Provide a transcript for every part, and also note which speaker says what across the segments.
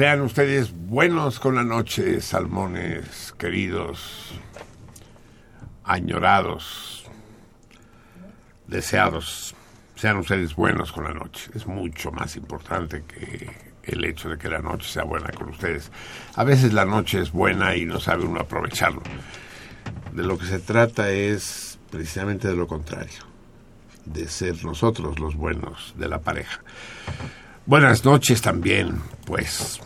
Speaker 1: Sean ustedes buenos con la noche, salmones queridos, añorados, deseados. Sean ustedes buenos con la noche. Es mucho más importante que el hecho de que la noche sea buena con ustedes. A veces la noche es buena y no sabe uno aprovecharlo. De lo que se trata es precisamente de lo contrario, de ser nosotros los buenos de la pareja. Buenas noches también, pues.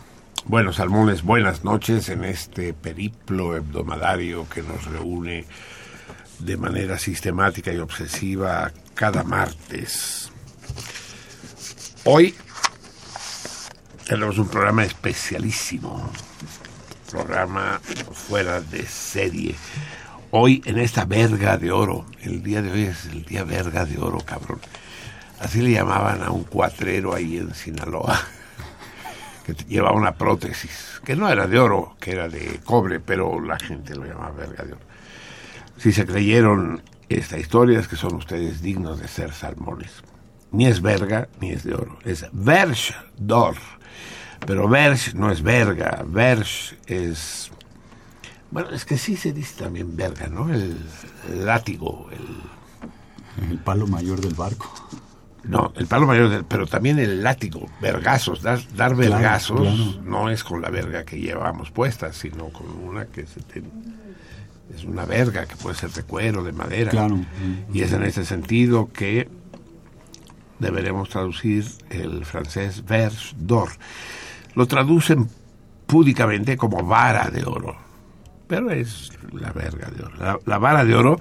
Speaker 1: Buenos salmones, buenas noches en este periplo hebdomadario que nos reúne de manera sistemática y obsesiva cada martes. Hoy tenemos un programa especialísimo, programa fuera de serie. Hoy en esta verga de oro, el día de hoy es el día verga de oro, cabrón. Así le llamaban a un cuatrero ahí en Sinaloa, que llevaba una prótesis, que no era de oro, que era de cobre, pero la gente lo llamaba verga de oro. Si se creyeron esta historia es que son ustedes dignos de ser salmones. Ni es verga, ni es de oro, es verge d'or. Pero verge no es verga, verge es... Bueno, es que sí se dice también verga, ¿no? El, el látigo, el...
Speaker 2: El palo mayor del barco.
Speaker 1: No, el palo mayor, pero también el látigo, vergazos, dar, dar vergazos
Speaker 2: claro.
Speaker 1: no es con la verga que llevamos puesta, sino con una que se te- es una verga que puede ser de cuero, de madera.
Speaker 2: Claro.
Speaker 1: Y es en ese sentido que deberemos traducir el francés verge d'or. Lo traducen púdicamente como vara de oro, pero es la verga de oro. La, la vara de oro,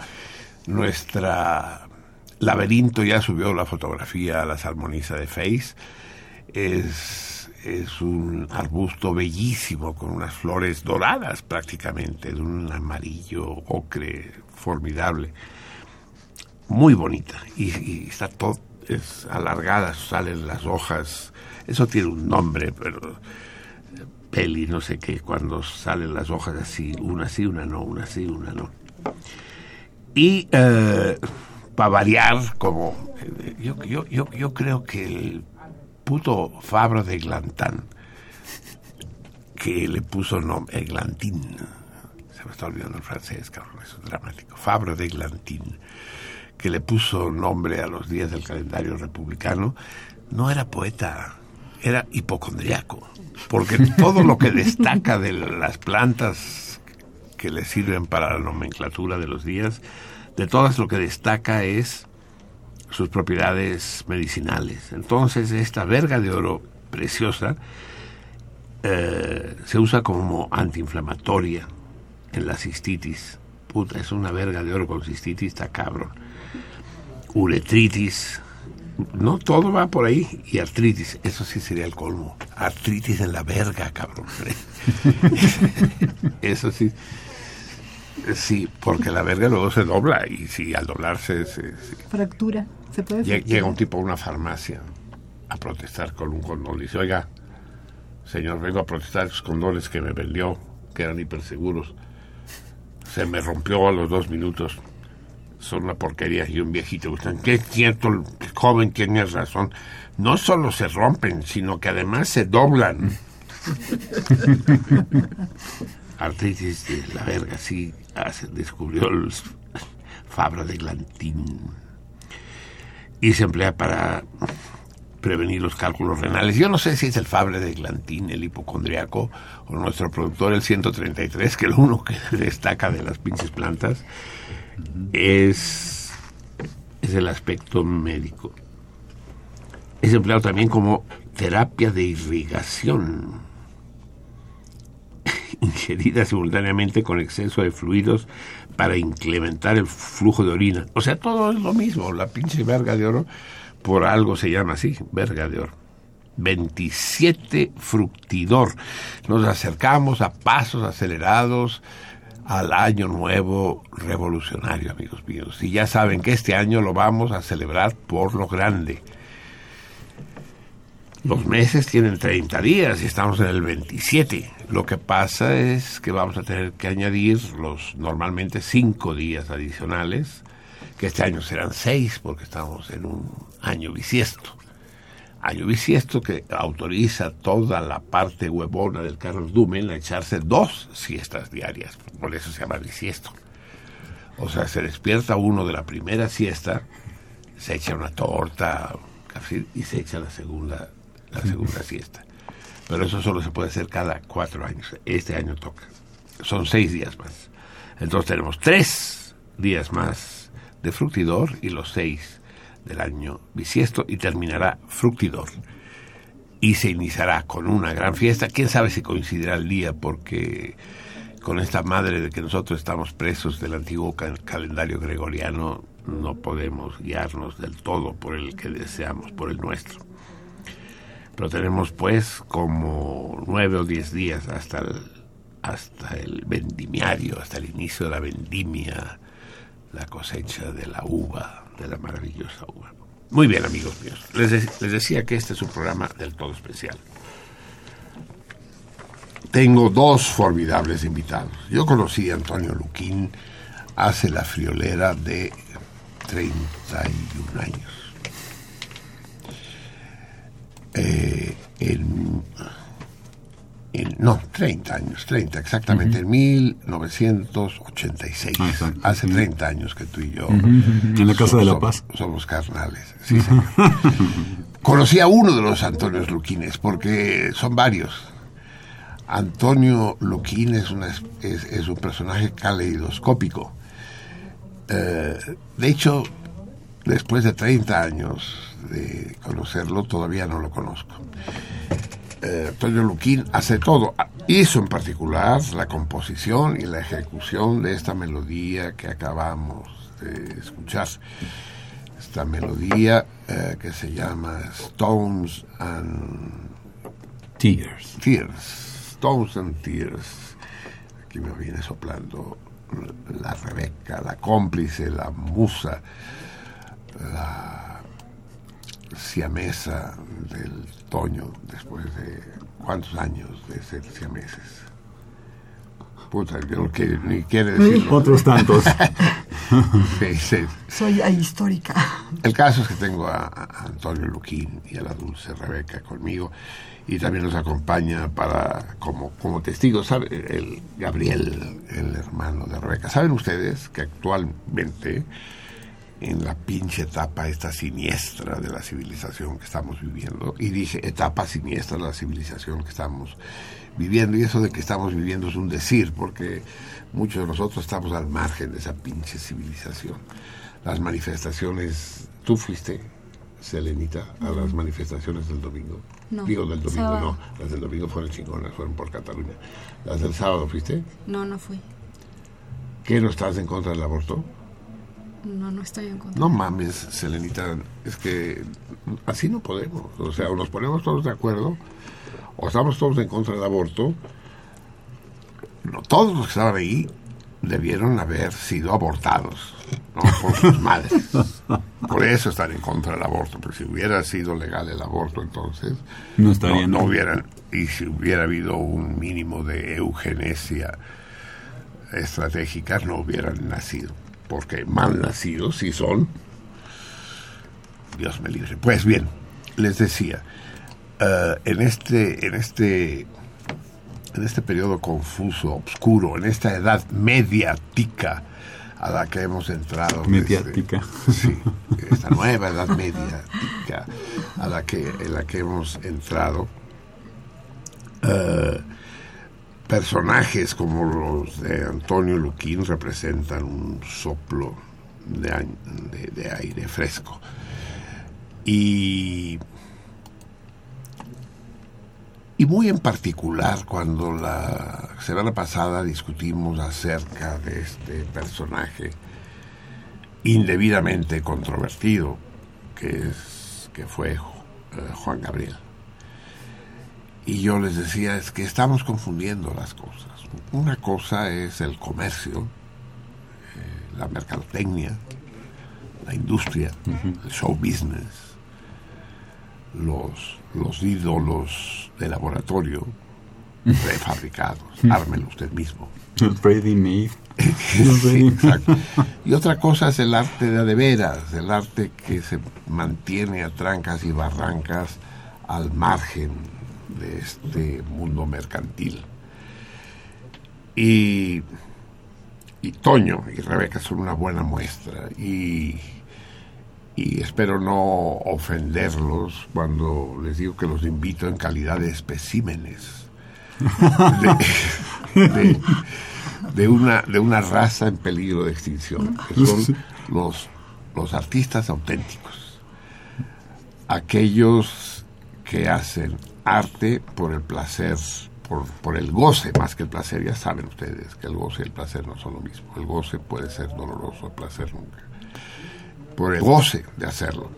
Speaker 1: nuestra laberinto ya subió la fotografía a la salmoniza de Face. Es, un arbusto bellísimo con unas flores doradas prácticamente, de un amarillo ocre formidable muy bonita y, está todo es alargada, salen las hojas. Eso tiene un nombre, pero eh, peli, no sé qué, cuando salen las hojas así, una sí, una no, una sí, una no. Y para variar, como eh, yo, yo, yo, yo creo que el puto Fabro de Glantán, que le puso nombre, Eglantín, se me está olvidando el francés, cabrón, eso es dramático, Fabro de Eglantín, que le puso nombre a los días del calendario republicano, no era poeta, era hipocondriaco, porque todo lo que destaca de las plantas que le sirven para la nomenclatura de los días, de todas lo que destaca es sus propiedades medicinales. Entonces, esta verga de oro preciosa eh, se usa como antiinflamatoria en la cistitis. Puta, es una verga de oro con cistitis, está cabrón. Uretritis. No, todo va por ahí. Y artritis, eso sí sería el colmo. Artritis en la verga, cabrón. eso sí. Sí, porque la verga luego se dobla y si al doblarse se, se-
Speaker 3: Fractura. ¿Se puede fracturar?
Speaker 1: Llega un tipo a una farmacia a protestar con un condón. Dice, oiga, señor, vengo a protestar esos condones que me vendió, que eran hiperseguros. Se me rompió a los dos minutos. Son una porquería. Y un viejito, gustan. Que es cierto, el joven tiene razón. No solo se rompen, sino que además se doblan. Artritis de la verga, sí, hace- descubrió el Fabra de Glantín y se emplea para prevenir los cálculos renales. Yo no sé si es el Fabre de Glantín, el hipocondriaco, o nuestro productor, el 133, que lo uno que destaca de las pinches plantas es, es el aspecto médico. Es empleado también como terapia de irrigación, ingerida simultáneamente con exceso de fluidos para incrementar el flujo de orina. O sea, todo es lo mismo. La pinche verga de oro, por algo se llama así, verga de oro. 27 fructidor. Nos acercamos a pasos acelerados al año nuevo revolucionario, amigos míos. Y ya saben que este año lo vamos a celebrar por lo grande. Los meses tienen 30 días y estamos en el 27. Lo que pasa es que vamos a tener que añadir los normalmente 5 días adicionales, que este año serán 6 porque estamos en un año bisiesto. año bisiesto que autoriza toda la parte huevona del Carlos Dumen a echarse dos siestas diarias. Por eso se llama bisiesto. O sea, se despierta uno de la primera siesta, se echa una torta café, y se echa la segunda, la segunda siesta. Pero eso solo se puede hacer cada cuatro años. Este año toca. Son seis días más. Entonces tenemos tres días más de fructidor y los seis del año bisiesto y terminará fructidor. Y se iniciará con una gran fiesta. Quién sabe si coincidirá el día porque con esta madre de que nosotros estamos presos del antiguo cal- calendario gregoriano no podemos guiarnos del todo por el que deseamos, por el nuestro. Pero tenemos pues como nueve o diez días hasta el, hasta el vendimiario, hasta el inicio de la vendimia, la cosecha de la uva, de la maravillosa uva. Muy bien, amigos míos. Les, les decía que este es un programa del todo especial. Tengo dos formidables invitados. Yo conocí a Antonio Luquín hace la friolera de 31 años. Eh, en, en- no, 30 años, 30 exactamente, en 1986.
Speaker 2: Ah, exacto,
Speaker 1: hace
Speaker 2: sí.
Speaker 1: 30 años que tú y yo
Speaker 2: En la Casa de la
Speaker 1: somos-
Speaker 2: Paz.
Speaker 1: Somos carnales. Sí, señor. Conocí a uno de los Antonios Luquines, porque son varios. Antonio Luquín es, una, es, es un personaje caleidoscópico. Eh, de hecho, después de 30 años de conocerlo, todavía no lo conozco. Eh, Antonio Luquín hace todo. Hizo en particular la composición y la ejecución de esta melodía que acabamos de escuchar. Esta melodía eh, que se llama Stones and
Speaker 2: Tears.
Speaker 1: Tears. Stones and Tears. Aquí me viene soplando la Rebeca, la cómplice, la musa, la siamesa del Toño, después de cuántos años de ser siameses. Puta, yo no quiero, ni quiere decirlo.
Speaker 2: Otros tantos.
Speaker 1: Sí, sí.
Speaker 3: Soy histórica.
Speaker 1: El caso es que tengo a, a Antonio Luquín y a la dulce Rebeca conmigo y también nos acompaña para como, como testigo, ¿sabe? El Gabriel, el hermano de Rebeca. ¿Saben ustedes que actualmente en la pinche etapa esta siniestra de la civilización que estamos viviendo, y dije etapa siniestra de la civilización que estamos viviendo, y eso de que estamos viviendo es un decir, porque muchos de nosotros estamos al margen de esa pinche civilización. Las manifestaciones, tú fuiste, Selenita, a las manifestaciones del domingo.
Speaker 4: No,
Speaker 1: Digo del domingo,
Speaker 4: sábado.
Speaker 1: no, las del domingo fueron chingonas, fueron por Cataluña. Las del sábado fuiste,
Speaker 4: No, no fui.
Speaker 1: ¿qué no estás en contra del aborto?
Speaker 4: No, no estoy en contra.
Speaker 1: No mames, Selenita, es que así no podemos. O sea, o nos ponemos todos de acuerdo, o estamos todos en contra del aborto. No, todos los que estaban ahí debieron haber sido abortados, ¿no? Por sus madres. Por eso están en contra del aborto, porque si hubiera sido legal el aborto, entonces
Speaker 2: No estarían.
Speaker 1: no, no hubieran, y si hubiera habido un mínimo de eugenesia estratégica, no hubieran nacido. Porque mal nacidos sí son. Dios me libre. Pues bien, les decía, eh, en este, en este, en este periodo confuso, oscuro, en esta edad mediática a la que hemos entrado. desde-
Speaker 2: Mediática.
Speaker 1: sí, esta nueva edad mediática a la que, en la que hemos entrado. eh, personajes como los de Antonio Luquín representan un soplo de, aire fresco. Y, y muy en particular cuando la semana pasada discutimos acerca de este personaje indebidamente controvertido que es que fue eh, Juan Gabriel. Y yo les decía, es que estamos confundiendo las cosas. Una cosa es el comercio, eh, la mercadotecnia, la industria, el show business, los, los ídolos de laboratorio prefabricados, ármelo usted mismo.
Speaker 2: Ready made.
Speaker 1: Sí, exacto. Y otra cosa es el arte de de veras, el arte que se mantiene a trancas y barrancas al margen de este mundo mercantil. Y, y Toño y Rebeca son una buena muestra. Y, y espero no ofenderlos cuando les digo que los invito en calidad de especímenes de, de- de una, de una raza en peligro de extinción, que son los, los artistas auténticos, aquellos que hacen arte por el placer, por, por el goce más que el placer. Ya saben ustedes que el goce y el placer no son lo mismo. El goce puede ser doloroso, el placer nunca. Por el goce de hacerlo.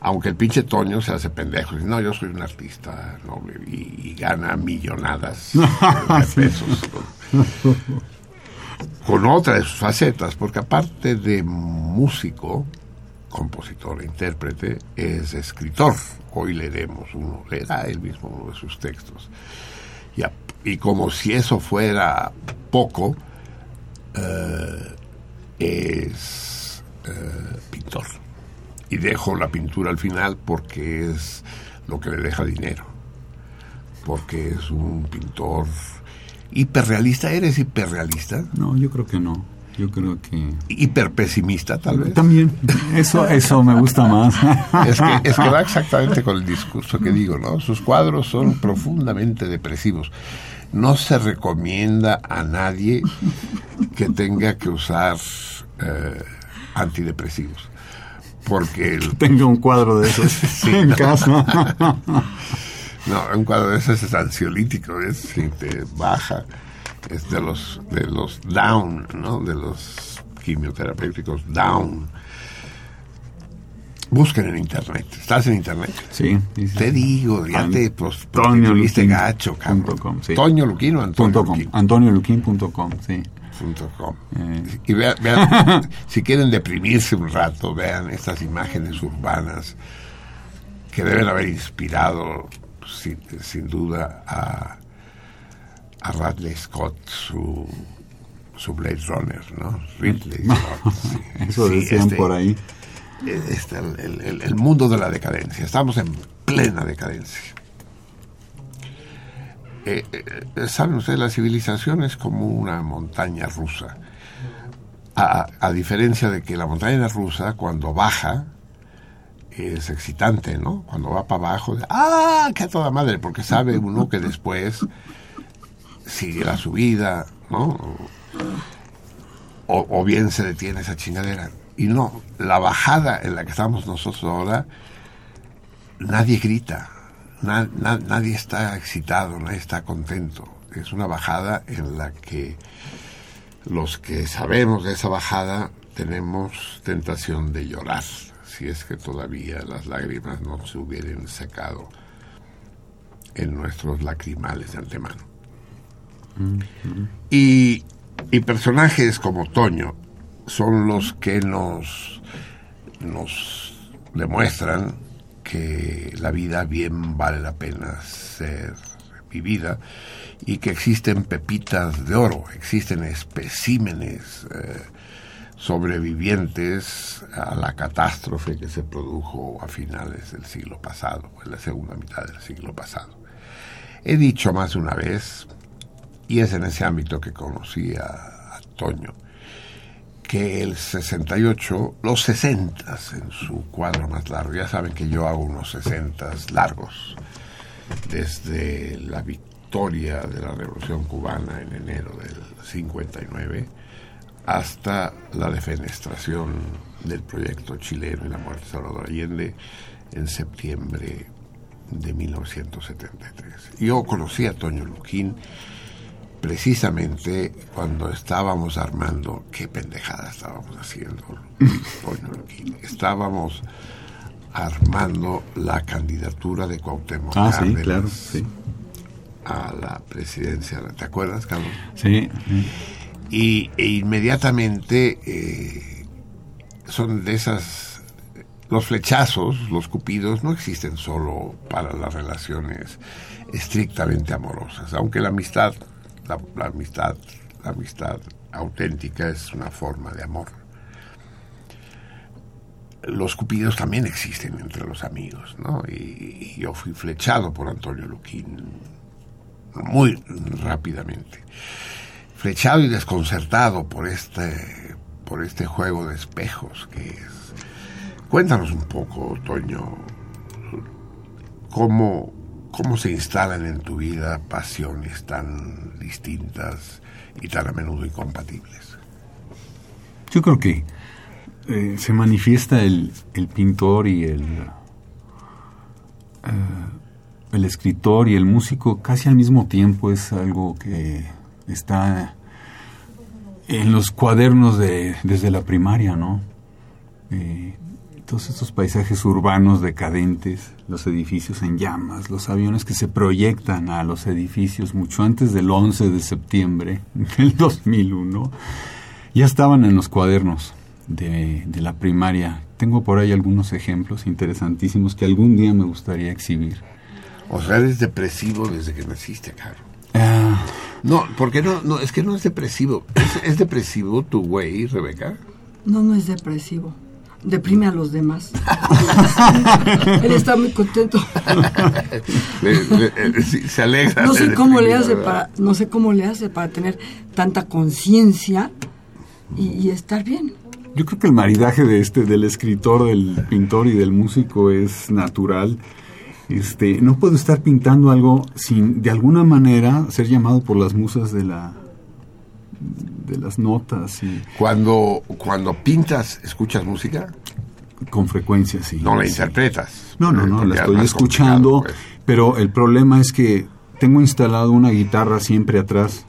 Speaker 1: Aunque el pinche Toño se hace pendejo. Dice, no, yo soy un artista noble y, y gana millonadas de pesos. Con otra de sus facetas, porque aparte de músico, compositor e intérprete, es escritor. Hoy leeremos uno, leerá él mismo uno de sus textos. Y, y como si eso fuera poco, eh, es eh, pintor. Y dejo la pintura al final porque es lo que le deja dinero. Porque es un pintor hiperrealista. ¿Eres hiperrealista?
Speaker 2: No, yo creo que no. Yo creo que...
Speaker 1: Hiperpesimista, tal vez.
Speaker 2: También, eso, eso me gusta más.
Speaker 1: Es que, es que va exactamente con el discurso que digo, ¿no? Sus cuadros son profundamente depresivos. No se recomienda a nadie que tenga que usar eh, antidepresivos. Porque el-
Speaker 2: Tengo un cuadro de esos en casa.
Speaker 1: no, un cuadro de esos es ansiolítico, es si te baja, es de los de los down, ¿no? De los quimioterapéuticos down. Busquen en internet. ¿Estás en internet?
Speaker 2: Sí, sí, sí.
Speaker 1: Te digo, ya
Speaker 2: An-
Speaker 1: te pues,
Speaker 2: Antonio Luquín
Speaker 1: gacho,
Speaker 2: com, sí.
Speaker 1: Toño Luquín o Antonio. Luquín?
Speaker 2: AntonioLuquín.com, sí.
Speaker 1: Punto com.
Speaker 2: Eh.
Speaker 1: Y vean, vean, si quieren deprimirse un rato, vean estas imágenes urbanas que deben haber inspirado, sin, sin duda, a, a Radley Scott, su, su Blade Runner, ¿no? Ridley Scott. sí.
Speaker 2: Eso
Speaker 1: Sí,
Speaker 2: decían
Speaker 1: este-
Speaker 2: por ahí.
Speaker 1: este, el, el- el- mundo de la decadencia. Estamos en plena decadencia. Eh, eh, Saben ustedes, la civilización es como una montaña rusa. A, a diferencia de que la montaña rusa, cuando baja, es excitante, ¿no? Cuando va para abajo, ¡ah! ¡Qué a toda madre! Porque sabe uno que después sigue la subida, ¿no? o, bien se detiene esa chingadera. Y no, la bajada en la que estamos nosotros ahora, nadie grita, na- na- nadie está excitado, nadie está contento. Es una bajada en la que los que sabemos de esa bajada tenemos tentación de llorar, si es que todavía las lágrimas no se hubieran secado en nuestros lacrimales de antemano. Y, y personajes como Toño son los que nos, nos demuestran que la vida bien vale la pena ser vivida y que existen pepitas de oro, existen especímenes eh, sobrevivientes a la catástrofe que se produjo a finales del siglo pasado, en la segunda mitad del siglo pasado. He dicho más de una vez, y es en ese ámbito que conocí a, Toño, que el 68, los 60 en su cuadro más largo, ya saben que yo hago unos 60 largos, desde la victoria de la Revolución Cubana en enero del 59 hasta la defenestración del proyecto chileno y la muerte de Salvador Allende en septiembre de 1973. Yo conocí a Toño Luquín precisamente cuando estábamos armando, qué pendejada estábamos haciendo. Estábamos armando la candidatura de Cuauhtémoc
Speaker 2: Ah, sí,
Speaker 1: Cárdenas
Speaker 2: claro, sí.
Speaker 1: a la presidencia. ¿Te acuerdas, Carlos?
Speaker 2: Sí, sí.
Speaker 1: Y e inmediatamente eh, son de esas los flechazos, los cupidos, no existen solo para las relaciones estrictamente amorosas, aunque la amistad, la, amistad, la amistad auténtica es una forma de amor. Los cupidos también existen entre los amigos, ¿no? Y, y yo fui flechado por Antonio Luquín muy rápidamente. Flechado y desconcertado por este, por este juego de espejos que es. Cuéntanos un poco, Toño, cómo, cómo se instalan en tu vida pasiones tan distintas y tan a menudo incompatibles.
Speaker 2: Yo creo que eh, se manifiesta el, el pintor y el, eh, el escritor y el músico casi al mismo tiempo. Es algo que está en los cuadernos de, desde la primaria, ¿no? Eh, todos estos paisajes urbanos decadentes, los edificios en llamas, los aviones que se proyectan a los edificios mucho antes del 11 de septiembre del 2001, ya estaban en los cuadernos de, de la primaria. Tengo por ahí algunos ejemplos interesantísimos que algún día me gustaría exhibir.
Speaker 1: O sea, eres depresivo desde que naciste, Caro.
Speaker 2: Ah,
Speaker 1: No, porque no, no, es que no es depresivo. ¿Es, es depresivo tu güey, Rebeca?
Speaker 4: No, no es depresivo. Deprime a los demás. Él está muy contento.
Speaker 1: Le- le- eh, sí, se alegra.
Speaker 4: No sé cómo le hace
Speaker 1: ¿verdad?
Speaker 4: para, no sé cómo le hace para tener tanta conciencia y, y estar bien.
Speaker 2: Yo creo que el maridaje de este, del escritor, del pintor y del músico es natural. Este, no puedo estar pintando algo sin, de alguna manera, ser llamado por las musas de la, de las notas y
Speaker 1: Cuando, cuando pintas, ¿escuchas música?
Speaker 2: con frecuencia, sí.
Speaker 1: No la
Speaker 2: Sí.
Speaker 1: interpretas.
Speaker 2: No, no, no, la
Speaker 1: es
Speaker 2: estoy escuchando,
Speaker 1: pues.
Speaker 2: pero el problema es que tengo instalado una guitarra siempre atrás,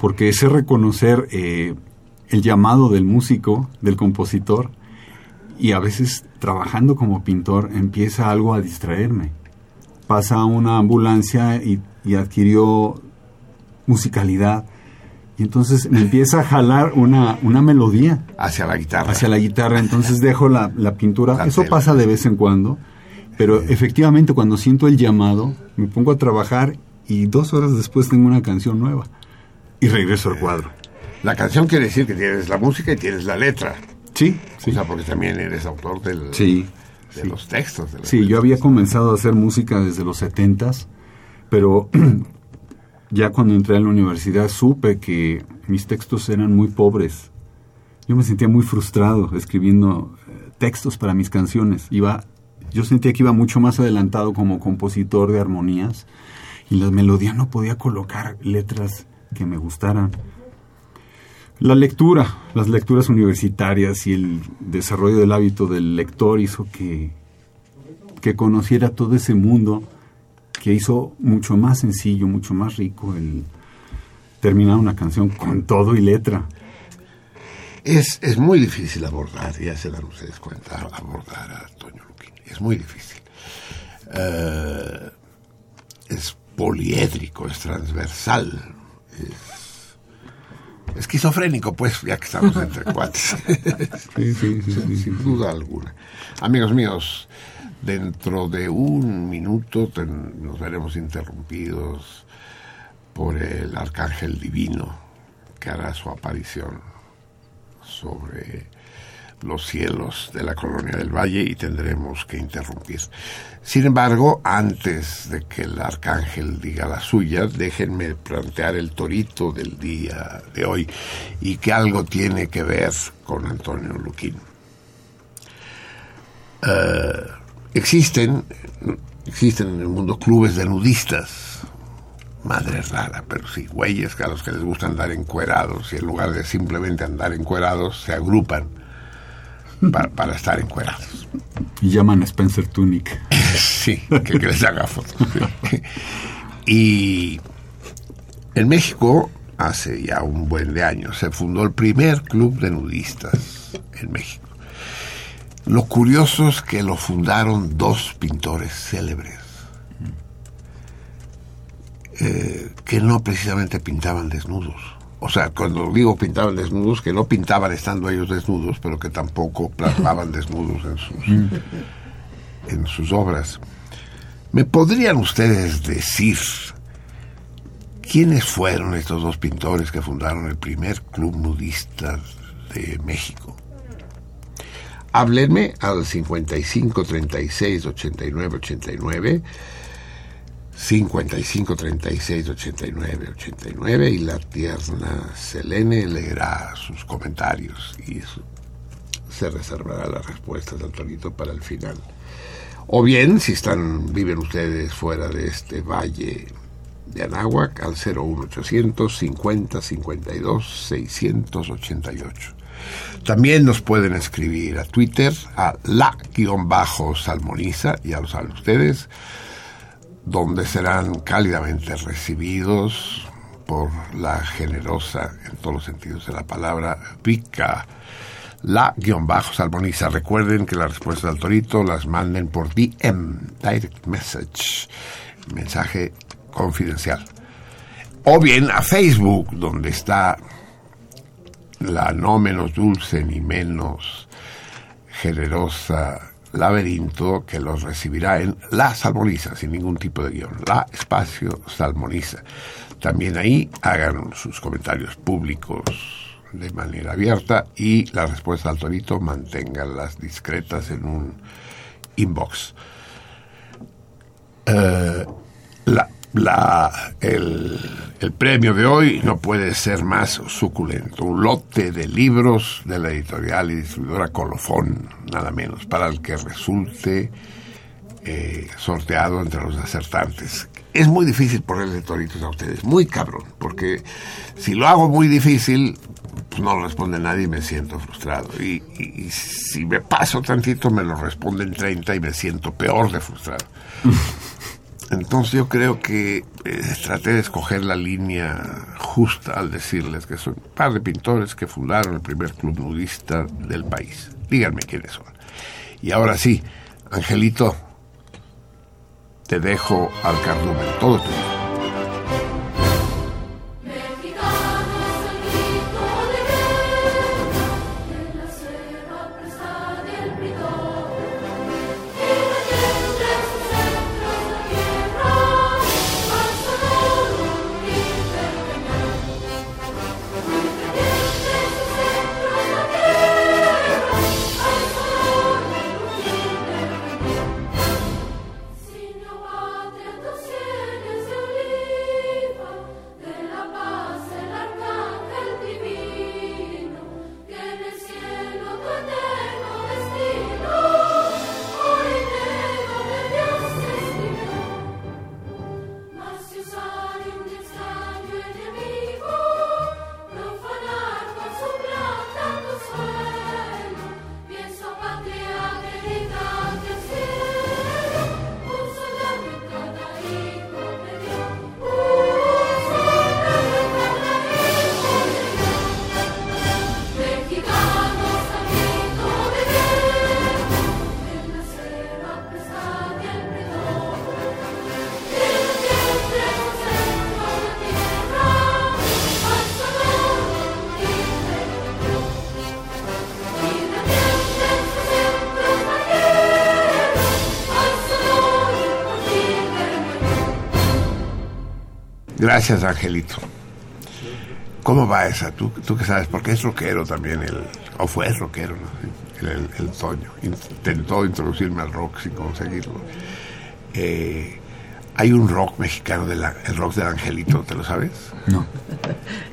Speaker 2: porque sé reconocer eh, el llamado del músico, del compositor, y a veces trabajando como pintor empieza algo a distraerme. Pasa una ambulancia y, y adquirió musicalidad, y entonces me empieza a jalar una, una melodía
Speaker 1: Hacia la guitarra.
Speaker 2: hacia la guitarra, entonces dejo la, la pintura.
Speaker 1: La
Speaker 2: Eso
Speaker 1: tela.
Speaker 2: pasa de vez en cuando, pero efectivamente cuando siento el llamado, me pongo a trabajar y dos horas después tengo una canción nueva y regreso al cuadro.
Speaker 1: La canción quiere decir que tienes la música y tienes la letra.
Speaker 2: Sí,
Speaker 1: O sea, porque también eres autor del,
Speaker 2: sí.
Speaker 1: de
Speaker 2: sí.
Speaker 1: los textos. de
Speaker 2: Sí, yo había comenzado a hacer música desde los setentas, pero ya cuando entré a la universidad supe que mis textos eran muy pobres. Yo me sentía muy frustrado escribiendo eh, textos para mis canciones. Iba, yo sentía que iba mucho más adelantado como compositor de armonías y la melodía no podía colocar letras que me gustaran. La lectura, las lecturas universitarias y el desarrollo del hábito del lector hizo que, que conociera todo ese mundo que hizo mucho más sencillo, mucho más rico el terminar una canción con todo y letra.
Speaker 1: Es, es muy difícil abordar, ya se dan ustedes cuenta, abordar a Toño Luquín. Es muy difícil. Eh, es poliédrico, es transversal, es esquizofrénico, pues, ya que estamos entre cuates.
Speaker 2: Sí, sí, sí, sí,
Speaker 1: sin duda alguna. Amigos míos, dentro de un minuto nos veremos interrumpidos por el arcángel divino que hará su aparición sobre los cielos de la colonia del Valle y tendremos que interrumpir. Sin embargo, antes de que el arcángel diga la suya, déjenme plantear el torito del día de hoy y que algo tiene que ver con Antonio Luquín. Eh, existen, existen en el mundo clubes de nudistas, madre rara, pero sí, güeyes a los que les gusta andar encuerados y en lugar de simplemente andar encuerados se agrupan para, para estar encuerados.
Speaker 2: Y llaman a Spencer Tunic.
Speaker 1: Sí, que, que les haga fotos. sí. Y en México, hace ya un buen de años, se fundó el primer club de nudistas en México. Lo curioso es que lo fundaron dos pintores célebres, eh, que no precisamente pintaban desnudos. O sea, cuando digo pintaban desnudos, que no pintaban estando ellos desnudos, pero que tampoco plasmaban desnudos en sus, en sus obras. ¿Me podrían ustedes decir ¿Quiénes fueron estos dos pintores que fundaron el primer club nudista de México? Háblenme al 55 36 89 89 55 36 89 89 y la tierna Selene leerá sus comentarios y se reservará las respuestas del Torito para el final. O bien, si están viven ustedes fuera de este valle de Anáhuac, al 01800 50 52 688. También nos pueden escribir a Twitter a la-salmoniza, ya lo saben ustedes, donde serán cálidamente recibidos por la generosa, en todos los sentidos de la palabra, Pica, la-salmoniza. Recuerden que las respuestas al torito las manden por DM, Direct Message, mensaje confidencial. O bien a Facebook, donde está la no menos dulce ni menos generosa laberinto que los recibirá en La Salmoniza, sin ningún tipo de guion. La espacio Salmoniza. También ahí hagan sus comentarios públicos de manera abierta y la respuesta al torito manténganlas discretas en un inbox. Eh, la, la- el, el premio de hoy no puede ser más suculento. Un lote de libros de la editorial y distribuidora Colofón, nada menos, para el que resulte eh, sorteado entre los acertantes. Es muy difícil ponerle toritos a ustedes, muy cabrón, porque si lo hago muy difícil, pues no responde nadie y me siento frustrado. Y, y- y si me paso tantito, me lo responden 30 y me siento peor de frustrado. Entonces yo creo que eh, traté de escoger la línea justa al decirles que son un par de pintores que fundaron el primer club nudista del país. Díganme quiénes son. Y ahora sí, Angelito, te dejo al cardumen, todo tuyo. Gracias, Angelito. ¿Cómo va esa? ¿Tú, tú qué sabes? Porque es rockero también, el, o fue rockero, ¿no? el, el, el Toño. Intentó introducirme al rock sin conseguirlo. Eh, hay un rock mexicano, de la- el rock del Angelito, ¿te lo sabes?
Speaker 2: No.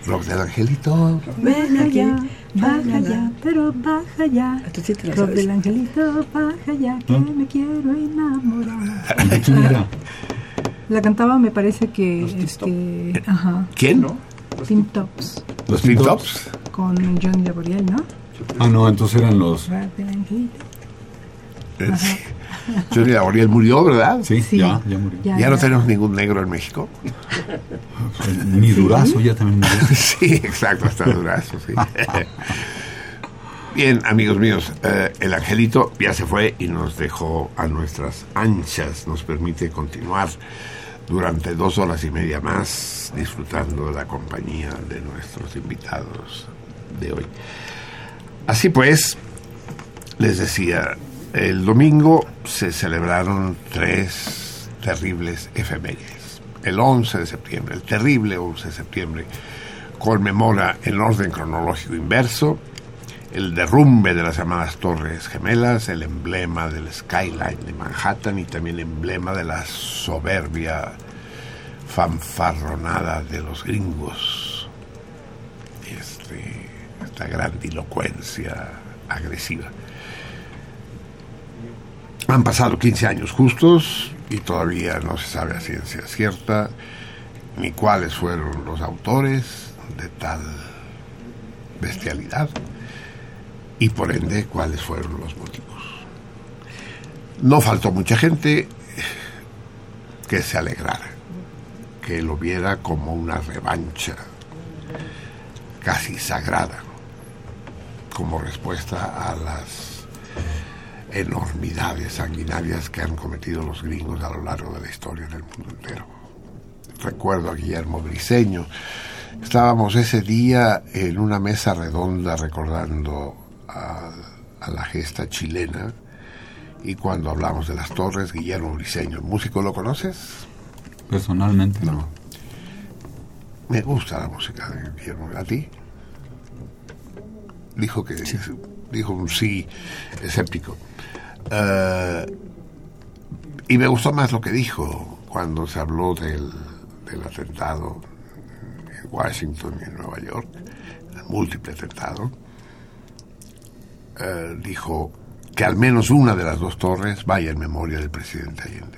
Speaker 1: Rock del Angelito.
Speaker 3: Ven allá, baja ya, pero baja ya.
Speaker 4: Tú sí te la
Speaker 3: Rock
Speaker 4: sabes.
Speaker 3: del angelito, baja ya, que
Speaker 2: ¿No?
Speaker 3: me quiero enamorar.
Speaker 2: ¿De quién era?
Speaker 3: La cantaba, me parece que. este, ajá.
Speaker 1: ¿Quién?
Speaker 3: Tops.
Speaker 1: ¿Los Pin Tops?
Speaker 3: Con Johnny Laboriel, ¿no?
Speaker 2: Ah, no, entonces eran los...
Speaker 1: Eh. Johnny Laboriel murió, ¿verdad?
Speaker 2: Sí,
Speaker 3: Sí.
Speaker 2: ya, ya murió.
Speaker 3: Ya,
Speaker 1: Ya no
Speaker 3: ya.
Speaker 1: tenemos ningún negro en México.
Speaker 2: Mi durazo ya también murió.
Speaker 1: Sí, exacto, hasta Durazo, sí. Bien, amigos míos, eh, el angelito ya se fue y nos dejó a nuestras anchas, nos permite continuar durante dos horas y media más disfrutando de la compañía de nuestros invitados de hoy. Así pues, les decía, el domingo se celebraron tres terribles efemérides. el 11 de septiembre, el terrible 11 de septiembre, conmemora en orden cronológico inverso el derrumbe de las llamadas Torres Gemelas, el emblema del skyline de Manhattan y también emblema de la soberbia fanfarronada de los gringos. Este, esta grandilocuencia agresiva. Han pasado 15 años justos y todavía no se sabe a ciencia cierta ni cuáles fueron los autores de tal bestialidad y por ende cuáles fueron los motivos. No faltó mucha gente que se alegrara, que lo viera como una revancha casi sagrada, como respuesta a las enormidades sanguinarias que han cometido los gringos a lo largo de la historia del mundo entero. Recuerdo a Guillermo Briseño. Estábamos ese día en una mesa redonda recordando a, a la gesta chilena y cuando hablamos de las torres, Guillermo Briseño, ¿el músico lo conoces?
Speaker 2: Personalmente no.
Speaker 1: No. Me gusta la música de Guillermo. ¿A ti? Dijo que dijo un sí escéptico. Eh, y me gustó más lo que dijo cuando se habló del, del atentado en Washington y en Nueva York, el múltiple atentado. Eh, dijo que al menos una de las dos torres vaya en memoria del presidente Allende.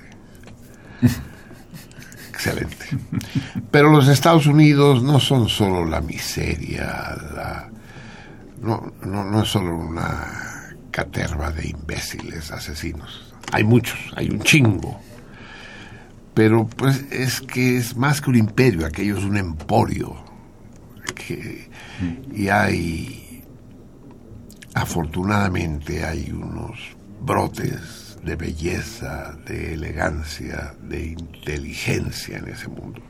Speaker 1: Excelente. Pero los Estados Unidos no son solo la miseria, la, no, no, no es solo una caterva de imbéciles asesinos. Hay muchos, hay un chingo. Pero pues es que es más que un imperio, aquello es un emporio. Que, y hay, afortunadamente, hay unos brotes de belleza, de elegancia, de inteligencia en ese mundo.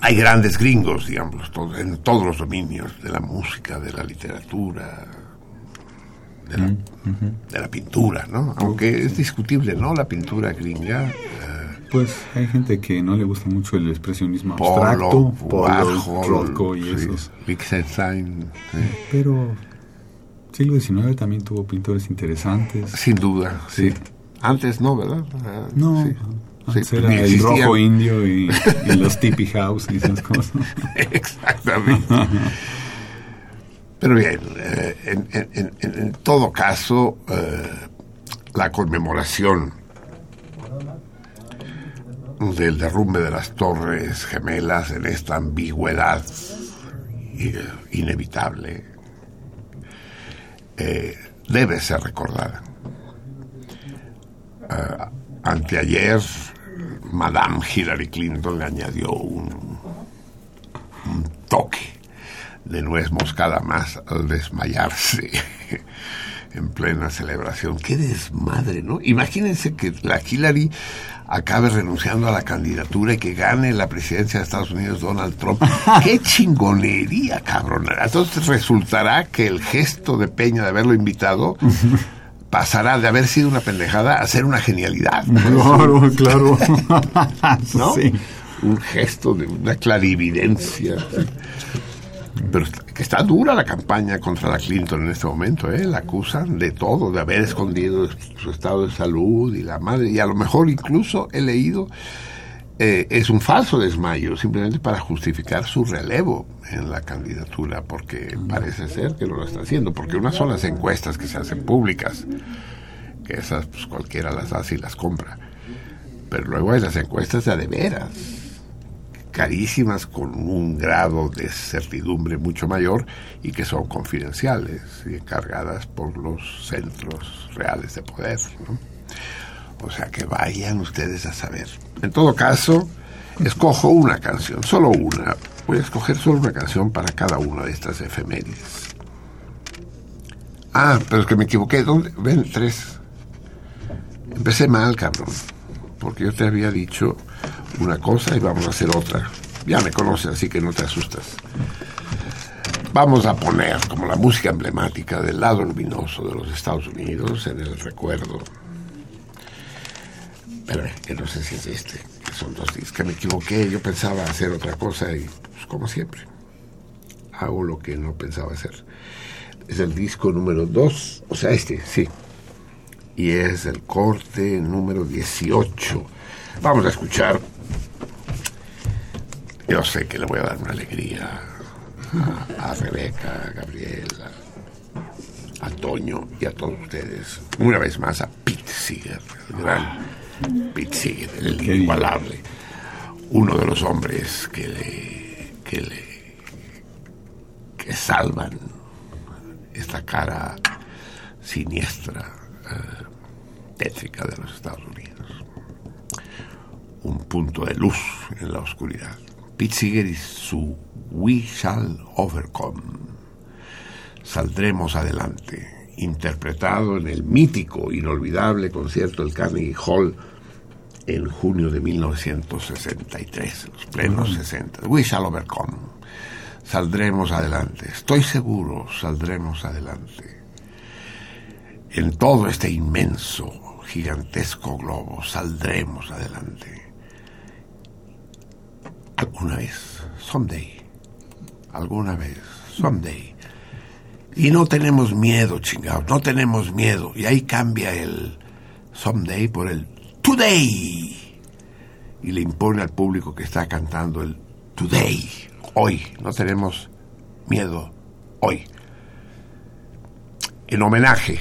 Speaker 1: Hay grandes gringos, digamos, en todos los dominios, de la música, de la literatura, de la, de la pintura, ¿no? Aunque es discutible, ¿no? La pintura gringa. eh,
Speaker 2: Pues hay gente que no le gusta mucho el expresionismo
Speaker 1: Polo,
Speaker 2: abstracto, Polo, y
Speaker 1: sí,
Speaker 2: esos.
Speaker 1: Sí.
Speaker 2: Pero siglo XIX también tuvo pintores interesantes.
Speaker 1: sin duda, sí.
Speaker 2: Sí.
Speaker 1: Antes no, ¿verdad? Eh,
Speaker 2: No, antes era el rojo indio y, y los tipi house y esas cosas.
Speaker 1: Exactamente. Pero bien, eh, en, en- en- en- en todo caso, eh, la conmemoración del derrumbe de las torres gemelas en esta ambigüedad eh, inevitable eh, debe ser recordada. Eh, anteayer, Madame Hillary Clinton le añadió un, un toque de nuez moscada más al desmayarse en plena celebración. Qué desmadre, ¿no? Imagínense que la Hillary acabe renunciando a la candidatura y que gane la presidencia de Estados Unidos Donald Trump. ¡Qué chingonería, cabrón! Entonces resultará que el gesto de Peña de haberlo invitado pasará de haber sido una pendejada a ser una genialidad.
Speaker 2: Claro, claro.
Speaker 1: ¿no?
Speaker 2: Sí.
Speaker 1: Un gesto de una clarividencia. Pero está dura la campaña contra la Clinton en este momento, ¿eh? La acusan de todo, de haber escondido su estado de salud y la madre. Y a lo mejor incluso he leído, eh, es un falso desmayo, simplemente para justificar su relevo en la candidatura, porque parece ser que no lo está haciendo, porque unas son las encuestas que se hacen públicas, que esas pues, cualquiera las hace y las compra. Pero luego hay las encuestas de a de veras, carísimas con un grado de certidumbre mucho mayor y que son confidenciales y encargadas por los centros reales de poder. ¿no? O sea que vayan ustedes a saber. En todo caso, escojo una canción, solo una. Voy a escoger solo una canción para cada una de estas efemérides. Ah, pero es que me equivoqué. ¿Dónde? Ven, tres. Empecé mal, cabrón. Porque yo te había dicho una cosa y vamos a hacer otra. Ya me conoces, así que no te asustas. Vamos a poner como la música emblemática del lado luminoso de los Estados Unidos en el recuerdo Espérame, que no sé si es este, que son dos discos, que me equivoqué, yo pensaba hacer otra cosa y, pues, como siempre, hago lo que no pensaba hacer. Es el disco número 2, o sea, este, sí. Y es el corte número 18. Vamos a escuchar. Yo sé que le voy a dar una alegría a, a Rebeca, a Gabriela, a Toño y a todos ustedes. Una vez más a Pete Seeger, el gran Pete Seeger, el inigualable. Uno de los hombres que le, que le, que salvan esta cara siniestra, eh, tétrica de los Estados Unidos. Un punto de luz en la oscuridad. Pete Seeger y su We Shall Overcome saldremos adelante, interpretado en el mítico, inolvidable concierto del Carnegie Hall en junio de 1963, los plenos 60. We shall overcome. Saldremos adelante, estoy seguro, saldremos adelante. En todo este inmenso, gigantesco globo, saldremos adelante. Alguna vez, someday, alguna vez, someday. Y no tenemos miedo, chingados, no tenemos miedo. Y ahí cambia el someday por el today. Y le impone al público que está cantando el today, hoy. No tenemos miedo, hoy. En homenaje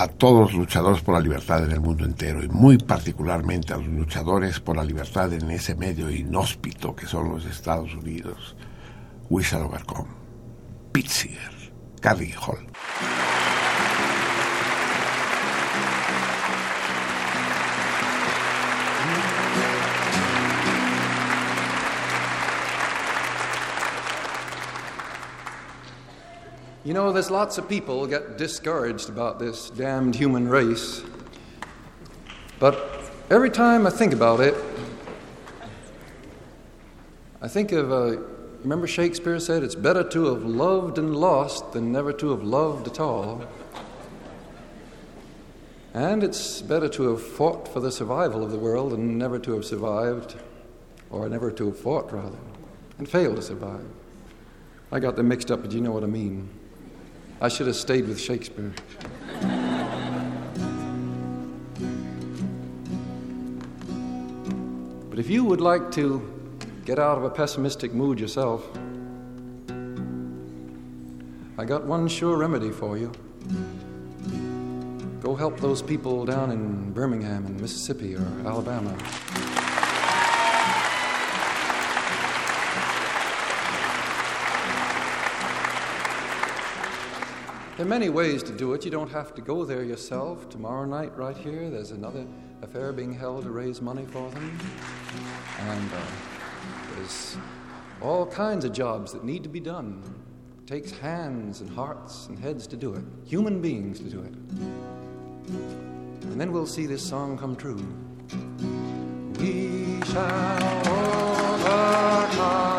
Speaker 1: a todos los luchadores por la libertad en el mundo entero y muy particularmente a los luchadores por la libertad en ese medio inhóspito que son los Estados Unidos. Shall overcome. Pete Seeger, Carnegie Hall.
Speaker 5: You know, there's lots of people get discouraged about this damned human race. But every time I think about it, I think of, uh, remember Shakespeare said, it's better to have loved and lost than never to have loved at all. And it's better to have fought for the survival of the world than never to have survived, or never to have fought, rather, and failed to survive. I got them mixed up, but you know what I mean. I should have stayed with Shakespeare. but if you would like to get out of a pessimistic mood yourself, I got one sure remedy for you. Go help those people down in Birmingham and Mississippi or Alabama. There are many ways to do it. You don't have to go there yourself. Tomorrow night, right here, there's another affair being held to raise money for them. And uh, there's all kinds of jobs that need to be done. It takes hands and hearts and heads to do it, human beings to do it. And then we'll see this song come true. We shall overcome.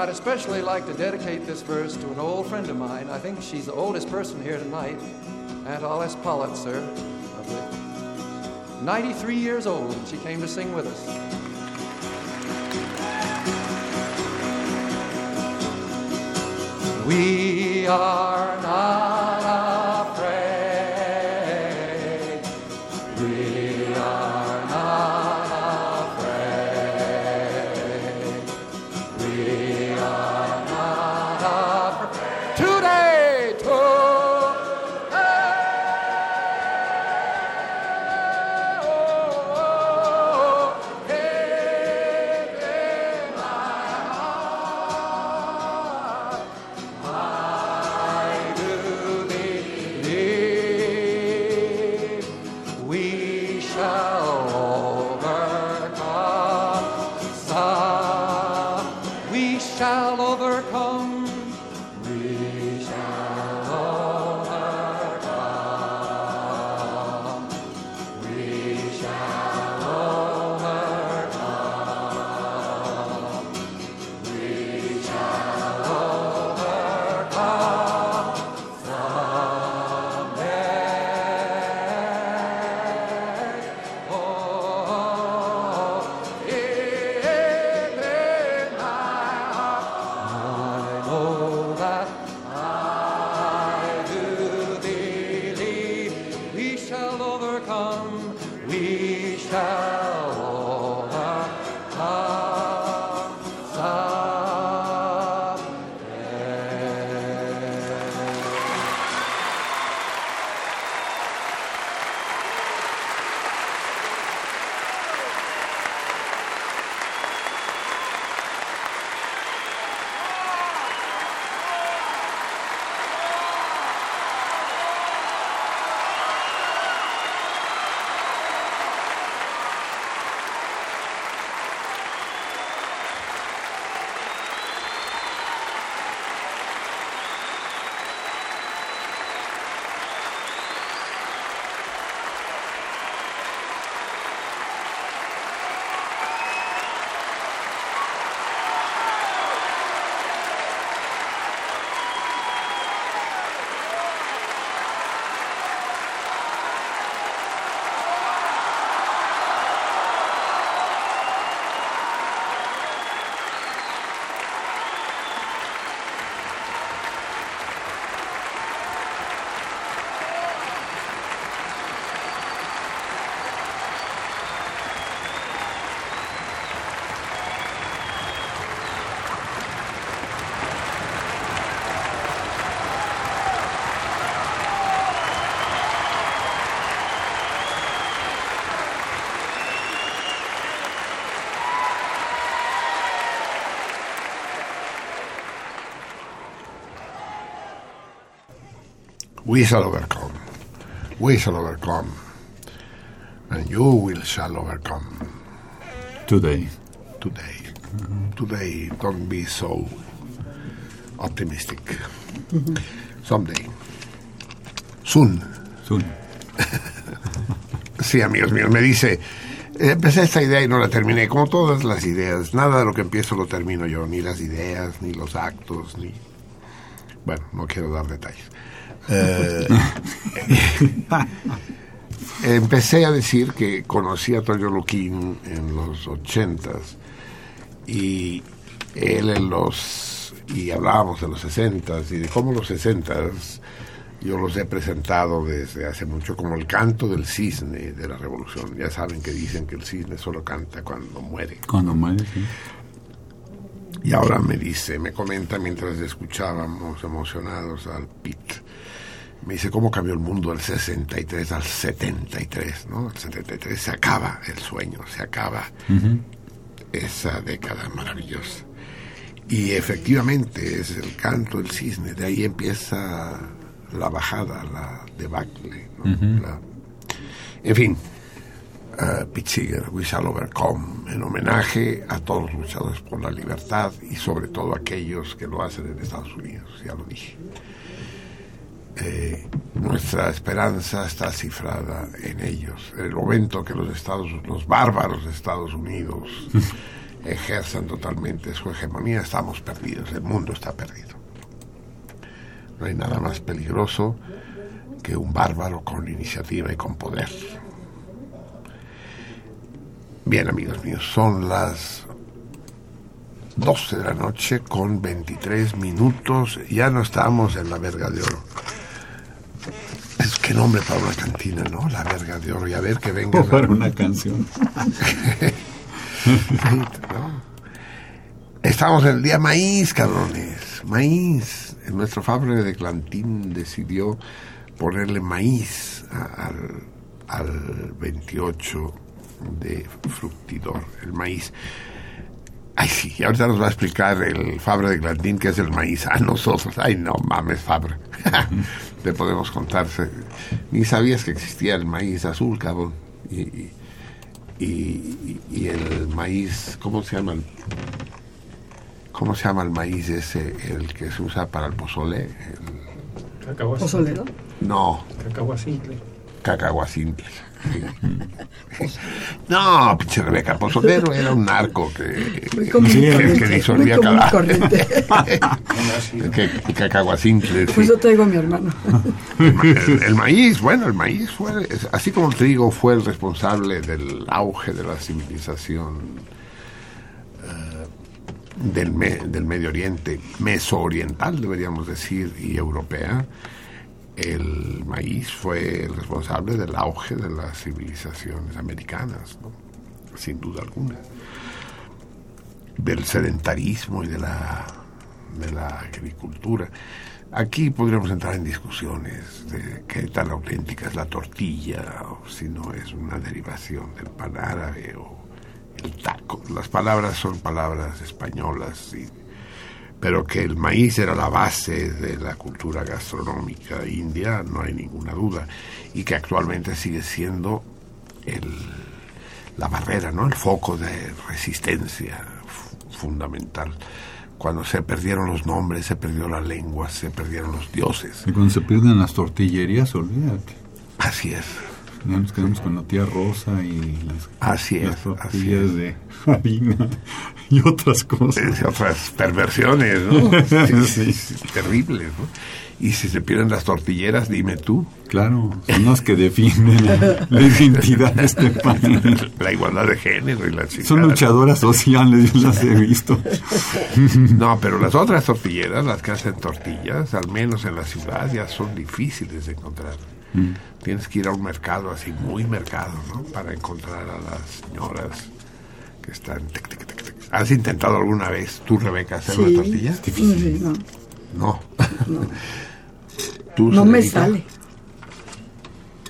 Speaker 5: I'd especially like to dedicate this verse to an old friend of mine. I think she's the oldest person here tonight, Aunt Alice Politzer, 93 years old, and she came to sing with us. We are. We shall overcome. We shall overcome.
Speaker 1: And you will shall overcome
Speaker 2: Today.
Speaker 1: today. Today, don't be so optimistic. Someday. Soon.
Speaker 2: Soon.
Speaker 1: Sí, amigos míos, me dice, empecé esta idea y no la terminé, como todas las ideas. Nada de lo que empiezo lo termino yo, ni las ideas, ni los actos, ni... Bueno, no quiero dar detalles. Eh, empecé a decir que conocí a Toyo Luquín en los ochentas y él en los... y hablábamos de los sesentas y de cómo los sesentas yo los he presentado desde hace mucho como el canto del cisne de la revolución. Ya saben que dicen que el cisne solo canta cuando muere.
Speaker 2: Cuando muere, sí.
Speaker 1: Y ahora me dice, me comenta mientras escuchábamos emocionados al Pit. Me dice cómo cambió el mundo del 63 al 73, ¿no? El 73 se acaba el sueño, se acaba esa década maravillosa. Y efectivamente es el canto del cisne, de ahí empieza la bajada, la debacle. ¿no? La- En fin, Pete Seeger, We Shall Overcome, en homenaje a todos los luchadores por la libertad y sobre todo a aquellos que lo hacen en Estados Unidos, ya lo dije. Eh, nuestra esperanza está cifrada en ellos. En el momento que los Estados, los bárbaros de Estados Unidos ejerzan totalmente su hegemonía, estamos perdidos. El mundo está perdido. No hay nada más peligroso que un bárbaro con iniciativa y con poder. Bien, amigos míos, son las 12 de la noche con 23 minutos. Ya no estamos en la verga de oro. Es que nombre para una cantina, ¿no? La verga de oro. Y a ver que venga.
Speaker 2: O para una canción.
Speaker 1: ¿no? Estamos en el día maíz, cabrones. Maíz. Nuestro Fabre de Clantín decidió ponerle maíz al, al 28 de fructidor, el maíz. Ay, sí, y ahorita nos va a explicar el Fabre de Clantín qué es el maíz a nosotros. Ay, no mames, Fabre. Te podemos contar. se- Ni sabías que existía el maíz azul, cabrón. Y, y, y- y el maíz, ¿cómo se llama? el- ¿Cómo se llama el maíz ese, el que se usa para el pozole? El-
Speaker 6: Cacahuas.
Speaker 4: Pozolero.
Speaker 1: no,
Speaker 6: Cacahuas simple.
Speaker 1: cacahuacintle. No, pinche Rebeca, pozolero era un narco que,
Speaker 4: común
Speaker 1: que, que disolvía cada...
Speaker 4: corriente.
Speaker 1: que, cacahuacintle, sí.
Speaker 4: Pues yo traigo a mi hermano.
Speaker 1: El, el maíz, bueno, el maíz fue, así como el trigo fue el responsable del auge de la civilización eh, del, me- del Medio Oriente, mesooriental deberíamos decir, y europea, el maíz fue el responsable del auge de las civilizaciones americanas, sin duda alguna, del sedentarismo y de la, de la agricultura. Aquí podríamos entrar en discusiones de qué tan auténtica es la tortilla, o si no es una derivación del pan árabe o el taco. Las palabras son palabras españolas, y- pero que el maíz era la base de la cultura gastronómica india, no hay ninguna duda, y que actualmente sigue siendo el, la barrera, ¿no? el foco de resistencia fu- fundamental. Cuando se perdieron los nombres, se perdió la lengua, se perdieron los dioses.
Speaker 2: Y cuando se pierden las tortillerías, olvídate.
Speaker 1: Así es,
Speaker 2: Ya nos quedamos con la tía Rosa y las,
Speaker 1: así es,
Speaker 2: las
Speaker 1: así
Speaker 2: tortillas
Speaker 1: es.
Speaker 2: de harina y otras cosas.
Speaker 1: Es otras perversiones, ¿no? Sí, sí, terribles, ¿no? Y si se pierden las tortilleras, dime tú,
Speaker 2: Claro, son las que defienden la, la identidad de este país.
Speaker 1: la igualdad de género y la
Speaker 2: Son
Speaker 1: chingada.
Speaker 2: luchadoras sociales, yo las he visto.
Speaker 1: No, pero las otras tortilleras, las que hacen tortillas, al menos en la ciudad, ya son difíciles de encontrar. Tienes que ir a un mercado así, muy mercado, ¿no? Para encontrar a las señoras que están... tic, tic, tic, tic. ¿Has intentado alguna vez tú, Rebeca, hacer
Speaker 4: Sí.
Speaker 1: una tortilla?
Speaker 4: Sí, no,
Speaker 1: No. ¿Tú,
Speaker 4: no me sale.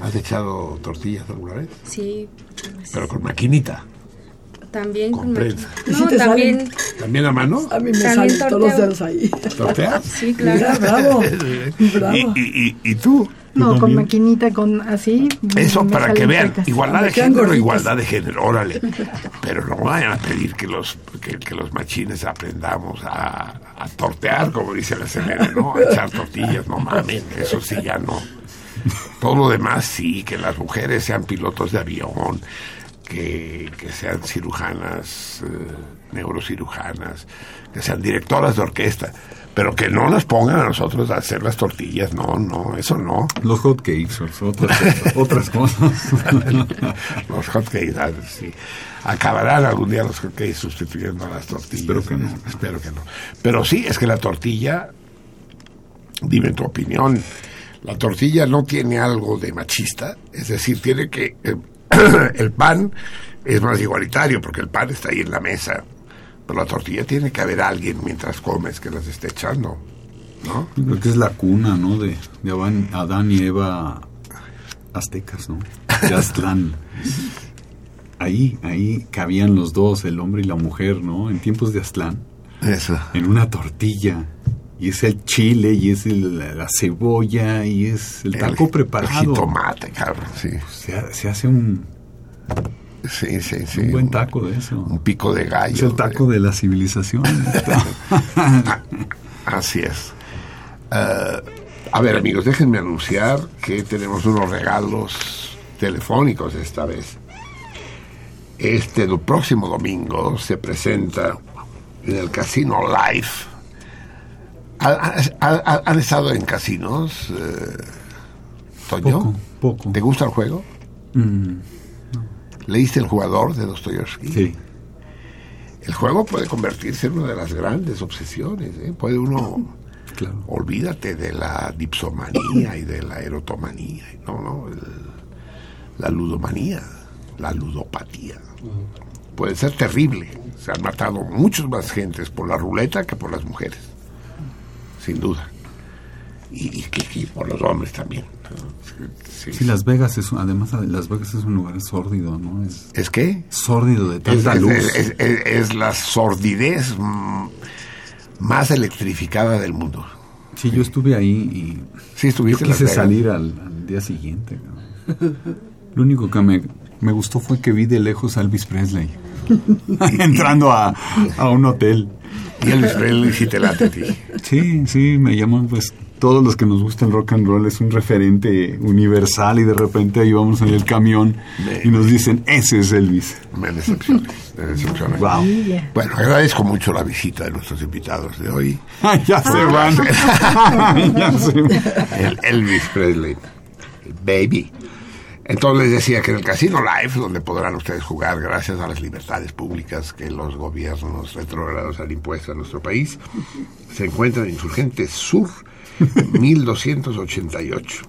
Speaker 1: ¿Has echado tortillas alguna vez?
Speaker 7: Sí,
Speaker 1: Pero con maquinita.
Speaker 6: También
Speaker 1: Con
Speaker 6: con
Speaker 1: prensa.
Speaker 4: ¿Y
Speaker 6: No,
Speaker 4: si te
Speaker 6: también.
Speaker 1: ¿También a mano?
Speaker 4: A mí me salen todos los dedos ahí.
Speaker 1: ¿Torteas?
Speaker 6: Sí,
Speaker 4: Mira,
Speaker 6: claro.
Speaker 4: bravo. Bravo.
Speaker 1: ¿Y, y, y, y tú?
Speaker 3: No, con maquinita, con así.
Speaker 1: Eso
Speaker 3: me
Speaker 1: para que vean, igualdad de género,
Speaker 4: gorditas.
Speaker 1: igualdad de género, órale. Pero no vayan a pedir que los, que, que los machines aprendamos a, a tortear, como dice la CNN, ¿no? A echar tortillas, no mames, eso sí ya no. Todo lo demás sí, que las mujeres sean pilotos de avión, que, que sean cirujanas, eh, neurocirujanas, que sean directoras de orquesta, pero que no nos pongan a nosotros a hacer las tortillas, no, no, eso no.
Speaker 2: Los hot cakes, otras otras cosas.
Speaker 1: los hotcakes, ah, sí. Acabarán algún día los hotcakes sustituyendo a las tortillas.
Speaker 2: Espero que no.
Speaker 1: Espero que no. Pero sí, es que la tortilla, dime tu opinión, la tortilla no tiene algo de machista, es decir, tiene que... eh, el pan es más igualitario porque el pan está ahí en la mesa, pero la tortilla tiene que haber alguien mientras comes que las esté echando, ¿no?
Speaker 2: Yo creo que es la cuna, ¿no? De, de Adán, Adán y Eva aztecas, ¿no? De Aztlán. Ahí, ahí cabían los dos, el hombre y la mujer, ¿no? En tiempos de Aztlán,
Speaker 1: Eso.
Speaker 2: en una tortilla. Y es el chile, y es el- la, la cebolla, y es el taco
Speaker 1: El
Speaker 2: preparado.
Speaker 1: jitomate, cabrón, sí.
Speaker 2: Se hace un,
Speaker 1: Sí, sí, sí.
Speaker 2: un buen taco de eso.
Speaker 1: Un pico de gallo.
Speaker 2: Es el taco de la civilización.
Speaker 1: Así es. Eh, a ver, amigos, déjenme anunciar que tenemos unos regalos telefónicos esta vez. Este do- próximo domingo se presenta en el Casino Live. ¿Ha- ha- ha- ¿Han estado en casinos, eh, Toño?
Speaker 2: Poco, poco.
Speaker 1: ¿Te gusta el juego?
Speaker 2: Mm,
Speaker 1: ¿Leíste El jugador de Dostoyevsky?
Speaker 2: sí.
Speaker 1: El juego puede convertirse en una de las grandes obsesiones. ¿eh? Puede uno
Speaker 2: Claro.
Speaker 1: olvídate de la dipsomanía y de la erotomanía, no, no, el- la ludomanía, la ludopatía. Puede ser terrible. Se han matado muchas más gentes por la ruleta que por las mujeres, sin duda. Y, y y por los hombres también. Sí.
Speaker 2: Sí, Las Vegas es, además Las Vegas es un lugar sórdido, ¿no? Es
Speaker 1: ¿Es que?
Speaker 2: sórdido de tanta
Speaker 1: es-
Speaker 2: luz.
Speaker 1: es- es- es la sordidez más electrificada del mundo.
Speaker 2: Sí, yo estuve ahí y
Speaker 1: Sí,
Speaker 2: yo
Speaker 1: estuviste Las
Speaker 2: quise
Speaker 1: Vegas.
Speaker 2: salir al, al día siguiente. Lo único que me, me gustó fue que vi de lejos a Elvis Presley entrando a, a un hotel.
Speaker 1: Y Elvis Presley sí te late a ti.
Speaker 2: Sí, sí, me llaman pues todos los que nos gusta el rock and roll es un referente universal y de repente ahí vamos en el camión y nos dicen, ese es Elvis.
Speaker 1: Me decepciones, me decepciones.
Speaker 2: Wow.
Speaker 1: Bueno, agradezco mucho la visita de nuestros invitados de hoy.
Speaker 2: ya se van. ya se van.
Speaker 1: El Elvis Presley, el baby. Entonces les decía que en el Casino Live, donde podrán ustedes jugar gracias a las libertades públicas que los gobiernos retrógrados han impuesto a nuestro país, se encuentra en Insurgentes Sur, 1288,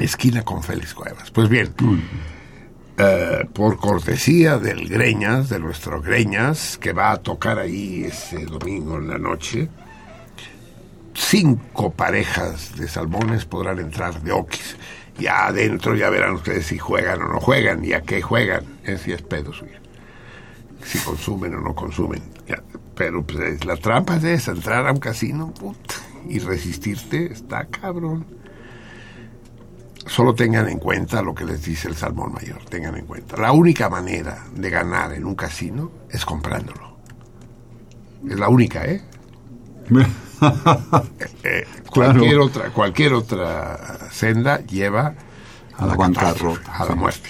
Speaker 1: esquina con Félix Cuevas. Pues bien, eh, por cortesía del Greñas, de nuestro Greñas, que va a tocar ahí ese domingo en la noche, cinco parejas de salmones podrán entrar de Oquis. Ya adentro ya verán ustedes si juegan o no juegan y a qué juegan. Es si es pedo suyo. Si consumen o no consumen. Pero pues es- la trampa es esa, entrar a un casino puta, y resistirte está cabrón. Solo tengan en cuenta lo que les dice el salmón mayor. Tengan en cuenta. La única manera de ganar en un casino es comprándolo. Es la única, ¿eh? Eh, cualquier
Speaker 2: Claro.
Speaker 1: otra cualquier otra senda lleva a,
Speaker 2: A
Speaker 1: la
Speaker 2: bancarrota,
Speaker 1: a la muerte.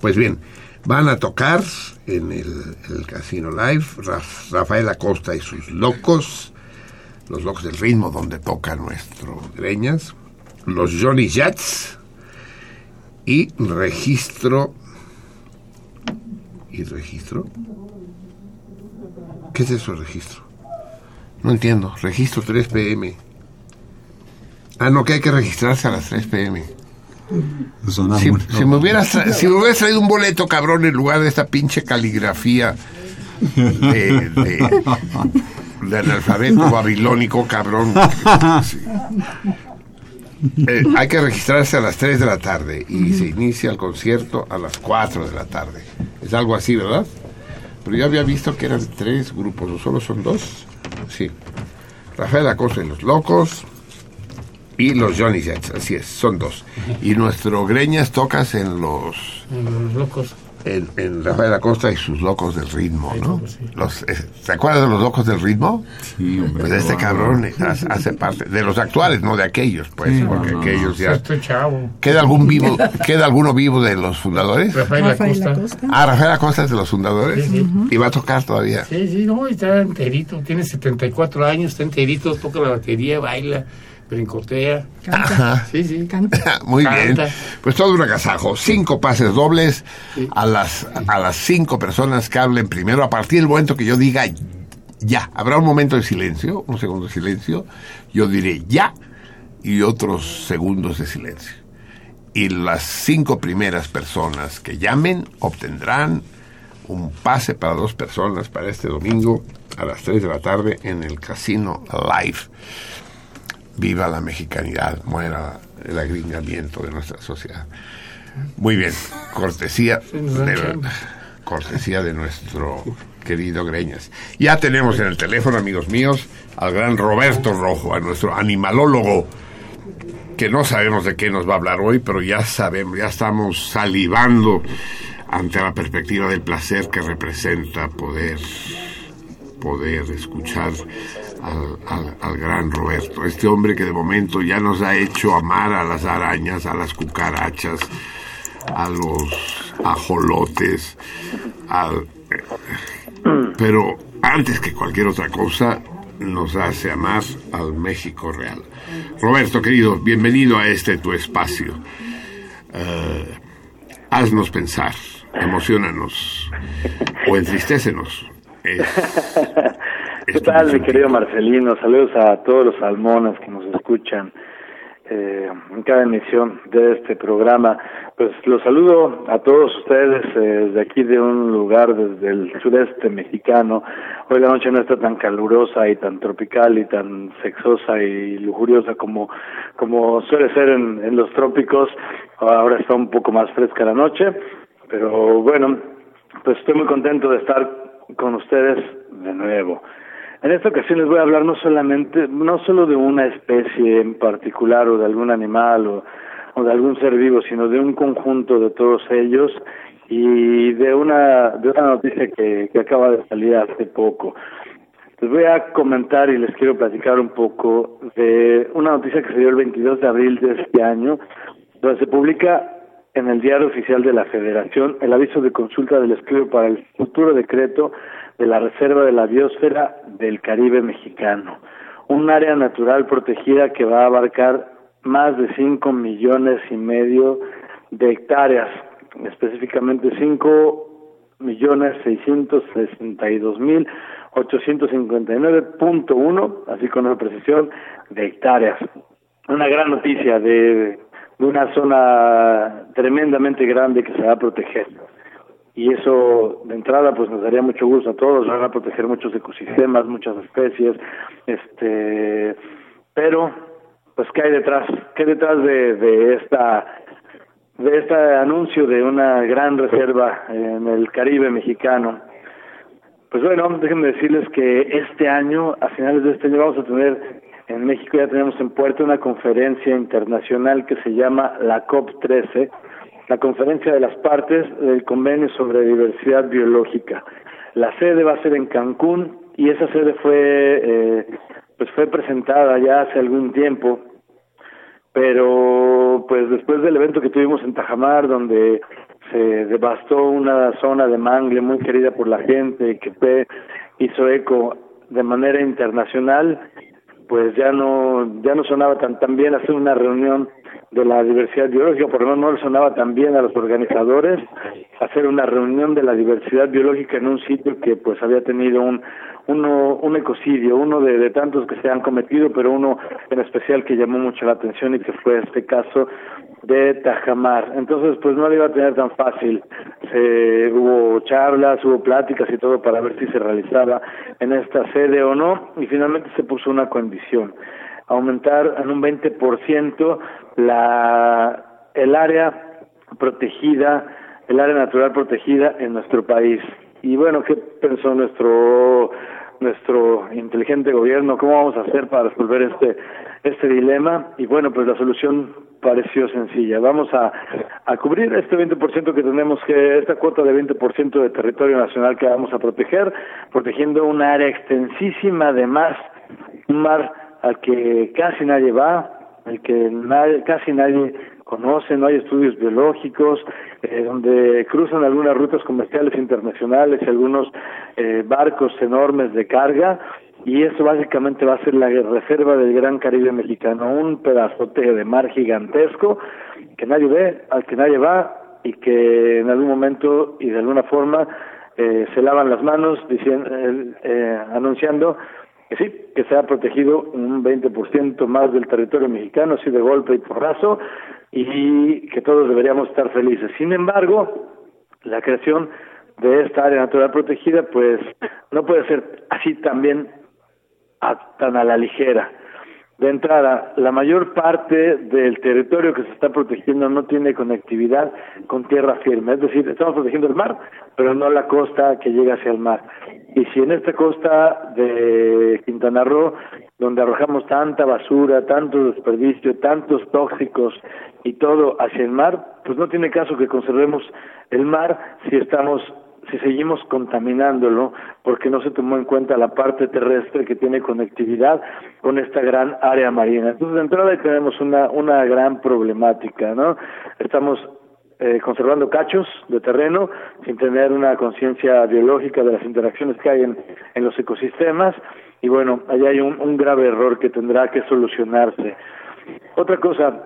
Speaker 1: Pues bien, van a tocar en el, el Casino Live Ra- Rafael Acosta y sus locos, los locos del ritmo donde toca nuestro Greñas, los Johnny Jets y registro y registro. ¿Qué es eso de registro? No entiendo. Registro 3 pm. Ah, no, que hay que registrarse a las 3 pm. Si, si me hubieras si me hubieras traído un boleto, cabrón, en lugar de esta pinche caligrafía de, de, del alfabeto babilónico, cabrón. Sí. eh, hay que registrarse a las 3 de la tarde y se inicia el concierto a las 4 de la tarde. Es algo así, ¿verdad? Pero yo había visto que eran tres grupos, ¿o solo son dos? Sí. Rafael Acosta y los Locos y los Johnny Jets, así es, son dos. Y nuestro Greñas tocas en los
Speaker 6: Los locos.
Speaker 1: En, en Rafael Acosta y sus locos del ritmo, ¿no? Los, eh, ¿Se acuerdan de los locos del ritmo?
Speaker 2: Sí, hombre.
Speaker 1: Pues este cabrón hace, hace parte de los actuales, no de aquellos, pues,
Speaker 2: Sí,
Speaker 1: porque
Speaker 2: no,
Speaker 1: aquellos ya.
Speaker 6: estoy chavo.
Speaker 1: ¿Queda algún vivo, queda alguno vivo de los fundadores?
Speaker 6: Rafael
Speaker 3: Rafael
Speaker 6: Acosta.
Speaker 3: Acosta.
Speaker 1: Ah, Rafael Acosta es de los fundadores
Speaker 6: Sí, sí.
Speaker 1: y va a tocar todavía.
Speaker 6: Sí, sí, no, está enterito, tiene 74 años, está enterito, toca la batería, baila, brincotea.
Speaker 3: Canta.
Speaker 1: Ajá.
Speaker 6: Sí, sí.
Speaker 3: Canta.
Speaker 1: Muy bien. Pues todo un agasajo. Cinco pases dobles a las a las cinco personas que hablen primero. A partir del momento que yo diga ya, habrá un momento de silencio, un segundo de silencio. Yo diré ya y otros segundos de silencio. Y las cinco primeras personas que llamen obtendrán un pase para dos personas para este domingo a las 3 de la tarde en el Casino Live. Viva la mexicanidad, muera el agringamiento de nuestra sociedad. Muy bien, cortesía de, cortesía de nuestro querido Greñas. Ya tenemos en el teléfono, amigos míos, al gran Roberto Rojo, a nuestro animalólogo, que no sabemos de qué nos va a hablar hoy, pero ya sabemos, ya estamos salivando ante la perspectiva del placer que representa poder poder escuchar al, al- gran Roberto, este hombre que de momento ya nos ha hecho amar a las arañas, a las cucarachas, a los ajolotes, al, pero antes que cualquier otra cosa nos hace amar al México real. Roberto, querido, bienvenido a este tu espacio. Eh, haznos pensar, emocionanos o entristécenos. Es-
Speaker 7: ¿Qué tal, mi querido Marcelino? Saludos a todos los salmones que nos escuchan eh, en cada emisión de este programa. Pues los saludo a todos ustedes eh, desde aquí de un lugar desde el sureste mexicano. Hoy la noche no está tan calurosa y tan tropical y tan sexosa y lujuriosa como, como suele ser en, en los trópicos. Ahora está un poco más fresca la noche, pero bueno, pues estoy muy contento de estar con ustedes de nuevo. En esta ocasión les voy a hablar no solamente, no solo de una especie en particular o de algún animal o, o de algún ser vivo, sino de un conjunto de todos ellos y de una, de una noticia que, que acaba de salir hace poco. Les voy a comentar y les quiero platicar un poco de una noticia que se dio el 22 de abril de este año, donde se publica en el diario oficial de la Federación el aviso de consulta del estudio para el futuro decreto de la Reserva de la Biosfera del Caribe mexicano, un área natural protegida que va a abarcar más de 5 millones y medio de hectáreas, específicamente 5 millones seiscientos sesenta y dos mil ochocientos cincuenta y nueve punto uno, así con una precisión de hectáreas. Una gran noticia de, de una zona tremendamente grande que se va a proteger. Y eso, de entrada, pues nos daría mucho gusto a todos, van a proteger muchos ecosistemas, muchas especies, este, pero, pues, ¿qué hay detrás? ¿Qué hay detrás de, de esta de este anuncio de una gran reserva en el Caribe mexicano. Pues bueno, déjenme decirles que este año, a finales de este año, vamos a tener en México, ya tenemos en puerto una conferencia internacional que se llama la COP13, la conferencia de las partes del convenio sobre diversidad biológica. La sede va a ser en Cancún y esa sede fue, eh, pues fue presentada ya hace algún tiempo pero pues después del evento que tuvimos en Tajamar donde se devastó una zona de mangle muy querida por la gente que hizo eco de manera internacional pues ya no ya no sonaba tan tan bien hacer una reunión de la diversidad biológica, por lo menos no le sonaba tan bien a los organizadores hacer una reunión de la diversidad biológica en un sitio que pues había tenido un uno un ecocidio, uno de, de tantos que se han cometido, pero uno en especial que llamó mucho la atención y que fue este caso de Tajamar. Entonces, pues no lo iba a tener tan fácil. Se, hubo charlas, hubo pláticas y todo para ver si se realizaba en esta sede o no, y finalmente se puso una condición. Aumentar en un 20% la, el área protegida, el área natural protegida en nuestro país. Y bueno, ¿qué pensó nuestro nuestro inteligente gobierno? ¿Cómo vamos a hacer para resolver este este dilema? Y bueno, pues la solución pareció sencilla. Vamos a, a cubrir este 20% que tenemos que, esta cuota de 20% de territorio nacional que vamos a proteger, protegiendo un área extensísima de más, un mar al que casi nadie va, al que nadie, casi nadie conoce, no hay estudios biológicos, eh, donde cruzan algunas rutas comerciales internacionales y algunos eh, barcos enormes de carga, y eso básicamente va a ser la reserva del Gran Caribe mexicano, un pedazote de mar gigantesco que nadie ve, al que nadie va y que en algún momento y de alguna forma eh, se lavan las manos diciendo, eh, anunciando que sí, que se ha protegido un 20% más del territorio mexicano, así de golpe y porrazo, y que todos deberíamos estar felices. Sin embargo, la creación de esta área natural protegida, pues no puede ser así también a, tan a la ligera. De entrada, la mayor parte del territorio que se está protegiendo no tiene conectividad con tierra firme, es decir, estamos protegiendo el mar, pero no la costa que llega hacia el mar. Y si en esta costa de Quintana Roo, donde arrojamos tanta basura, tanto desperdicio, tantos tóxicos y todo hacia el mar, pues no tiene caso que conservemos el mar si estamos si seguimos contaminándolo porque no se tomó en cuenta la parte terrestre que tiene conectividad con esta gran área marina. Entonces, de entrada tenemos una, una gran problemática, ¿no? Estamos eh, conservando cachos de terreno sin tener una conciencia biológica de las interacciones que hay en, en los ecosistemas y bueno, allá hay un, un grave error que tendrá que solucionarse. Otra cosa,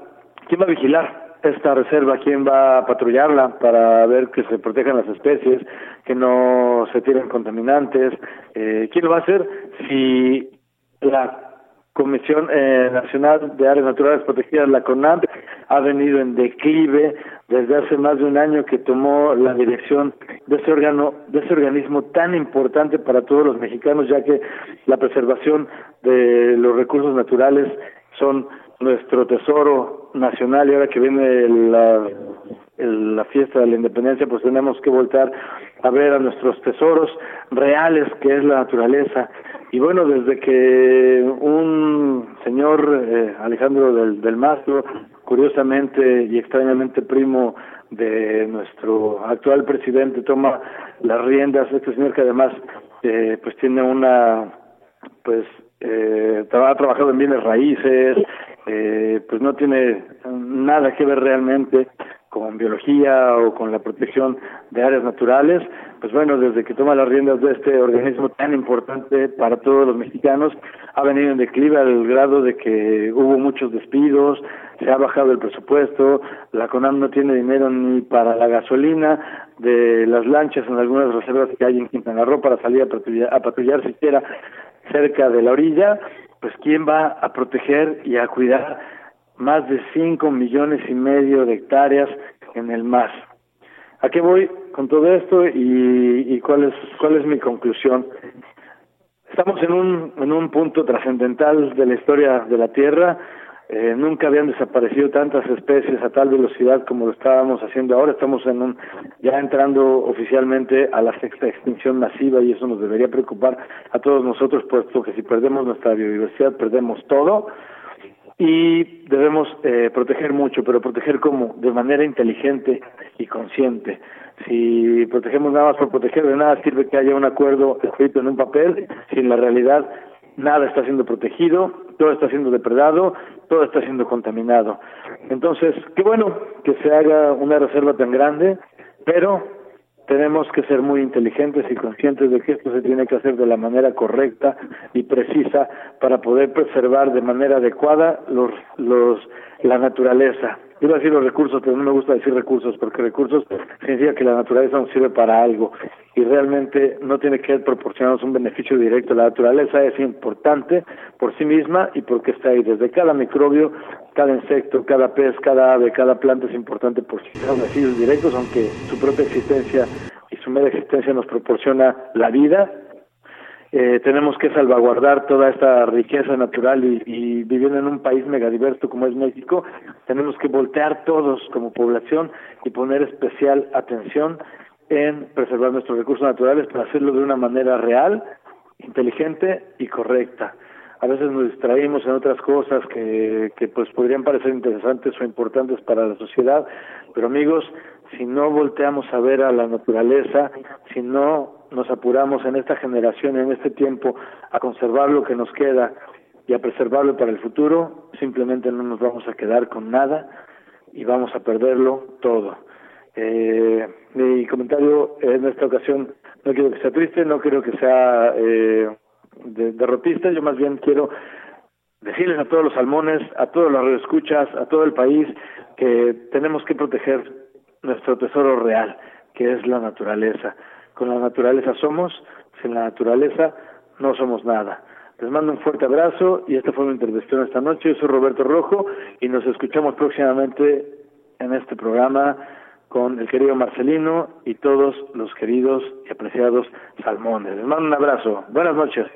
Speaker 7: ¿quién va a vigilar? Esta reserva, quién va a patrullarla para ver que se protejan las especies, que no se tiren contaminantes, eh, quién lo va a hacer si la Comisión eh, Nacional de Áreas Naturales Protegidas, la CONAP, ha venido en declive desde hace más de un año que tomó la dirección de ese órgano, de ese organismo tan importante para todos los mexicanos, ya que la preservación de los recursos naturales son nuestro tesoro nacional y ahora que viene la, la fiesta de la independencia, pues tenemos que voltar a ver a nuestros tesoros reales, que es la naturaleza. Y bueno, desde que un señor, eh, Alejandro del, del Mastro, curiosamente y extrañamente primo de nuestro actual presidente, toma las riendas, este señor que además eh, pues tiene una pues eh, ha trabajado en bienes raíces, eh, pues no tiene nada que ver realmente con biología o con la protección de áreas naturales, pues bueno, desde que toma las riendas de este organismo tan importante para todos los mexicanos, ha venido en declive al grado de que hubo muchos despidos, se ha bajado el presupuesto, la CONAM no tiene dinero ni para la gasolina de las lanchas en algunas reservas que hay en Quintana Roo para salir a patrullar, a patrullar siquiera cerca de la orilla, pues quién va a proteger y a cuidar más de cinco millones y medio de hectáreas en el mar. ¿A qué voy con todo esto y, y cuál es cuál es mi conclusión? Estamos en un en un punto trascendental de la historia de la Tierra eh, nunca habían desaparecido tantas especies a tal velocidad como lo estábamos haciendo ahora. Estamos en un, ya entrando oficialmente a la sexta extinción masiva y eso nos debería preocupar a todos nosotros, puesto que si perdemos nuestra biodiversidad, perdemos todo. Y debemos eh, proteger mucho, pero proteger como? De manera inteligente y consciente. Si protegemos nada más por proteger, de nada sirve que haya un acuerdo escrito en un papel, si la realidad nada está siendo protegido, todo está siendo depredado, todo está siendo contaminado. Entonces, qué bueno que se haga una reserva tan grande, pero tenemos que ser muy inteligentes y conscientes de que esto se tiene que hacer de la manera correcta y precisa para poder preservar de manera adecuada los, los, la naturaleza. Yo decir los recursos, pero no me gusta decir recursos, porque recursos significa que la naturaleza nos sirve para algo y realmente no tiene que proporcionarnos un beneficio directo. La naturaleza es importante por sí misma y porque está ahí. Desde cada microbio, cada insecto, cada pez, cada ave, cada planta es importante por sus beneficios directos, aunque su propia existencia y su mera existencia nos proporciona la vida eh, tenemos que salvaguardar toda esta riqueza natural y, y viviendo en un país megadiverso como es México, tenemos que voltear todos como población y poner especial atención en preservar nuestros recursos naturales para hacerlo de una manera real, inteligente y correcta. A veces nos distraímos en otras cosas que, que pues podrían parecer interesantes o importantes para la sociedad, pero amigos, si no volteamos a ver a la naturaleza, si no nos apuramos en esta generación, en este tiempo, a conservar lo que nos queda y a preservarlo para el futuro, simplemente no nos vamos a quedar con nada y vamos a perderlo todo. Eh, mi comentario en esta ocasión no quiero que sea triste, no quiero que sea eh, de, derrotista, yo más bien quiero decirles a todos los salmones, a todos los radioescuchas, a todo el país, que tenemos que proteger nuestro tesoro real, que es la naturaleza. Con la naturaleza somos, sin la naturaleza no somos nada. Les mando un fuerte abrazo y esta fue mi intervención esta noche. Yo soy Roberto Rojo y nos escuchamos próximamente en este programa con el querido Marcelino y todos los queridos y apreciados salmones. Les mando un abrazo. Buenas noches.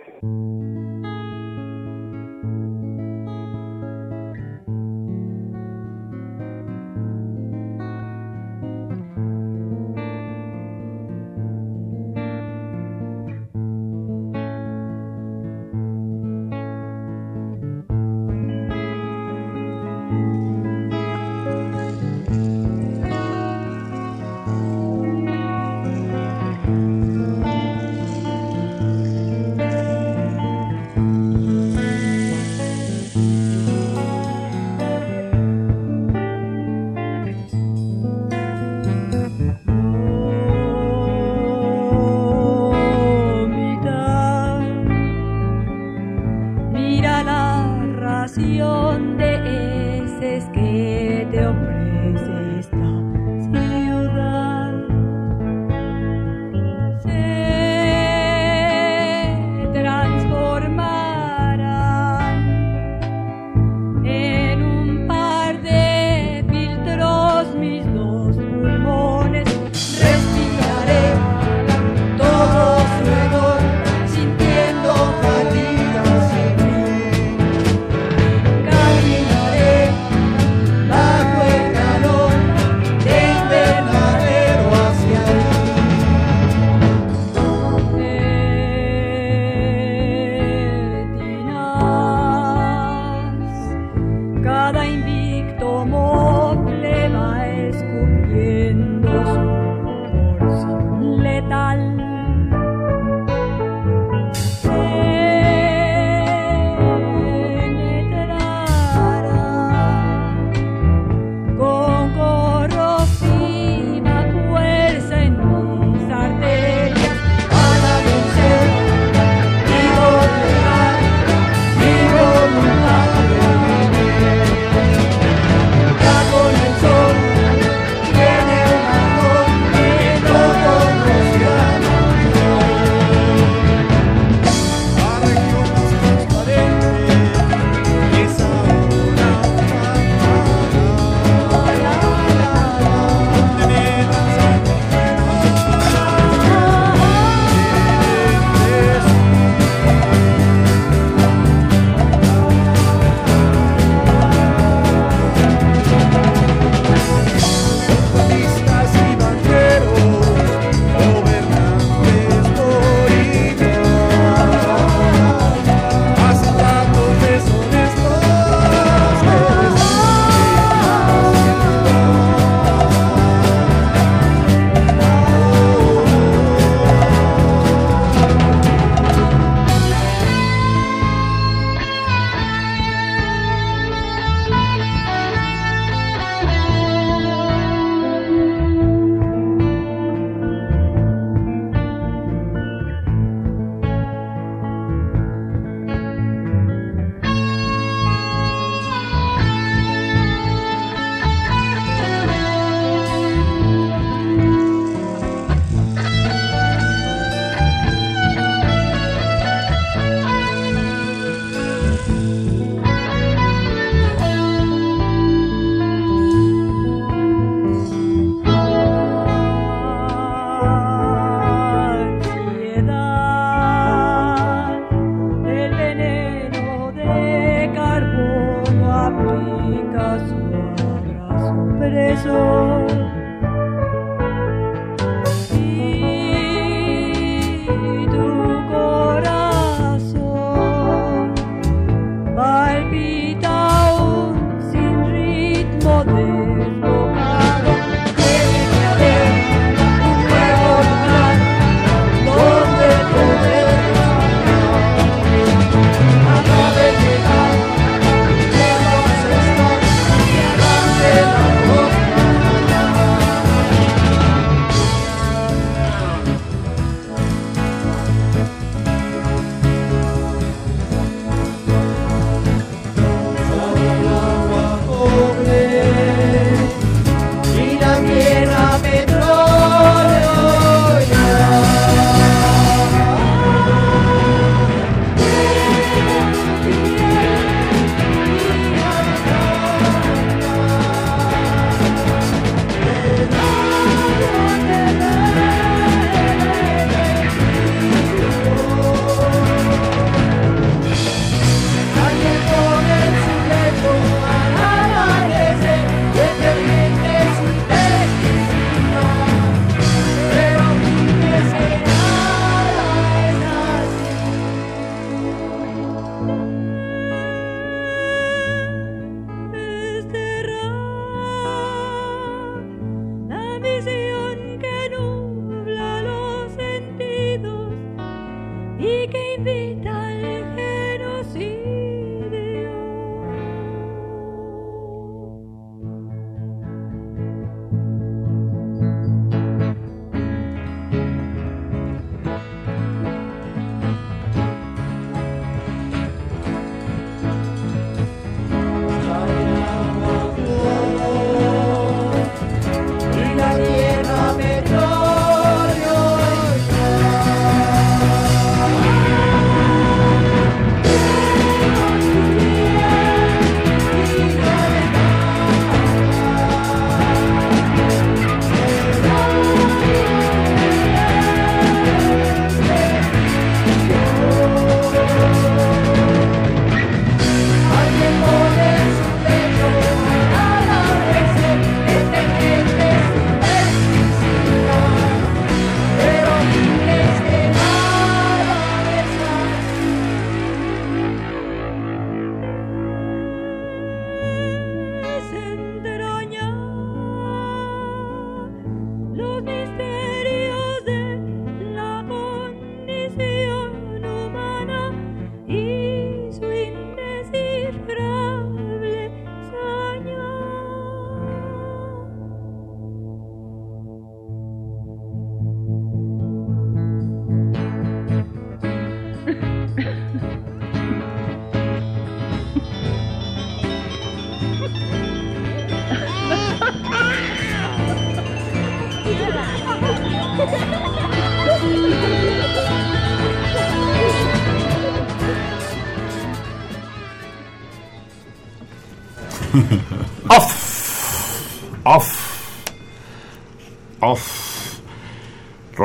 Speaker 1: preso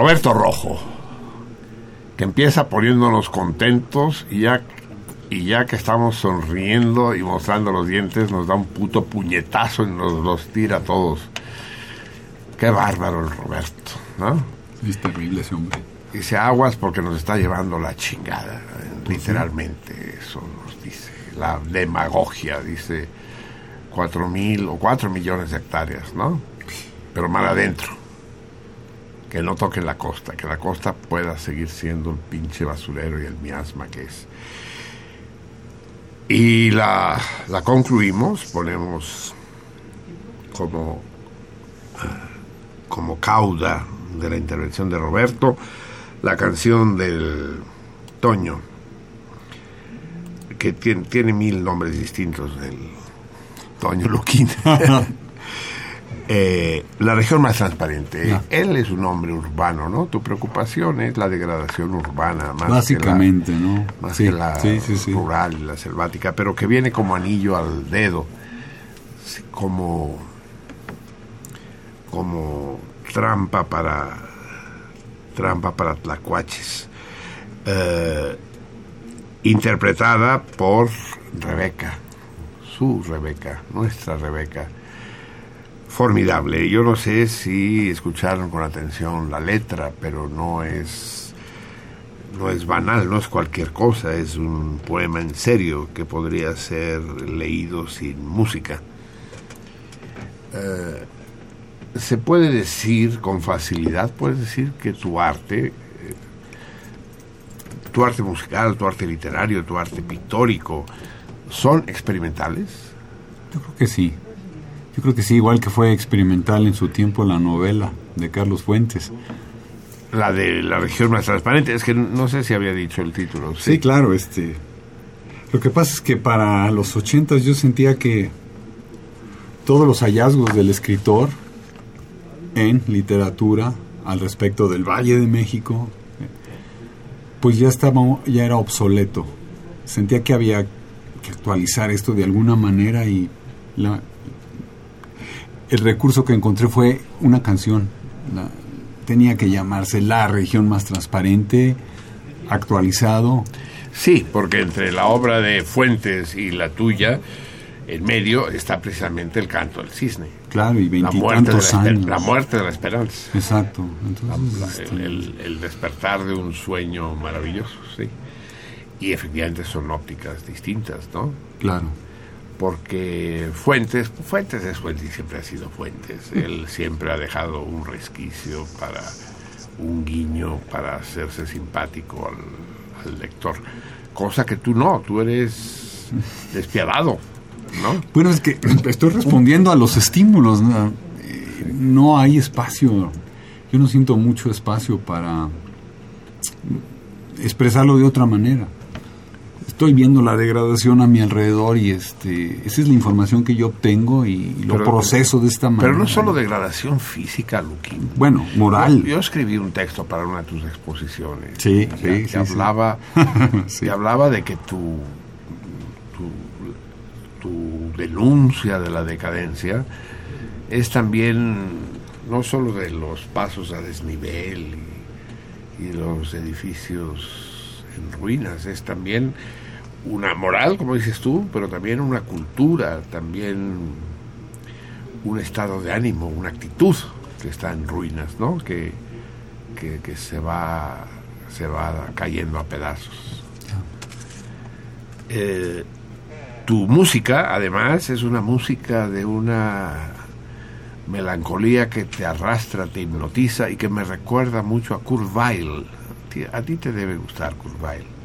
Speaker 1: Roberto Rojo. Que empieza poniéndonos contentos y ya, y ya que estamos sonriendo y mostrando los dientes, nos da un puto puñetazo y nos los tira a todos. Qué bárbaro el Roberto, ¿no?
Speaker 2: Es terrible ese hombre.
Speaker 1: Dice aguas porque nos está llevando la chingada. Literalmente, eso nos dice. La demagogia, dice cuatro mil o cuatro millones de hectáreas, ¿no? Pero mal adentro. Que no toque la costa, que la costa pueda seguir siendo el pinche basurero y el miasma que es. Y la, concluimos, ponemos como, como cauda de la intervención de Roberto la canción del Toño, que tiene, mil nombres distintos, el Toño Luquín. Eh, la región más transparente. Él es un hombre urbano, ¿no? Tu preocupación es la degradación urbana, más
Speaker 2: Básicamente,
Speaker 1: que la,
Speaker 2: ¿no?
Speaker 1: Más
Speaker 2: Sí,
Speaker 1: que la
Speaker 2: sí, sí,
Speaker 1: rural y la selvática, pero que viene como anillo al dedo, como como trampa para trampa para tlacuaches. Eh, interpretada por Rebeca, su Rebeca, nuestra Rebeca. Formidable. Yo no sé si escucharon con atención la letra, pero no es no es banal, no es cualquier cosa, es un poema en serio que podría ser leído sin música. Eh, se puede decir con facilidad, puedes decir que tu arte, eh, tu arte musical, tu arte literario, tu arte pictórico, son experimentales.
Speaker 2: Yo creo que sí. Yo creo que sí, igual que fue experimental en su tiempo la novela de Carlos Fuentes.
Speaker 1: La de la región más transparente, es que no sé si había dicho el título.
Speaker 2: Sí, claro, este. Lo que pasa es que para los ochentas yo sentía que todos los hallazgos del escritor en literatura al respecto del Valle de México, pues ya estaba, ya era obsoleto. Sentía que había que actualizar esto de alguna manera y la, el recurso que encontré fue una canción. La- tenía que llamarse La región más transparente, actualizado.
Speaker 1: Sí, porque entre la obra de Fuentes y la tuya, en medio está precisamente el canto del cisne.
Speaker 2: Claro, y veintitantos años.
Speaker 1: la muerte de la esperanza.
Speaker 2: Exacto. Entonces,
Speaker 1: la-
Speaker 2: este,
Speaker 1: el despertar de un sueño maravilloso, sí. Y efectivamente son ópticas distintas, ¿no?
Speaker 2: claro.
Speaker 1: Porque Fuentes, Fuentes es Fuentes y siempre ha sido Fuentes. Él siempre ha dejado un resquicio para un guiño, para hacerse simpático al lector. Cosa que tú no, tú eres despiadado, ¿no?
Speaker 2: Bueno, es que estoy respondiendo a los estímulos. ¿no? No hay espacio. Yo no siento mucho espacio para expresarlo de otra manera. Estoy viendo la degradación a mi alrededor y este, esa es la información que yo obtengo y lo
Speaker 1: Pero-
Speaker 2: proceso de esta manera.
Speaker 1: Pero no solo degradación física, Luquín.
Speaker 2: Bueno, moral.
Speaker 1: Yo, yo escribí un texto para una de tus exposiciones.
Speaker 2: Sí, sí,
Speaker 1: que
Speaker 2: sí,
Speaker 1: hablaba,
Speaker 2: Sí.
Speaker 1: que hablaba de que tu, tu, tu denuncia de la decadencia es también no solo de los pasos a desnivel y, y los edificios en ruinas, es también una moral, como dices tú, pero también una cultura, también un estado de ánimo, una actitud que está en ruinas, ¿no? Que, que, que se va se va cayendo a pedazos. Eh, tu música, además, es una música de una melancolía que te arrastra, te hipnotiza y que me recuerda mucho a Kurt Weill. A ti te debe gustar Kurt Weill.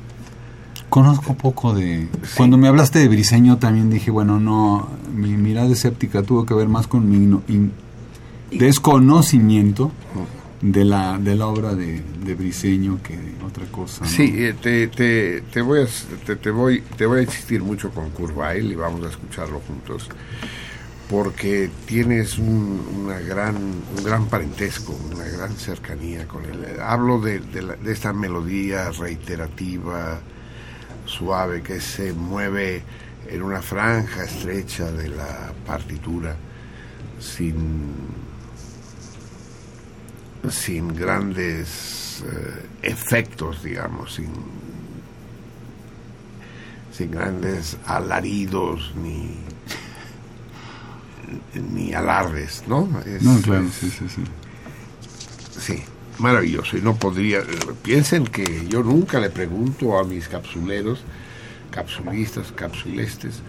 Speaker 2: Conozco poco de... Cuando me hablaste de Briseño también dije, bueno, no, mi mirada escéptica tuvo que ver más con mi no- in- desconocimiento de la, de la obra de, de Briseño que de otra cosa. ¿no?
Speaker 1: Sí, eh, te, te, te voy a, te, te voy, te voy a insistir mucho con Weill y vamos a escucharlo juntos porque tienes un, una gran, un gran parentesco, una gran cercanía con él. Hablo de, de, la- de esta melodía reiterativa, suave, que se mueve en una franja estrecha de la partitura, sin, sin grandes eh, efectos, digamos, sin, sin grandes alaridos ni ni alardes, ¿no? Es-
Speaker 2: No, claro,
Speaker 1: es-
Speaker 2: sí, sí, sí.
Speaker 1: Sí, maravilloso. Y no podría. eh, Piensen que yo nunca le pregunto a mis capsuleros, capsulistas, capsulestes,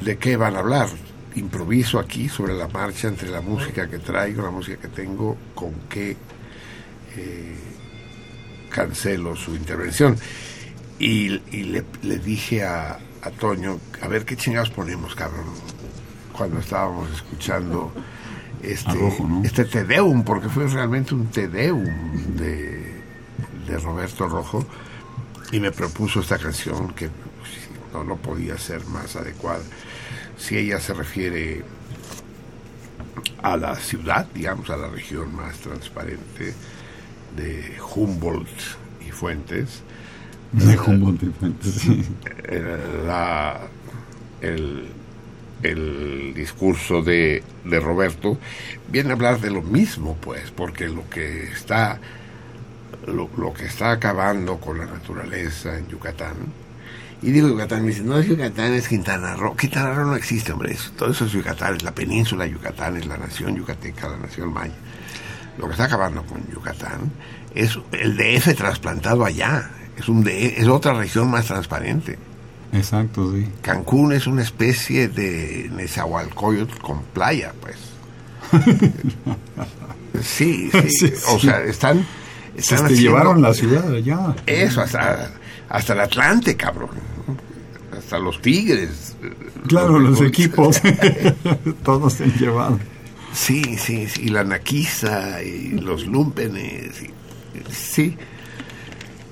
Speaker 1: de qué van a hablar. Improviso aquí sobre la marcha entre la música que traigo, la música que tengo, con qué eh, cancelo su intervención. Y, le, le dije a, a Toño, a ver qué chingados ponemos, cabrón, cuando estábamos escuchando este, este Te Deum, porque fue realmente un Te Deum de, de Roberto Rojo, y me propuso esta canción que pues, no, no podía ser más adecuada. Si ella se refiere a la ciudad, digamos, a la región más transparente de Humboldt y Fuentes,
Speaker 2: De Humboldt y Fuentes, sí.
Speaker 1: eh, la- el, el discurso de, de Roberto viene a hablar de lo mismo, pues, porque lo que está lo, que está acabando con la naturaleza en Yucatán, y digo Yucatán, me dice, no es Yucatán, es Quintana Roo. Quintana Roo no existe, hombre, eso- todo eso es Yucatán, es la península Yucatán, es la nación yucateca, la nación maya. Lo que está acabando con Yucatán es el DF trasplantado allá, es, un DF es otra región más transparente.
Speaker 2: Exacto, sí.
Speaker 1: Cancún es una especie de Nezahualcóyotl con playa, pues. Sí, sí,
Speaker 2: Sí, sí.
Speaker 1: o sea, están... están
Speaker 2: Este,
Speaker 1: haciendo
Speaker 2: llevaron la ciudad allá.
Speaker 1: Eso, hasta, hasta el Atlante, cabrón. Hasta los Tigres.
Speaker 2: Claro, los
Speaker 1: Los-
Speaker 2: equipos. Todos se han llevado.
Speaker 1: Sí, sí, sí, y la naquiza y los lumpenes. y- sí.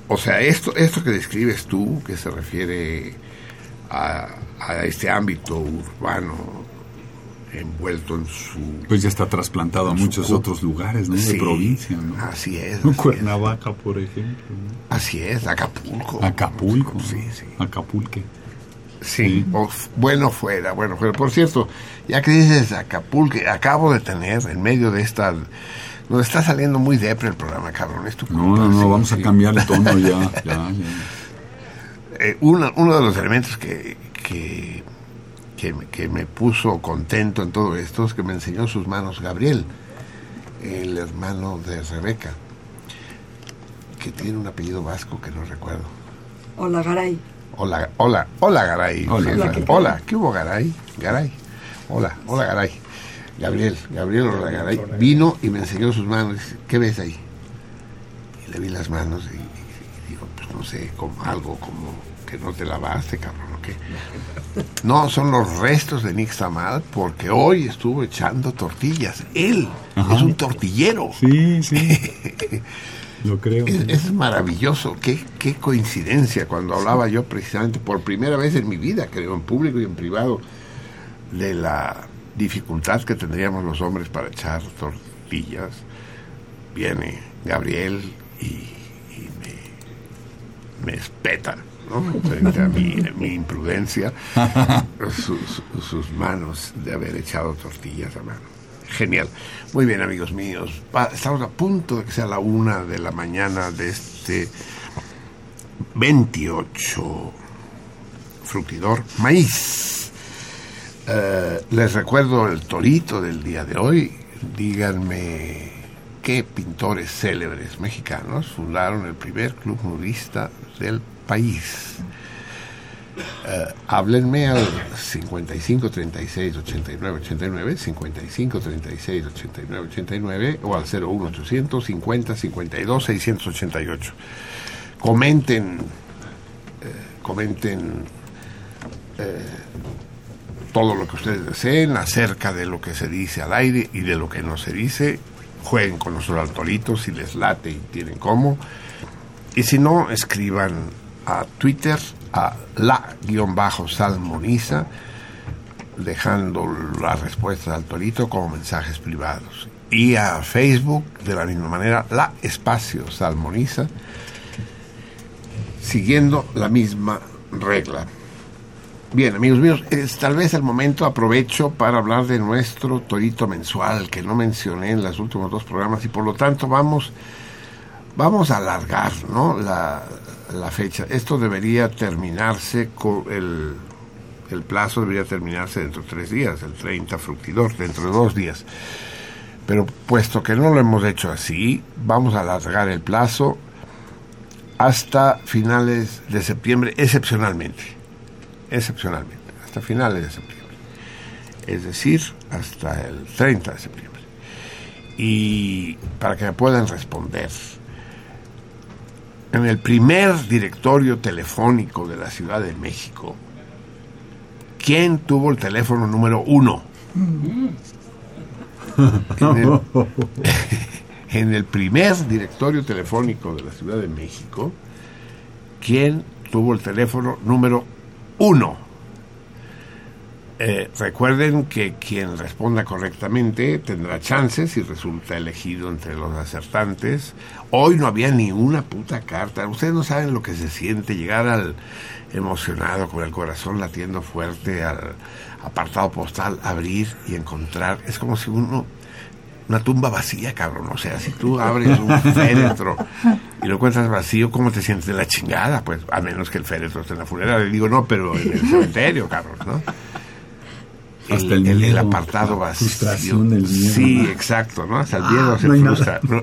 Speaker 1: O sea, esto, esto que describes tú, que se refiere a, a este ámbito urbano envuelto en su...
Speaker 2: Pues ya está trasplantado a muchos otros lugares, ¿no?
Speaker 1: Sí,
Speaker 2: de provincia, ¿no?
Speaker 1: Así es. Así es.
Speaker 2: Cuernavaca, por ejemplo. ¿no?
Speaker 1: Así es, Acapulco.
Speaker 2: Acapulco.
Speaker 1: Sí,
Speaker 2: ¿no?
Speaker 1: sí.
Speaker 2: Acapulque.
Speaker 1: Sí, o bueno fuera, bueno fuera. Por cierto, ya que dices Acapulco, acabo de tener en medio de esta... Nos está saliendo muy depre el programa, cabrón. Es tu
Speaker 2: No,
Speaker 1: culpa,
Speaker 2: no, no, vamos a cambiar el tono ya. ya, ya.
Speaker 1: Eh, uno, uno de los elementos que, que, que, me- que me puso contento en todo esto es que me enseñó sus manos Gabriel, el hermano de Rebeca, que tiene un apellido vasco que no recuerdo.
Speaker 4: Hola, Garay.
Speaker 1: Hola, hola, hola Garay.
Speaker 2: Hola.
Speaker 1: Hola,
Speaker 4: Hola, ¿qué
Speaker 1: hola,
Speaker 4: tal?
Speaker 1: ¿qué hubo Garay? Garay. Hola, hola Garay. Gabriel, Gabriel hola Garay. Vino y me enseñó sus manos. Dice, ¿Qué ves ahí? Y le vi las manos y, y digo, pues no, no sé, como algo como que no te lavaste, cabrón. No, son los restos de Nick Samal porque hoy estuvo echando tortillas. Él
Speaker 2: Ajá.
Speaker 1: es un tortillero.
Speaker 2: Sí, sí. Lo creo.
Speaker 1: Es, es maravilloso, qué, qué coincidencia cuando hablaba yo precisamente por primera vez en mi vida, creo, en público y en privado, de la dificultad que tendríamos los hombres para echar tortillas. Viene Gabriel y, y me, me espeta, ¿no? Frente a mi, mi imprudencia, sus, sus manos de haber echado tortillas a mano. Genial. Muy bien, amigos míos. Estamos a punto de que sea la una de la mañana de este 28 fructidor maíz. Eh, les recuerdo el torito del día de hoy. Díganme qué pintores célebres mexicanos fundaron el primer club nudista del país. Eh, háblenme al 55 36 89 89, 55 36 89 89 o al 01 800 50 52 688. Comenten, eh, comenten eh, todo lo que ustedes deseen acerca de lo que se dice al aire y de lo que no se dice. Jueguen con nosotros al torito si les late y tienen cómo. Y si no, escriban a Twitter a la-salmoniza dejando la respuesta al torito como mensajes privados. Y a Facebook de la misma manera, la espacio salmoniza, siguiendo la misma regla. Bien, amigos míos, es tal vez el momento, aprovecho para hablar de nuestro torito mensual que no mencioné en los últimos dos programas y por lo tanto vamos, vamos a alargar ¿no? la, la fecha. Esto debería terminarse con el, el plazo debería terminarse dentro de tres días, el 30 fructidor, dentro de dos días. Pero puesto que no lo hemos hecho así, vamos a alargar el plazo hasta finales de septiembre, excepcionalmente. Excepcionalmente, hasta finales de septiembre. Es decir, hasta el 30 de septiembre. Y para que me puedan responder, en el primer directorio telefónico de la Ciudad de México, ¿quién tuvo el teléfono número uno? En el, en el primer directorio telefónico de la Ciudad de México, ¿quién tuvo el teléfono número uno? Eh, recuerden que quien responda correctamente tendrá chances si resulta elegido entre los acertantes. Hoy no había ni una puta carta. Ustedes no saben lo que se siente llegar al emocionado, con el corazón latiendo fuerte, al apartado postal, abrir y encontrar. Es como si uno una tumba vacía, cabrón. O sea, si tú abres un féretro y lo encuentras vacío, ¿cómo te sientes de la chingada? Pues a menos que el féretro esté en la funeraria. Digo, no, pero en el cementerio, cabrón, ¿no?
Speaker 2: Hasta
Speaker 1: el,
Speaker 2: el
Speaker 1: el- el
Speaker 2: miedo,
Speaker 1: apartado vacío.
Speaker 2: del miedo.
Speaker 1: Sí, exacto, ¿no? Hasta el miedo
Speaker 2: Ah,
Speaker 1: se
Speaker 2: no hay
Speaker 1: frustra. ¿no?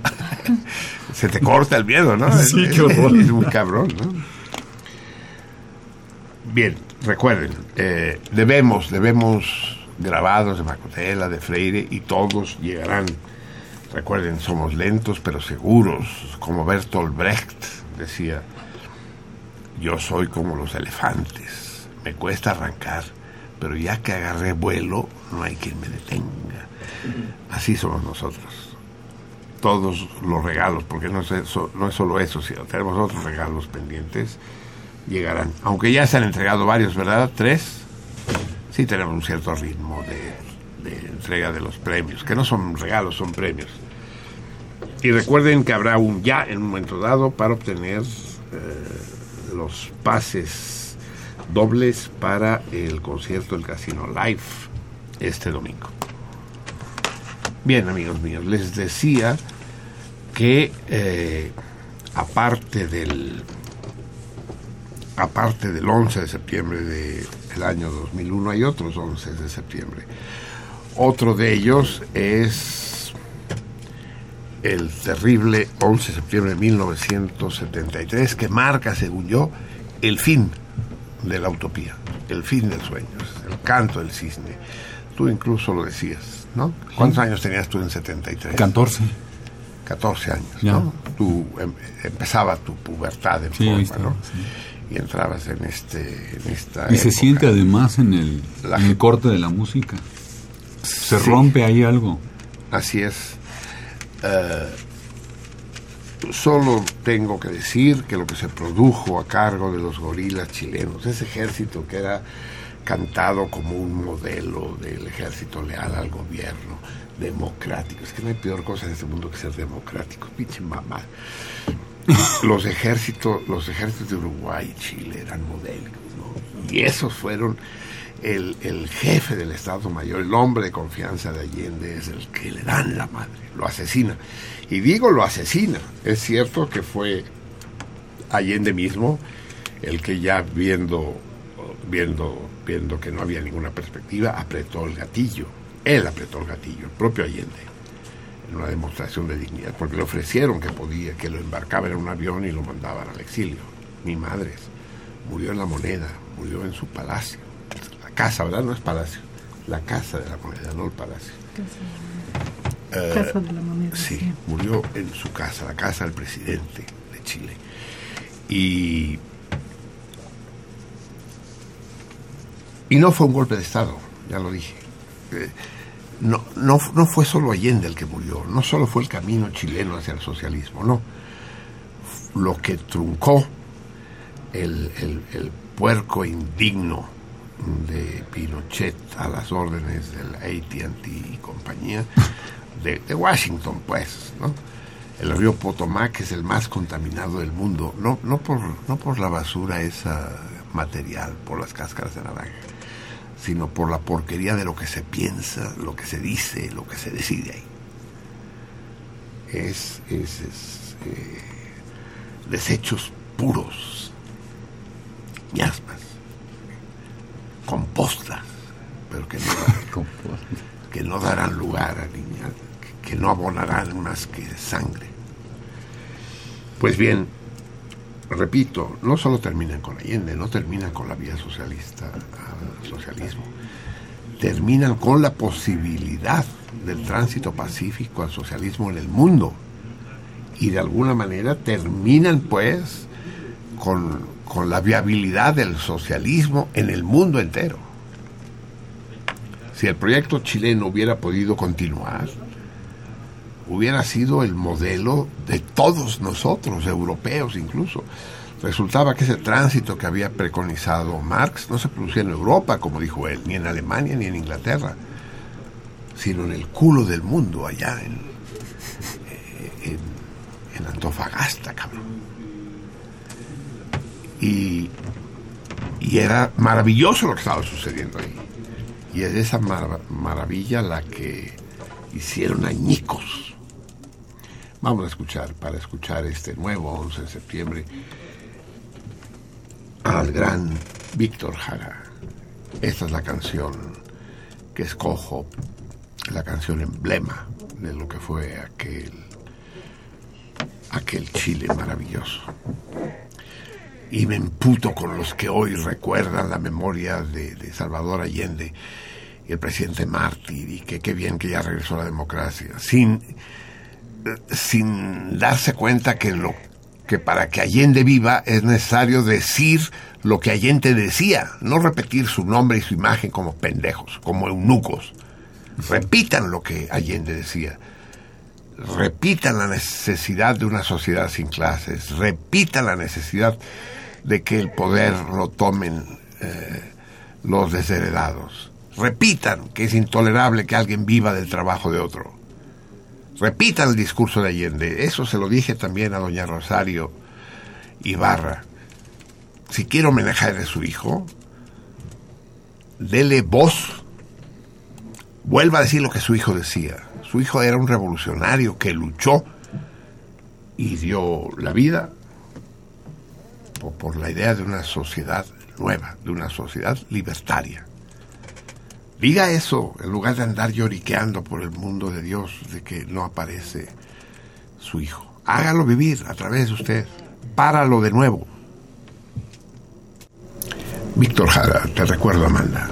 Speaker 1: se te corta el miedo, ¿no?
Speaker 2: Sí,
Speaker 1: Es-
Speaker 2: qué horror.
Speaker 1: Es un cabrón, ¿no? Bien, recuerden, eh, debemos, debemos grabados de Macotela, de Freire, y todos llegarán. Recuerden, somos lentos pero seguros, como Bertolt Brecht decía, yo soy como los elefantes, me cuesta arrancar, pero ya que agarré vuelo, no hay quien me detenga. Así somos nosotros. Todos los regalos, porque no es, eso- no es solo eso, sino tenemos otros regalos pendientes, llegarán. Aunque ya se han entregado varios, ¿verdad? ¿Tres? Sí tenemos un cierto ritmo de, entrega de los premios, que no son regalos, son premios. Y recuerden que habrá un ya en un momento dado para obtener eh, los pases dobles para el concierto del Casino Live este domingo. Bien, amigos míos, les decía que eh, aparte del aparte del 11 de septiembre de- del año 2001 hay otros 11 de septiembre. Otro de ellos es el terrible 11 de septiembre de 1973 que marca, según yo, el fin de la utopía, el fin del sueño, el canto del cisne. Tú incluso lo decías, ¿no? ¿Cuántos años tenías tú en 73?
Speaker 2: 14.
Speaker 1: 14 años,
Speaker 2: Ya.
Speaker 1: ¿no? Tú em- empezaba tu pubertad en
Speaker 2: Sí,
Speaker 1: forma,
Speaker 2: está,
Speaker 1: ¿no?
Speaker 2: sí.
Speaker 1: Y entrabas en este en esta
Speaker 2: Y se
Speaker 1: época.
Speaker 2: siente además en el,
Speaker 1: La
Speaker 2: en el corte de la música. Se
Speaker 1: Sí.
Speaker 2: rompe ahí algo.
Speaker 1: Así es. Eh, solo tengo que decir que lo que se produjo a cargo de los gorilas chilenos, ese ejército que era cantado como un modelo del ejército leal al gobierno, democrático. Es que no hay peor cosa en este mundo que ser democrático, pinche mamá. Los ejércitos, los ejércitos de Uruguay y Chile eran modélicos, ¿no? Y esos fueron el, el jefe del Estado Mayor, el hombre de confianza de Allende, es el que le dan la madre, lo asesina. Y digo lo asesina, es cierto que fue Allende mismo el que ya viendo, viendo, viendo que no había ninguna perspectiva, apretó el gatillo. Él apretó el gatillo, el propio Allende, en una demostración de dignidad, porque le ofrecieron que podía, que lo embarcaba en un avión y lo mandaban al exilio. Mi madre murió en la moneda, murió en su palacio. La casa, ¿verdad? No es palacio. La casa de la moneda, no el palacio. Eh,
Speaker 3: Casa de la moneda.
Speaker 1: Sí, murió en su casa, la casa del presidente de Chile. Y. Y no fue un golpe de Estado, ya lo dije. Eh, no, no, no fue solo Allende el que murió, no solo fue el camino chileno hacia el socialismo, no. Lo que truncó el, el- el puerco indigno de Pinochet a las órdenes del ATT y compañía de, de Washington, pues, ¿no? El río Potomac es el más contaminado del mundo, no, no, por, no por la basura esa material, por las cáscaras de naranja, sino por la porquería de lo que se piensa, lo que se dice, lo que se decide ahí. Es, es, es, eh, desechos puros, miasmas, compostas, pero que no, que no darán lugar a niña, que, no abonarán más que sangre. Pues bien, repito, no solo terminan con Allende, no terminan con la vía socialista al socialismo, terminan con la posibilidad del tránsito pacífico al socialismo en el mundo. Y de alguna manera terminan pues con, con la viabilidad del socialismo en el mundo entero. Si el proyecto chileno hubiera podido continuar, hubiera sido el modelo de todos nosotros, europeos incluso. Resultaba que ese tránsito que había preconizado Marx no se producía en Europa, como dijo él, ni en Alemania ni en Inglaterra, sino en el culo del mundo, allá en, eh, en, Antofagasta, cabrón. Y, y era maravilloso lo que estaba sucediendo ahí. Y es esa mara- maravilla la que hicieron añicos. Vamos a escuchar, para escuchar este nuevo 11 de septiembre, al gran Víctor Jara. Esta es la canción que escojo, la canción emblema de lo que fue aquel, aquel Chile maravilloso. Y me emputo con los que hoy recuerdan la memoria de, Salvador Allende y el presidente mártir y que qué bien que ya regresó la democracia, sin, sin darse cuenta que lo que para que Allende viva es necesario decir lo que Allende decía, no repetir su nombre y su imagen como pendejos, como eunucos. Repitan lo que Allende decía. Repitan la necesidad de una sociedad sin clases. Repitan la necesidad de que el poder lo tomen eh, los desheredados. Repitan que es intolerable que alguien viva del trabajo de otro. Repitan el discurso de Allende. Eso se lo dije también a doña Rosario Ibarra. Si quiere homenajear a su hijo, dele voz. Vuelva a decir lo que su hijo decía. Su hijo era un revolucionario que luchó y dio la vida por, por la idea de una sociedad nueva, de una sociedad libertaria. Diga eso en lugar de andar lloriqueando por el mundo de Dios de que no aparece su hijo. Hágalo vivir a través de usted. Páralo de nuevo. Víctor Jara, te recuerdo, Amanda.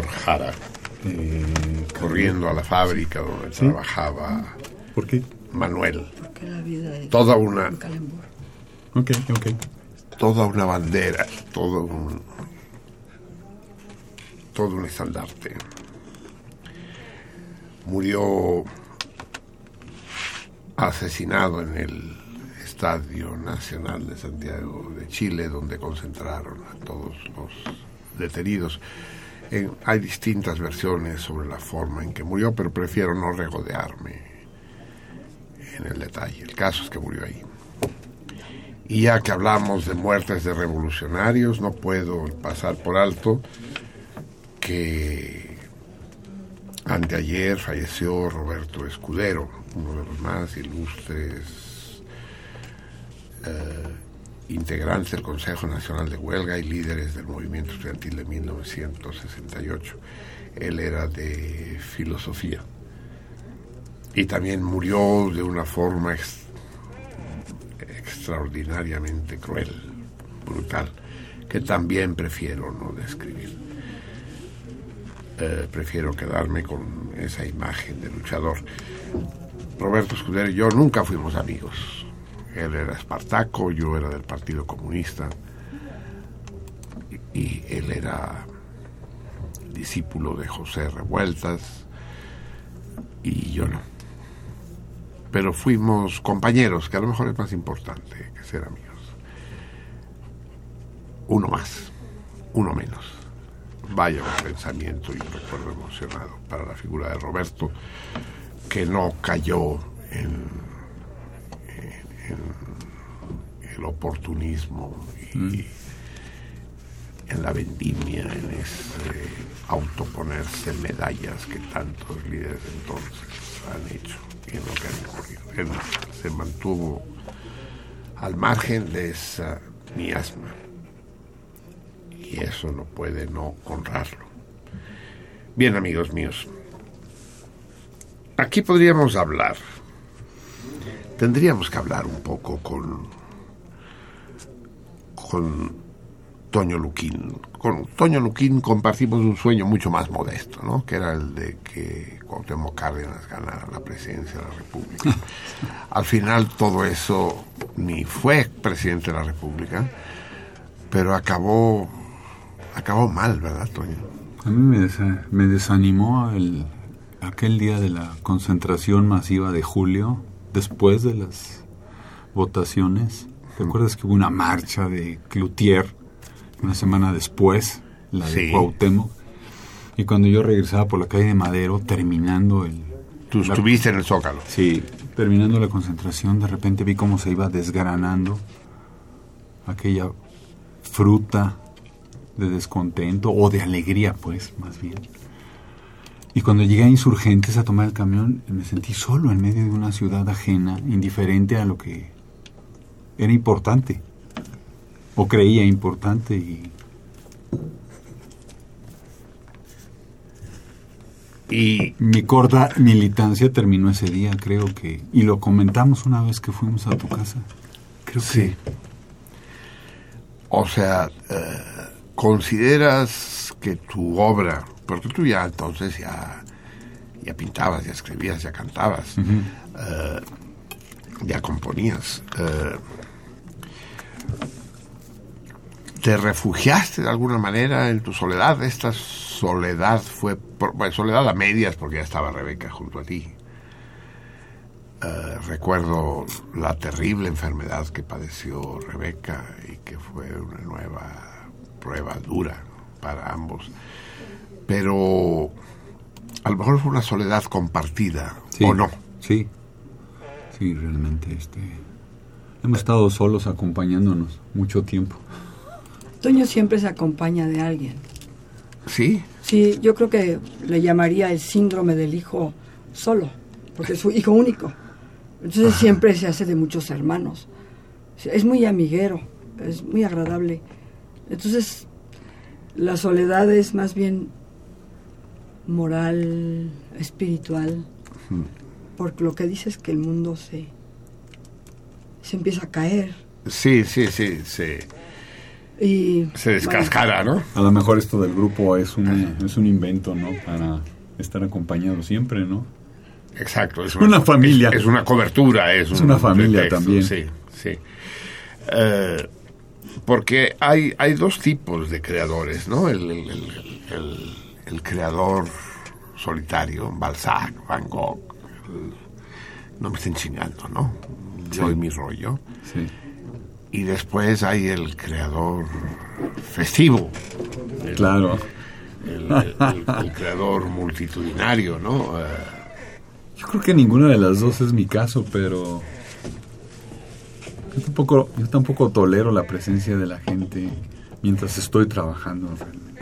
Speaker 1: Víctor Jara, corriendo a la fábrica donde
Speaker 2: ¿Sí?
Speaker 1: trabajaba
Speaker 2: ¿Por qué?
Speaker 1: Manuel.
Speaker 4: Porque la vida es
Speaker 1: Toda una,
Speaker 4: un calembur.
Speaker 2: Ok, ok.
Speaker 1: toda una bandera, todo un, todo un estandarte. Murió asesinado en el Estadio Nacional de Santiago de Chile, donde concentraron a todos los detenidos. Hay distintas versiones sobre la forma en que murió, pero prefiero no regodearme en el detalle. El caso es que murió ahí. Y ya que hablamos de muertes de revolucionarios, no puedo pasar por alto que anteayer falleció Roberto Escudero, uno de los más ilustres eh, integrantes del Consejo Nacional de Huelga y líderes del movimiento estudiantil de 1968. Él era de filosofía y también murió de una forma ex- extraordinariamente cruel, brutal, que también prefiero no describir. Eh, prefiero quedarme con esa imagen de luchador. Roberto Escudero y yo nunca fuimos amigos. Él era espartaco, yo era del Partido Comunista y, él era discípulo de José Revueltas y yo no. Pero fuimos compañeros, que a lo mejor es más importante que ser amigos. Uno más, uno menos. Vaya un pensamiento y un recuerdo emocionado para la figura de Roberto, que no cayó en, en- en el oportunismo y en la vendimia, en ese autoponerse medallas que tantos líderes de entonces han hecho y en lo que han ocurrido. Él se mantuvo al margen de esa miasma y eso no puede no honrarlo. Bien, amigos míos, aquí podríamos hablar, tendríamos que hablar un poco con, con Toño Luquín. Con Toño Luquín compartimos un sueño mucho más modesto, ¿no? Que era el de que Cuauhtémoc Cárdenas ganara la presidencia de la República. Al final todo eso ni fue presidente de la República, pero acabó acabó mal, ¿verdad, Toño?
Speaker 2: A mí me, me desanimó el, aquel día de la concentración masiva de julio, después de las votaciones. ¿Te acuerdas que hubo una marcha de Cloutier una semana después, la de
Speaker 1: Sí.
Speaker 2: Cuauhtémoc? Y cuando yo regresaba por la calle de Madero, terminando el...
Speaker 1: Tú
Speaker 2: la-
Speaker 1: estuviste en el Zócalo.
Speaker 2: Sí, terminando la concentración, de repente vi cómo se iba desgranando aquella fruta de descontento o de alegría, pues, más bien. Y cuando llegué a Insurgentes a tomar el camión, me sentí solo en medio de una ciudad ajena, indiferente a lo que era importante, o creía importante, y
Speaker 1: Y
Speaker 2: mi corta militancia terminó ese día, creo que, y lo comentamos una vez que fuimos a tu casa. Creo
Speaker 1: Sí. O sea, eh, ¿consideras que tu obra, porque tú ya entonces ya, ya pintabas, ya escribías, ya cantabas, eh, ya componías, eh, ¿te refugiaste de alguna manera en tu soledad? Esta soledad fue, bueno, soledad a medias porque ya estaba Rebeca junto a ti. Eh, recuerdo la terrible enfermedad que padeció Rebeca y que fue una nueva prueba dura para ambos. Pero a lo mejor fue una soledad compartida,
Speaker 2: Sí,
Speaker 1: ¿o no?
Speaker 2: Sí, sí, realmente, este, hemos estado solos acompañándonos mucho tiempo.
Speaker 4: Toño siempre se acompaña de alguien.
Speaker 1: Sí,
Speaker 4: Sí, yo creo que le llamaría el síndrome del hijo solo, porque es su hijo único. Entonces siempre se hace de muchos hermanos. Es muy amiguero, es muy agradable. Entonces, la soledad es más bien moral, espiritual, porque lo que dice es que el mundo se, se empieza a caer.
Speaker 1: sí, sí, sí, sí.
Speaker 4: Y,
Speaker 1: Se descascara, ¿no?
Speaker 2: A lo mejor esto del grupo es un, es un invento, ¿no? Para estar acompañado siempre, ¿no?
Speaker 1: Exacto. Es
Speaker 2: Una familia.
Speaker 1: Es, es una cobertura, es,
Speaker 2: Es
Speaker 1: un
Speaker 2: una familia
Speaker 1: pretexto,
Speaker 2: también.
Speaker 1: Sí, sí. Eh, porque hay, hay dos tipos de creadores, ¿no? El, el- el- el- el creador solitario, Balzac, Van Gogh. el- no me estén chingando, ¿no? Yo
Speaker 2: Sí.
Speaker 1: y mi rollo.
Speaker 2: Sí.
Speaker 1: Y después hay el creador festivo. El-
Speaker 2: Claro.
Speaker 1: El, el- el- el creador multitudinario, ¿no? Eh,
Speaker 2: Yo creo que ninguna de las dos es mi caso, pero yo tampoco, yo tampoco tolero la presencia de la gente mientras estoy trabajando realmente.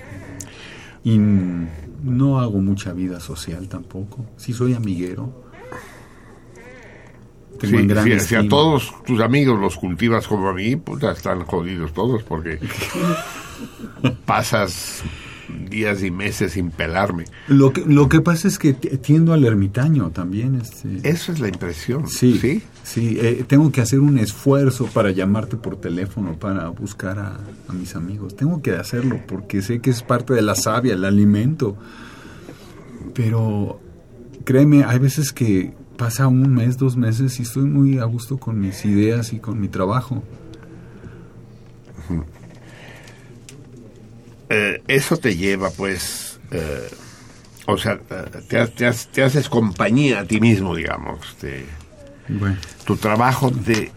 Speaker 2: Y no hago mucha vida social tampoco. Sí soy amiguero. Tengo
Speaker 1: Sí,
Speaker 2: gran
Speaker 1: si, si a todos tus amigos los cultivas como a mí, pues ya están jodidos todos porque pasas días y meses sin pelarme.
Speaker 2: Lo que, lo que pasa es que tiendo al ermitaño también. Este,
Speaker 1: Eso es la impresión.
Speaker 2: Sí,
Speaker 1: ¿sí?
Speaker 2: sí, eh, tengo que hacer un esfuerzo para llamarte por teléfono, para buscar a, a mis amigos. Tengo que hacerlo porque sé que es parte de la savia, el alimento. Pero créeme, hay veces que pasa un mes, dos meses y estoy muy a gusto con mis ideas y con mi trabajo.
Speaker 1: Eh, eso te lleva, pues, eh, o sea, eh, te, te haces compañía a ti mismo, digamos. te-
Speaker 2: Bueno,
Speaker 1: tu trabajo te,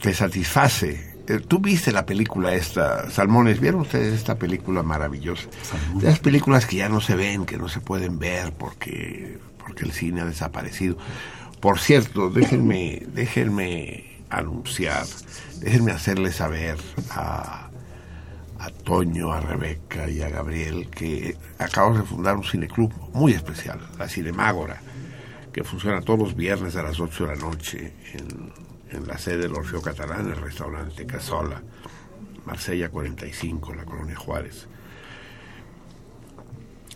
Speaker 1: te satisface. Tú viste la película esta, Salmones, ¿vieron ustedes esta película maravillosa? De las películas que ya no se ven, que no se pueden ver porque, porque el cine ha desaparecido. Por cierto, déjenme, déjenme anunciar, déjenme hacerles saber a, a Toño, a Rebeca y a Gabriel que acabamos de fundar un cineclub muy especial, la Cinemágora, que funciona todos los viernes a las 8 de la noche en, la sede del Orfeo Catalán, el restaurante Casola, Marsella 45, la Colonia Juárez,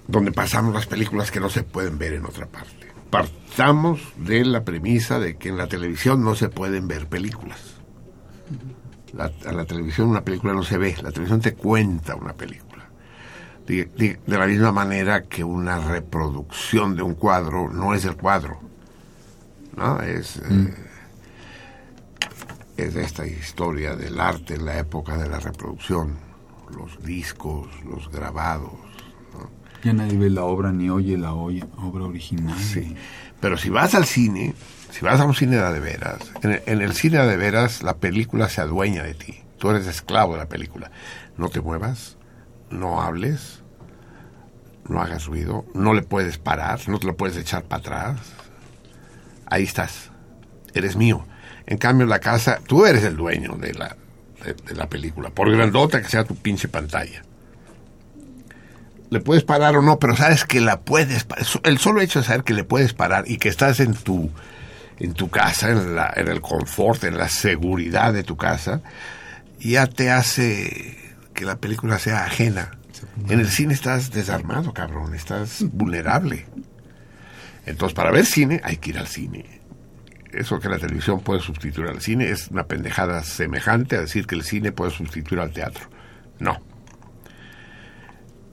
Speaker 1: donde pasamos las películas que no se pueden ver en otra parte. Partamos de la premisa de que en la televisión no se pueden ver películas. La, a la televisión una película no se ve, la televisión te cuenta una película. De, de- de la misma manera que una reproducción de un cuadro no es el cuadro. ¿no? Es, eh, es esta historia del arte en la época de la reproducción. Los discos, los grabados.
Speaker 2: Ya nadie ve la obra ni oye la obra original.
Speaker 1: Sí. Pero si vas al cine, si vas a un cine de veras, en el, en el cine de veras la película se adueña de ti. Tú eres esclavo de la película. No te muevas, no hables, no hagas ruido, no le puedes parar, no te lo puedes echar para atrás. Ahí estás. Eres mío. En cambio, la casa, tú eres el dueño de la, de, de la película, por grandota que sea tu pinche pantalla le puedes parar o no, pero sabes que la puedes parar. El solo hecho de saber que le puedes parar y que estás en tu, en tu casa, en, la, en el confort, en la seguridad de tu casa, ya te hace que la película sea ajena. En el cine estás desarmado, cabrón, estás vulnerable. Entonces, para ver cine hay que ir al cine. Eso que la televisión puede sustituir al cine es una pendejada semejante a decir que el cine puede sustituir al teatro. No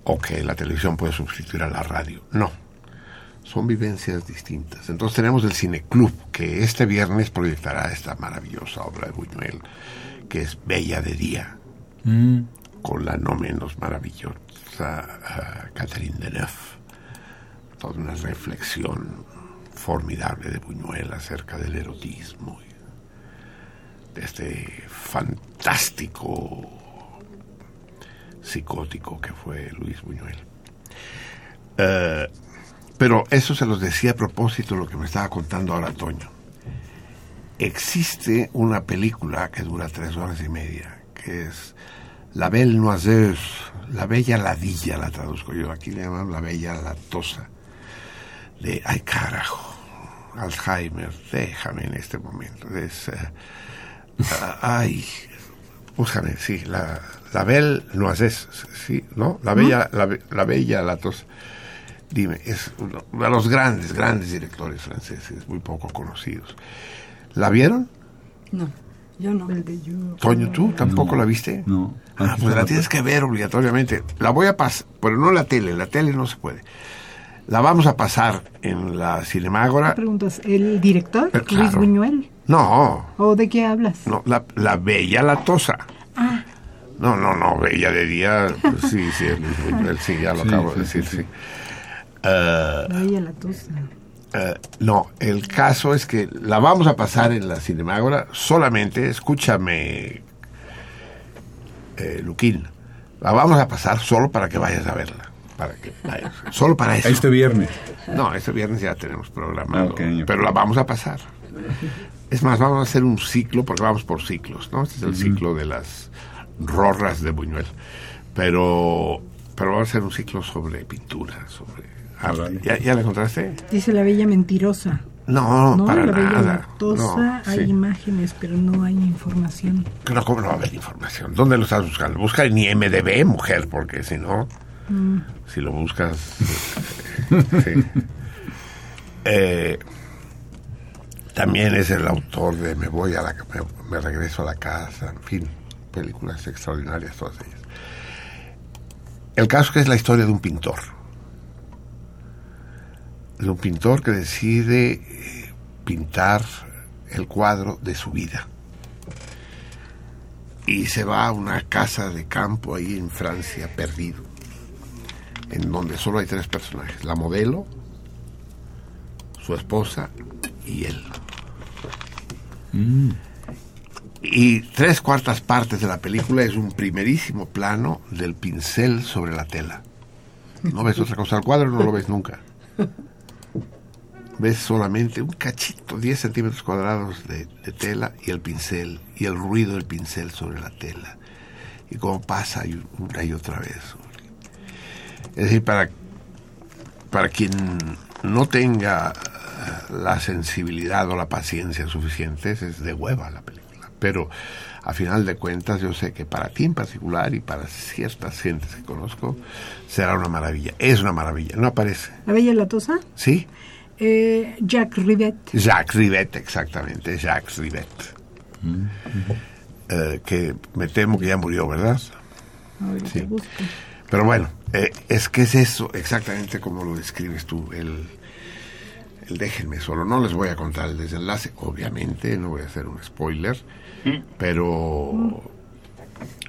Speaker 1: o que la televisión puede sustituir a la radio. No, son vivencias distintas. Entonces tenemos el Cineclub, que este viernes proyectará esta maravillosa obra de Buñuel, que es Bella de Día,
Speaker 2: Mm.
Speaker 1: con la no menos maravillosa ah, Catherine Deneuve. Toda una reflexión formidable de Buñuel acerca del erotismo, y de este fantástico psicótico que fue Luis Buñuel. Eh, pero eso se los decía a propósito de lo que me estaba contando ahora Toño. Existe una película que dura tres horas y media, que es La Belle Noiseuse, La Bella Ladilla, la traduzco yo, aquí le llaman La Bella Latosa, de, ay carajo, Alzheimer, déjame en este momento, es, eh, ay, búscame, sí, la, la Belle Noiseuse, sí, ¿no? La Bella, la, Be- la Bella Latosa. Dime, es uno de los grandes, grandes directores franceses, muy poco conocidos. ¿La vieron?
Speaker 4: No, yo no.
Speaker 1: Toño, ¿tú tampoco la viste?
Speaker 2: No.
Speaker 1: Ah, pues la tienes que ver obligatoriamente. La voy a pasar, pero no la tele, la tele no se puede. La vamos a pasar en la Cinemágora.
Speaker 3: Preguntas, ¿el director? Luis
Speaker 1: claro.
Speaker 3: Buñuel.
Speaker 1: No,
Speaker 3: ¿O de qué hablas?
Speaker 1: no, la, la Bella Latosa.
Speaker 3: Ah,
Speaker 1: No, no, no, Bella de día, pues sí, sí, Luis Buñuel, sí, ya lo
Speaker 2: Sí,
Speaker 1: acabo
Speaker 2: sí,
Speaker 1: de decir,
Speaker 2: sí,
Speaker 1: sí. Eh,
Speaker 3: la.
Speaker 1: Eh, no, el caso es que la vamos a pasar en la Cinemágora solamente, escúchame, eh, Luquín, la vamos a pasar solo para que vayas a verla. Para que vayas, solo para eso.
Speaker 2: Este viernes.
Speaker 1: No, este viernes ya tenemos programado, pero la vamos a pasar. Es más, vamos a hacer un ciclo, porque vamos por ciclos, ¿no? Este es el ciclo de las rorras de Buñuel. Pero, pero vamos a hacer un ciclo sobre pintura, sobre arte.
Speaker 2: Órale.
Speaker 1: ¿Ya, ¿Ya la encontraste?
Speaker 3: Dice la Bella Mentirosa.
Speaker 1: No,
Speaker 3: No,
Speaker 1: para
Speaker 3: la Bella
Speaker 1: nada. No,
Speaker 3: hay
Speaker 1: sí.
Speaker 3: imágenes, pero no hay información.
Speaker 1: No, ¿cómo no va a haber información? ¿Dónde lo estás buscando? Busca en IMDB, mujer, porque si no,
Speaker 3: Mm.
Speaker 1: si lo buscas... eh, sí. Eh, también es el autor de Me voy a la... Me, me regreso a la casa, en fin, películas extraordinarias todas ellas. El caso es que es la historia de un pintor. De un pintor que decide eh, pintar el cuadro de su vida y se va a una casa de campo ahí en Francia, perdido, en donde solo hay tres personajes, la modelo, su esposa y él. Y tres cuartas partes de la película es un primerísimo plano del pincel sobre la tela. No ves otra cosa, el cuadro no lo ves nunca. Ves solamente un cachito, 10 centímetros cuadrados de, de tela y el pincel, y el ruido del pincel sobre la tela. Y cómo pasa una y otra vez. Es decir, para, para quien no tenga eh, la sensibilidad o la paciencia suficientes, es de hueva la película. Pero a final de cuentas, yo sé que para ti en particular y para ciertas gentes que conozco, será una maravilla. Es una maravilla. No aparece.
Speaker 3: La Bella Latosa,
Speaker 1: ¿Sí?
Speaker 3: Eh, Jacques Rivet.
Speaker 1: Jacques Rivet, exactamente, Jacques Rivet. eh, que me temo que ya murió, ¿verdad? Sí. Pero bueno, eh, es que es eso, exactamente como lo describes tú, el, el déjenme solo. No les voy a contar el desenlace, obviamente, no voy a hacer un spoiler, pero,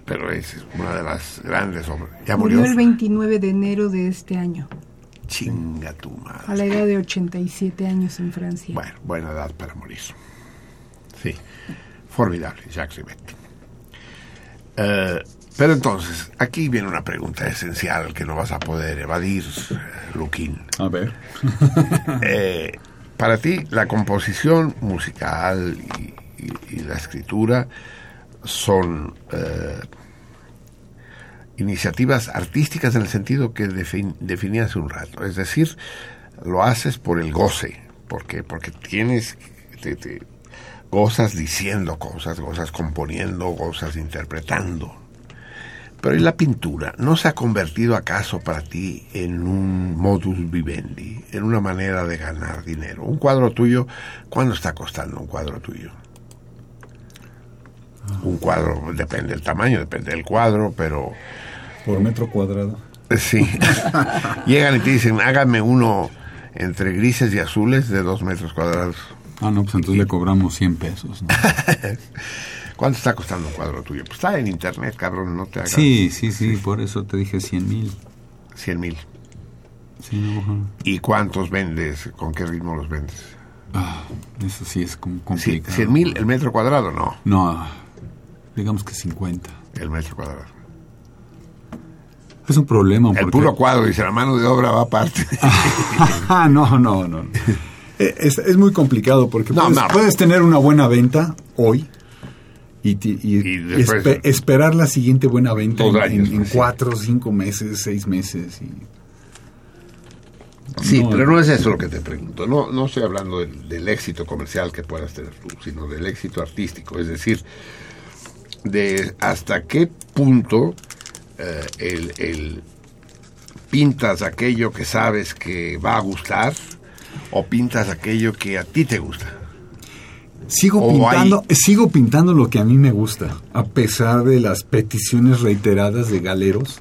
Speaker 1: pero es una de las grandes obras. ¿Ya murió?
Speaker 3: Murió el 29 de enero de este año,
Speaker 1: Chinga tu madre.
Speaker 3: a la edad de 87 años en Francia.
Speaker 1: Bueno, buena edad para morir. Sí, formidable, Jacques Rivette. Eh, pero entonces, aquí viene una pregunta esencial que no vas a poder evadir, Luquín.
Speaker 2: A ver.
Speaker 1: Eh, para ti, la composición musical y, y- y la escritura son eh, iniciativas artísticas en el sentido que defin- definí hace un rato. Es decir, lo haces por el goce, porque porque tienes te, gozas diciendo cosas, gozas componiendo, gozas interpretando. Pero ¿y la pintura no se ha convertido acaso para ti en un modus vivendi, en una manera de ganar dinero? Un cuadro tuyo, ¿cuánto está costando un cuadro tuyo? Un cuadro, depende del tamaño, depende del cuadro, pero
Speaker 2: Por metro cuadrado.
Speaker 1: sí. Llegan y te dicen, hágame uno entre grises y azules de dos metros cuadrados.
Speaker 2: Ah, no, pues entonces le cobramos 100 pesos. ¿no?
Speaker 1: ¿Cuánto está costando un cuadro tuyo? Pues está en internet, cabrón, no te hagas
Speaker 2: Sí, sí, sí, por eso te dije 100 mil.
Speaker 1: 100 mil.
Speaker 2: Sí, no, ajá.
Speaker 1: ¿Y cuántos vendes? ¿Con qué ritmo los vendes?
Speaker 2: Ah, eso sí es complicado.
Speaker 1: 100 mil el metro cuadrado, no.
Speaker 2: No, digamos que 50.
Speaker 1: El metro cuadrado.
Speaker 2: Es un problema.
Speaker 1: El
Speaker 2: porque-
Speaker 1: puro cuadro, dice, la mano de obra va aparte.
Speaker 2: Ah, no, no, no. Eh, Es, es muy complicado porque
Speaker 1: No,
Speaker 2: puedes,
Speaker 1: no.
Speaker 2: puedes tener una buena venta hoy y, ti- y
Speaker 1: Y después-
Speaker 2: espe- esperar la siguiente buena venta en,
Speaker 1: años,
Speaker 2: en- en
Speaker 1: sí.
Speaker 2: cuatro, cinco meses, seis meses. Y...
Speaker 1: Sí,
Speaker 2: No.
Speaker 1: pero no es eso lo que te pregunto. No, no estoy hablando del, del éxito comercial que puedas tener tú, sino del éxito artístico. Es decir, de hasta qué punto eh, el, el pintas aquello que sabes que va a gustar o pintas aquello que a ti te gusta.
Speaker 2: Sigo
Speaker 1: O
Speaker 2: pintando, sigo pintando lo que a mí me gusta, a pesar de las peticiones reiteradas de galeros,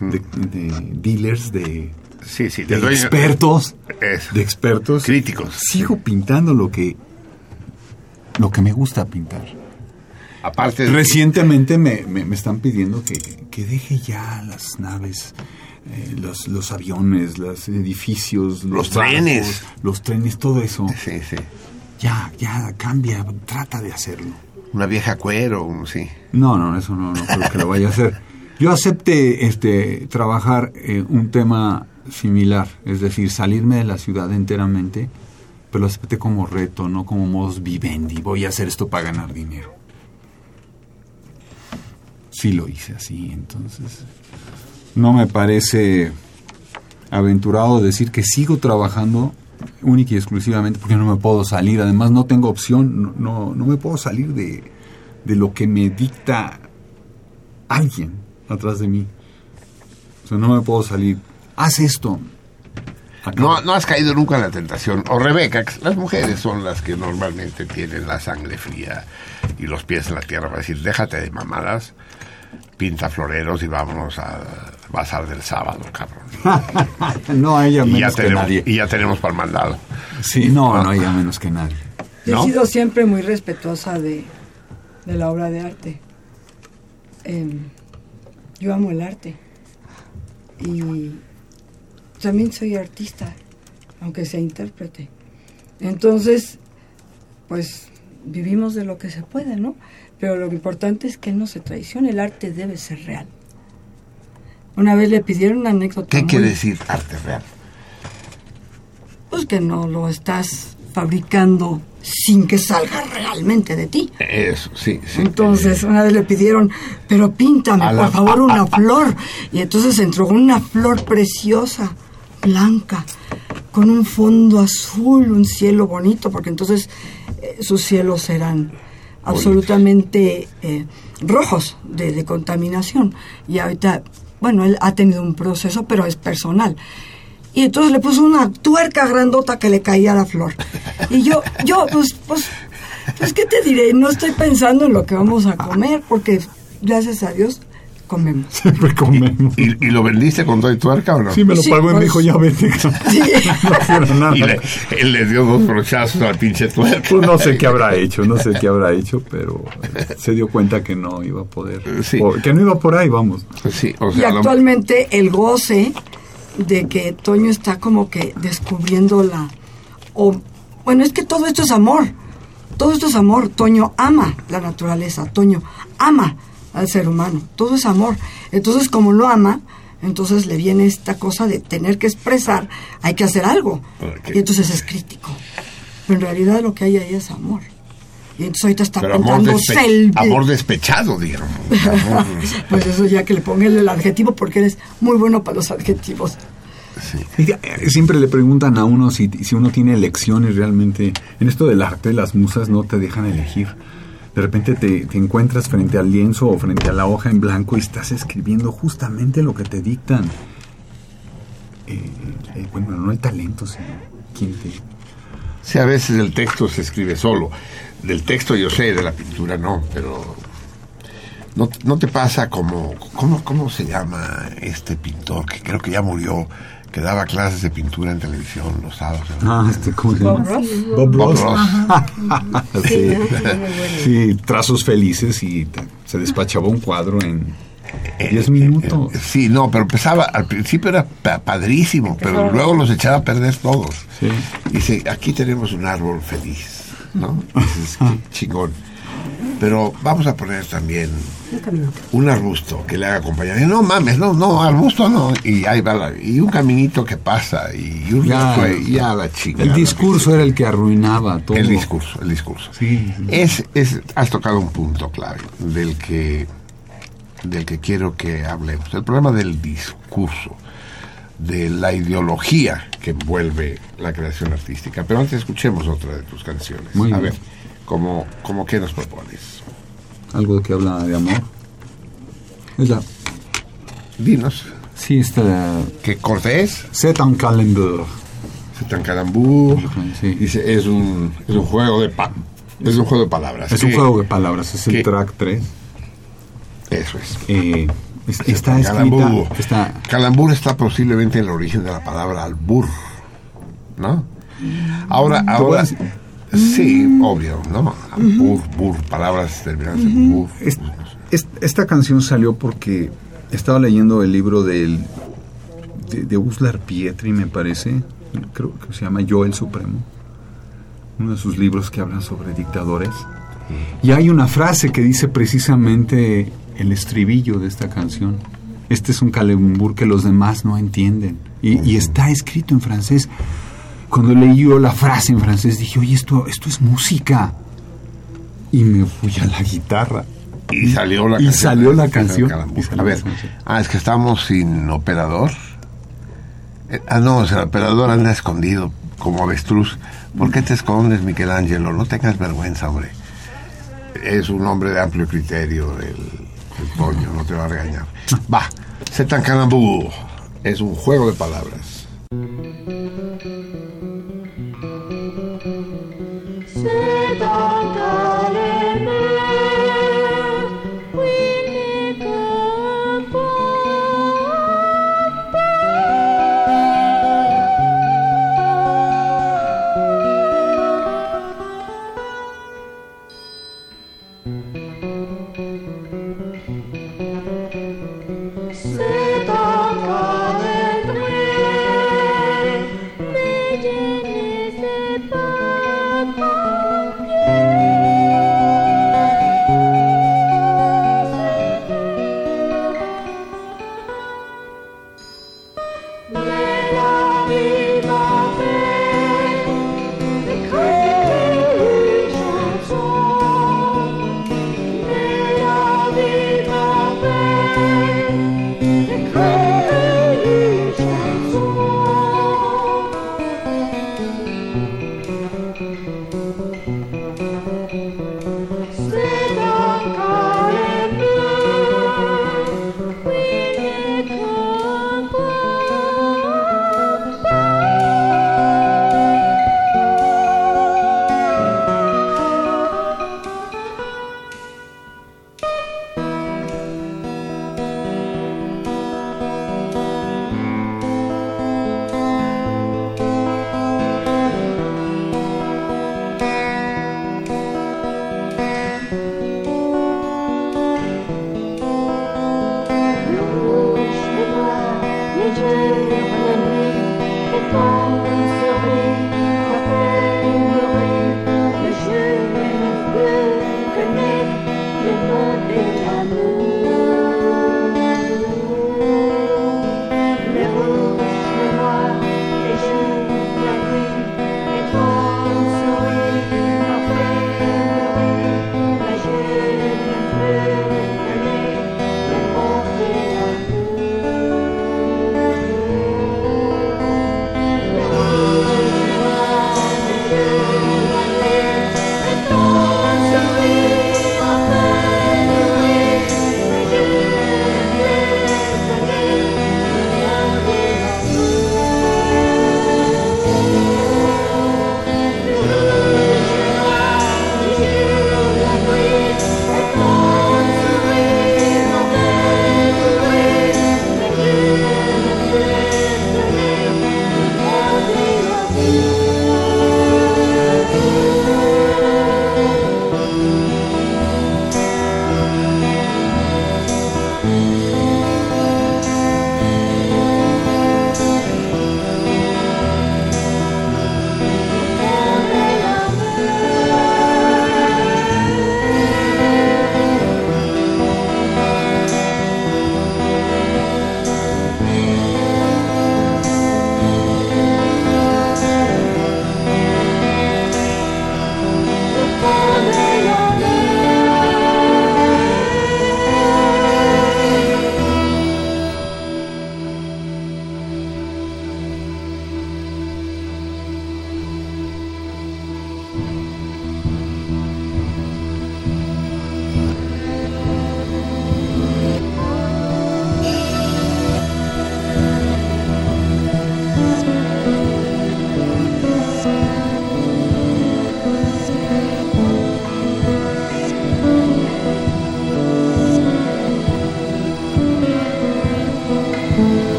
Speaker 2: de, de dealers, de,
Speaker 1: Sí, sí, te
Speaker 2: de
Speaker 1: doy-
Speaker 2: expertos,
Speaker 1: Eso.
Speaker 2: de expertos.
Speaker 1: Críticos.
Speaker 2: Sigo pintando lo que lo que me gusta pintar.
Speaker 1: Aparte de-
Speaker 2: Recientemente me, me- me están pidiendo que, que deje ya las naves, eh, los, los aviones, los edificios,
Speaker 1: Los trenes.
Speaker 2: los trenes, todo eso.
Speaker 1: Sí, sí.
Speaker 2: Ya, ya, cambia, trata de hacerlo.
Speaker 1: Una vieja cuero, sí.
Speaker 2: No, no, eso no, no creo que lo vaya a hacer. Yo acepté este, trabajar eh, un tema similar, es decir, salirme de la ciudad enteramente, pero lo acepté como reto, no como modus vivendi. Voy a hacer esto para ganar dinero. Sí lo hice así, entonces. No me parece aventurado decir que sigo trabajando única y exclusivamente porque no me puedo salir. Además, no tengo opción, no, no, me puedo salir de, de lo que me dicta alguien atrás de mí. O sea, no me puedo salir. Haz esto.
Speaker 1: No, no has caído nunca en la tentación. O Rebeca, las mujeres son las que normalmente tienen la sangre fría y los pies en la tierra para decir, déjate de mamadas, pinta floreros y vámonos al bazar del sábado, cabrón.
Speaker 2: no a ella
Speaker 1: Y ya,
Speaker 2: menos que
Speaker 1: tenemos,
Speaker 2: nadie.
Speaker 1: y ya tenemos para el mandado.
Speaker 2: Sí, no, no a ella menos que nadie.
Speaker 4: Yo
Speaker 1: ¿No?
Speaker 4: he sido siempre muy respetuosa de, de la obra de arte. Em, yo amo el arte. Y también soy artista, aunque sea intérprete. Entonces, pues vivimos de lo que se puede, ¿no? Pero lo importante es que no se traicione. El arte debe ser real. Una vez le pidieron una anécdota.
Speaker 1: ¿Qué
Speaker 4: muy-
Speaker 1: quiere decir arte real?
Speaker 4: Pues que no lo estás fabricando sin que salga realmente de ti.
Speaker 1: Eso, sí, sí.
Speaker 4: Entonces, una vez le pidieron, pero píntame,
Speaker 1: la-
Speaker 4: por favor, una flor. Y entonces entró una flor preciosa, blanca, con un fondo azul, un cielo bonito, porque entonces eh, sus cielos eran absolutamente eh, rojos de, contaminación. Y ahorita, bueno, él ha tenido un proceso, pero es personal. Y entonces le puso una tuerca grandota que le caía la flor. Y yo, yo, pues, pues, Pues, ¿qué te diré? No estoy pensando en lo que vamos a comer, porque gracias a Dios comemos.
Speaker 2: Siempre comemos.
Speaker 1: ¿Y, y lo vendiste con todo y tuerca o no?
Speaker 2: Sí, me lo
Speaker 4: Sí,
Speaker 2: pagó y me
Speaker 4: pues-
Speaker 2: dijo, ya vete.
Speaker 4: Sí.
Speaker 2: No quiero nada.
Speaker 1: Y le, él le dio dos brochazos al pinche tuerca.
Speaker 2: Pues no sé qué habrá hecho, no sé qué habrá hecho, pero eh, se dio cuenta que no iba a poder.
Speaker 1: Sí.
Speaker 2: o- que no iba por ahí, vamos.
Speaker 1: Sí, o
Speaker 4: Y
Speaker 1: sea, lo-
Speaker 4: actualmente el goce de que Toño está como que descubriendo la... O, bueno, es que todo esto es amor. Todo esto es amor. Toño ama la naturaleza. Toño ama al ser humano. Todo es amor. Entonces, como lo ama, entonces le viene esta cosa de tener que expresar, hay que hacer algo. Y entonces es crítico. Pero en realidad lo que hay ahí es amor. Y entonces ahorita está
Speaker 1: pero amor, despe- amor despechado. Amor-
Speaker 4: Pues eso ya que le ponga el adjetivo porque eres muy bueno para los adjetivos.
Speaker 2: Eh, Siempre le preguntan a uno si, si uno tiene elecciones realmente. En esto del arte, las musas no te dejan elegir. De repente te, te encuentras frente al lienzo o frente a la hoja en blanco y estás escribiendo justamente lo que te dictan. Eh, eh, bueno, no el talento, sino quién te...
Speaker 1: Sí, a veces el texto se escribe solo. Del texto yo sé, de la pintura no, pero no, no te pasa como, ¿cómo, ¿cómo se llama este pintor que creo que ya murió, que daba clases de pintura en televisión los sábados?
Speaker 2: Ah, este, ¿cómo se
Speaker 4: Bob? Ross.
Speaker 2: Bob
Speaker 1: Bob
Speaker 2: Ross. Sí, sí, trazos felices y se despachaba un cuadro en 10 minutos.
Speaker 1: Eh, Sí, no, pero empezaba, al principio era pa- padrísimo, pero luego los echaba a perder todos.
Speaker 2: Sí.
Speaker 1: Dice, aquí tenemos un árbol feliz, ¿no? Dices, chingón. Pero vamos a poner también un arbusto que le haga compañía. Y no mames, no, no, arbusto no. Y ahí va la- y un caminito que pasa y un
Speaker 2: Ya,
Speaker 1: y ya la chingada.
Speaker 2: El discurso era el que arruinaba todo.
Speaker 1: El discurso, el discurso.
Speaker 2: Sí, sí.
Speaker 1: Es, es, has tocado un punto clave del que, del que quiero que hablemos. El problema del discurso, de la ideología que envuelve la creación artística. Pero antes escuchemos otra de tus canciones.
Speaker 2: Muy
Speaker 1: A
Speaker 2: bien.
Speaker 1: ver, ¿cómo, cómo qué nos propones?
Speaker 2: Algo que habla de amor. Es la...
Speaker 1: Dinos,
Speaker 2: Sí, está...
Speaker 1: ¿qué corte es?
Speaker 2: C'est un calendar.
Speaker 1: C'est un calembour.
Speaker 2: Sí.
Speaker 1: Dice, es un, es un juego de pa- es un juego de palabras.
Speaker 2: Es un juego de palabras, es el track 3.
Speaker 1: Eso es.
Speaker 2: Eh, es- está escrita...
Speaker 1: calembur.
Speaker 2: Está,
Speaker 1: Calambur está posiblemente en el origen de la palabra albur, ¿no? Ahora, ahora, sí, obvio, ¿no? Albur, bur, palabras terminadas en bur.
Speaker 2: Es- es- esta canción salió porque estaba leyendo el libro del, de, de Uslar Pietri, me parece. Creo que se llama Yo el Supremo. Uno de sus libros que habla sobre dictadores. Y hay una frase que dice precisamente el estribillo de esta canción. Este es un calembur que los demás no entienden. Y, y está escrito en francés. Cuando leí yo la frase en francés dije, oye, esto, esto es música. Y me fui a la guitarra.
Speaker 1: Y salió la
Speaker 2: Y
Speaker 1: canción.
Speaker 2: salió la canción. Salió
Speaker 1: A ver, ah, es que estamos sin operador. Eh, ah, no, o sea, el operador anda escondido como avestruz. ¿Por qué te escondes, Michelangelo? No tengas vergüenza, hombre. Es un hombre de amplio criterio, el, el Toño, no te va a regañar. Va, un calembour. Es un juego de palabras.
Speaker 8: C'est un calendar,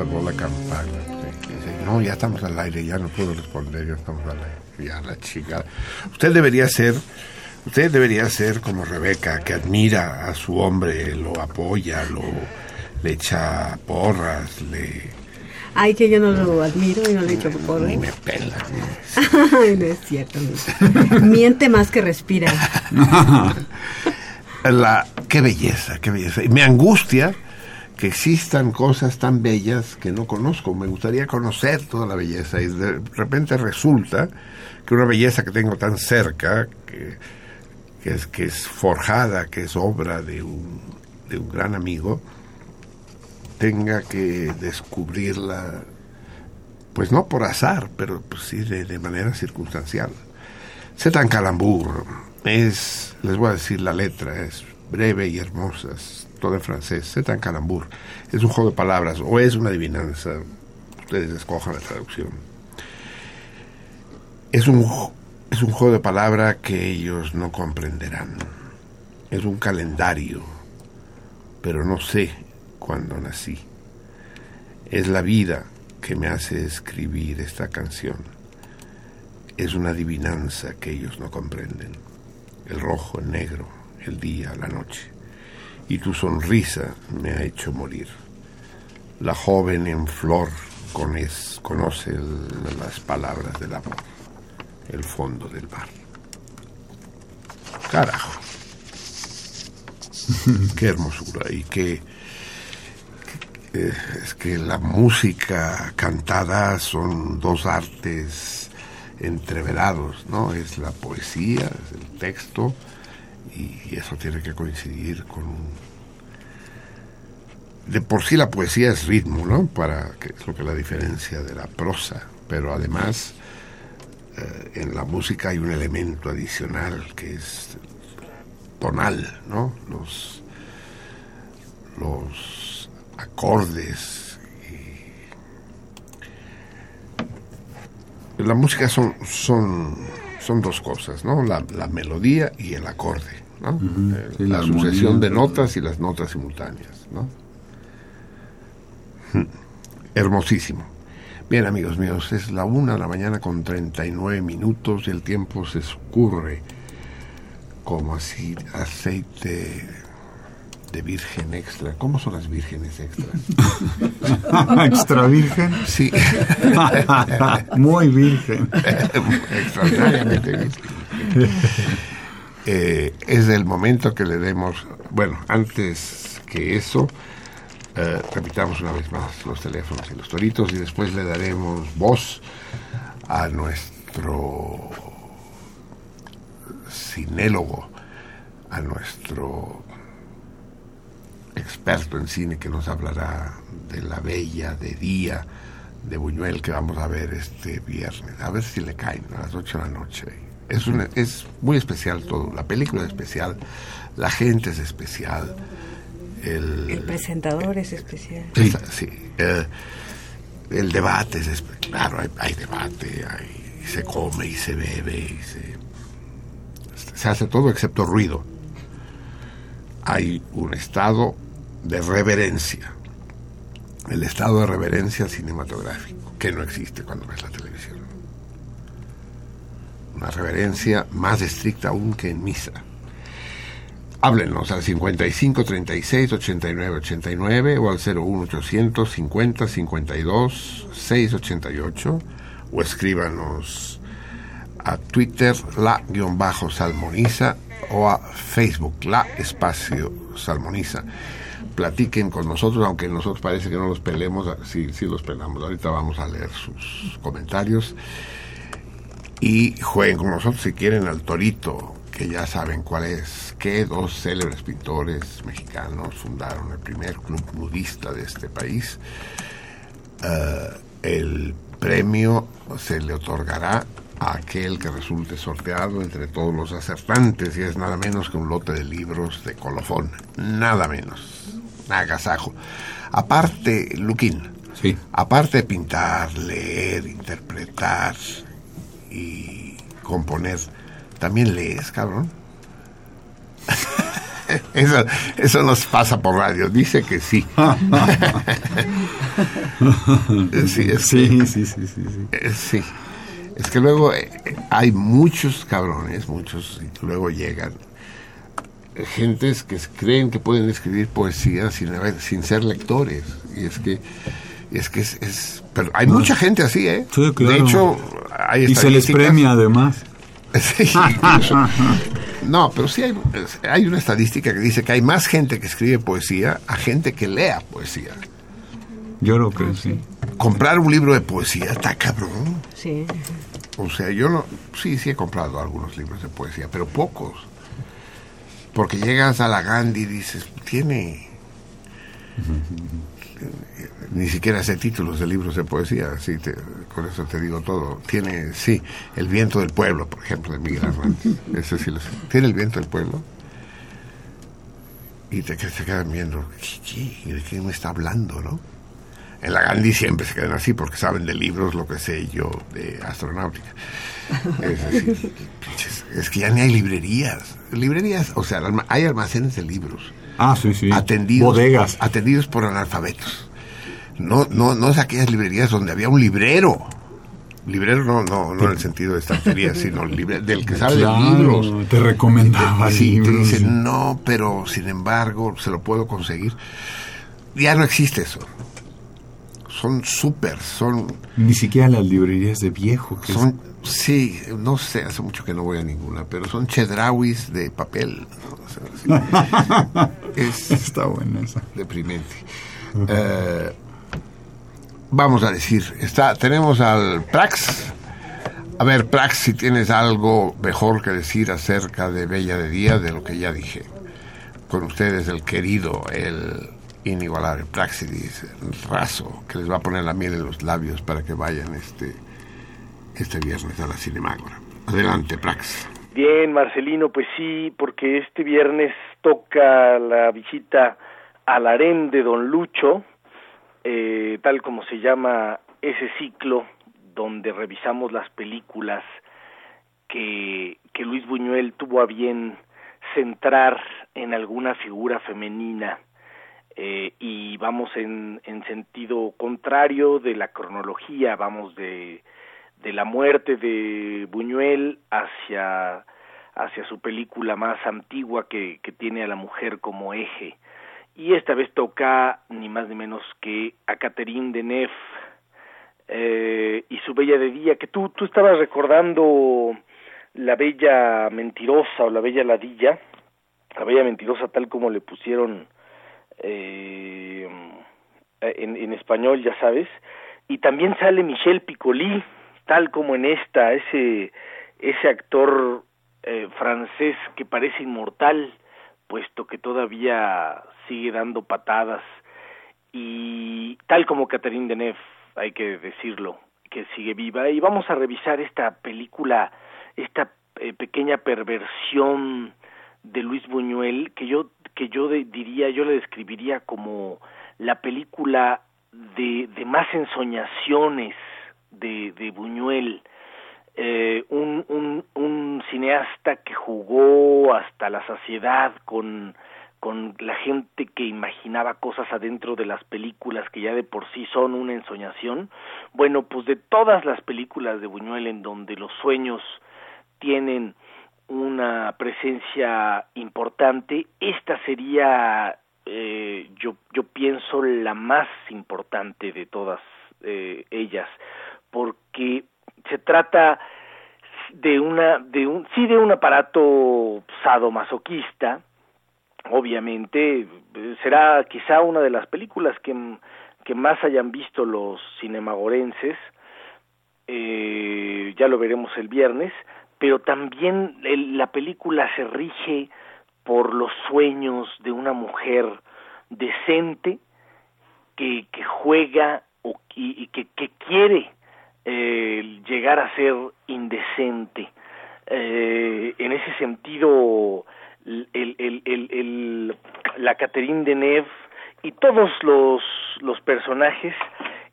Speaker 1: salvó la campana. No, ya estamos al aire, ya no puedo responder, ya estamos al aire. Ya la chica. Usted debería ser, usted debería ser como Rebeca, que admira a su hombre, lo apoya, lo le echa porras, le
Speaker 9: Ay, que yo no lo admiro y no le echo por
Speaker 1: ni me pela.
Speaker 9: Ay, no es cierto. no. Miente más que respira.
Speaker 1: la qué belleza, qué belleza. Y me angustia que existan cosas tan bellas que no conozco. Me gustaría conocer toda la belleza y de repente resulta que una belleza que tengo tan cerca, que, es, que es forjada, que es obra de un, de un gran amigo, tenga que descubrirla, pues no por azar, pero pues sí de, de manera circunstancial. Setan Calambur es, les voy a decir la letra, es breve y hermosa, todo en francés. Setan Calambur es un juego de palabras o es una adivinanza, ustedes escojan la traducción. Es un, es un juego de palabras que ellos no comprenderán. Es un calendario, pero no sé cuándo nací. Es la vida que me hace escribir esta canción. Es una adivinanza que ellos no comprenden. El rojo, el negro, el día, la noche. Y tu sonrisa me ha hecho morir. La joven en flor conoce las palabras del amor, el fondo del mar. Carajo. qué hermosura y qué, eh, es que la música cantada son dos artes entreverados, ¿no? Es la poesía, es el texto, y eso tiene que coincidir con. De por sí la poesía es ritmo, ¿no? Para que es lo que la diferencia de la prosa, pero además eh, en la música hay un elemento adicional que es tonal, ¿no? Los los acordes la música son son son dos cosas, ¿no? La, la melodía y el acorde, ¿no? Eh,
Speaker 2: sí,
Speaker 1: la, sucesión de notas y las notas simultáneas, ¿no? Hmm. Hermosísimo. Bien, amigos míos, es la una de la mañana con 39 minutos y el tiempo se escurre como así aceite de virgen extra. ¿Cómo son las vírgenes extra?
Speaker 2: ¿Extra virgen?
Speaker 1: Sí.
Speaker 2: Muy virgen.
Speaker 1: Extraordinariamente virgen. Eh, es el momento que le demos, bueno, antes que eso, eh, repitamos una vez más los teléfonos y los toritos y después le daremos voz a nuestro cinélogo, a nuestro experto en cine que nos hablará de La Bella, de Día, de Buñuel que vamos a ver este viernes. A ver si le caen a las 8 de la noche. Es, una- es muy especial todo. La película es especial, la gente es especial. El,
Speaker 9: El presentador es especial.
Speaker 1: Sí, sí. eh, el debate es espe- claro, hay, hay debate, hay- se come y se bebe y se, se hace todo excepto ruido. Hay un estado de reverencia, el estado de reverencia cinematográfico, que no existe cuando ves la televisión. Una reverencia más estricta aún que en misa. Háblenos al 55 36 89 89 o al 01 800 50 52 688 o escríbanos a Twitter la-salmoniza o a Facebook la espacio salmoniza. Platiquen con nosotros, aunque nosotros parece que no los pelemos, sí, sí los pelamos. Ahorita vamos a leer sus comentarios y jueguen con nosotros si quieren al Torito, que ya saben cuál es, que dos célebres pintores mexicanos fundaron el primer club nudista de este país. Eh, el premio se le otorgará a aquel que resulte sorteado entre todos los acertantes y es nada menos que un lote de libros de colofón, nada menos, agasajo. Aparte, Luquín,
Speaker 2: Sí.
Speaker 1: aparte de pintar, leer, interpretar y componer, también lees, cabrón. Eso, eso nos pasa por radio. Dice que sí. sí, es
Speaker 2: Sí,
Speaker 1: que-
Speaker 2: sí, sí, sí, sí.
Speaker 1: eh, sí. Es que luego eh, hay muchos cabrones, muchos, y luego llegan gentes que creen que pueden escribir poesía sin, sin ser lectores. Y es que, es que es, es- pero hay mucha gente así, ¿eh?
Speaker 2: Sí, claro.
Speaker 1: De hecho, hay
Speaker 2: Y se les premia además.
Speaker 1: Sí. No, pero sí hay, hay una estadística que dice que hay más gente que escribe poesía a gente que lea poesía.
Speaker 2: Yo creo que sí.
Speaker 1: Comprar un libro de poesía está cabrón.
Speaker 9: Sí.
Speaker 1: O sea, yo no, sí, sí he comprado algunos libros de poesía, pero pocos. Porque llegas a la Gandhi y dices, tiene... Ni siquiera sé títulos de libros de poesía, así te- con eso te digo todo. Tiene, sí, El viento del pueblo, por ejemplo, de Miguel Hernández. Ese sí lo sé. Tiene El viento del pueblo. Y te, te quedan viendo, ¿qué, qué, ¿de qué me está hablando, no? En la Gandhi siempre se quedan así porque saben de libros, lo que sé yo, de astronáutica. Es, es que ya ni hay librerías. Librerías, o sea, hay almacenes de libros
Speaker 2: Ah, sí, sí.
Speaker 1: atendidos,
Speaker 2: Bodegas.
Speaker 1: atendidos por analfabetos. No, no, no es aquellas librerías donde había un librero. Librero no, no, no en el sentido de estantería, sino libre, del que sabe
Speaker 2: Claro,
Speaker 1: de libros.
Speaker 2: Te recomendaba
Speaker 1: Sí, te
Speaker 2: libros.
Speaker 1: dicen, no, pero sin embargo, se lo puedo conseguir. Ya no existe eso. Son súper, son,
Speaker 2: Ni siquiera las librerías de viejo. Que es-
Speaker 1: son, sí, no sé, hace mucho que no voy a ninguna, pero son chedrawis de papel. ¿no? O sea, sí. es
Speaker 2: Está buena esa.
Speaker 1: deprimente. Eh, vamos a decir, está, tenemos al Prax. A ver, Prax, si tienes algo mejor que decir acerca de Bella de Día, de lo que ya dije. Con ustedes, el querido, el inigualable Praxidis Raso, que les va a poner la miel en los labios para que vayan este, este viernes a la Cinemágora. Adelante, Prax.
Speaker 10: Bien, Marcelino, pues sí, porque este viernes toca la visita al harén de Don Lucho, eh, tal como se llama ese ciclo donde revisamos las películas que, que Luis Buñuel tuvo a bien centrar en alguna figura femenina eh, y vamos en, en sentido contrario de la cronología, vamos de, de la muerte de Buñuel hacia, hacia su película más antigua que, que tiene a la mujer como eje. Y esta vez toca ni más ni menos que a Catherine Deneuve eh, y su Bella de Día, que tú, tú estabas recordando la Bella Mentirosa o la Bella Ladilla, la Bella Mentirosa tal como le pusieron eh, en, en español, ya sabes, y también sale Michel Piccoli, tal como en esta, ese, ese actor eh, francés que parece inmortal, puesto que todavía sigue dando patadas, y tal como Catherine Deneuve, hay que decirlo, que sigue viva, y vamos a revisar esta película, esta eh, pequeña perversión de Luis Buñuel, que yo, que yo diría, yo le describiría como la película de, de más ensoñaciones de, de Buñuel, eh, un, un, un cineasta que jugó hasta la saciedad con, con la gente que imaginaba cosas adentro de las películas que ya de por sí son una ensoñación. Bueno, pues de todas las películas de Buñuel en donde los sueños tienen una presencia importante, esta sería, eh, yo, yo pienso, la más importante de todas eh, ellas, porque se trata de una, de un, sí de un aparato sadomasoquista, obviamente, será quizá una de las películas que, que más hayan visto los cinemagorenses, eh, ya lo veremos el viernes, pero también el- la película se rige por los sueños de una mujer decente que, que juega o, y, que, que quiere eh, llegar a ser indecente. Eh, en ese sentido, el, el- el- la Catherine Deneuve y todos los, los personajes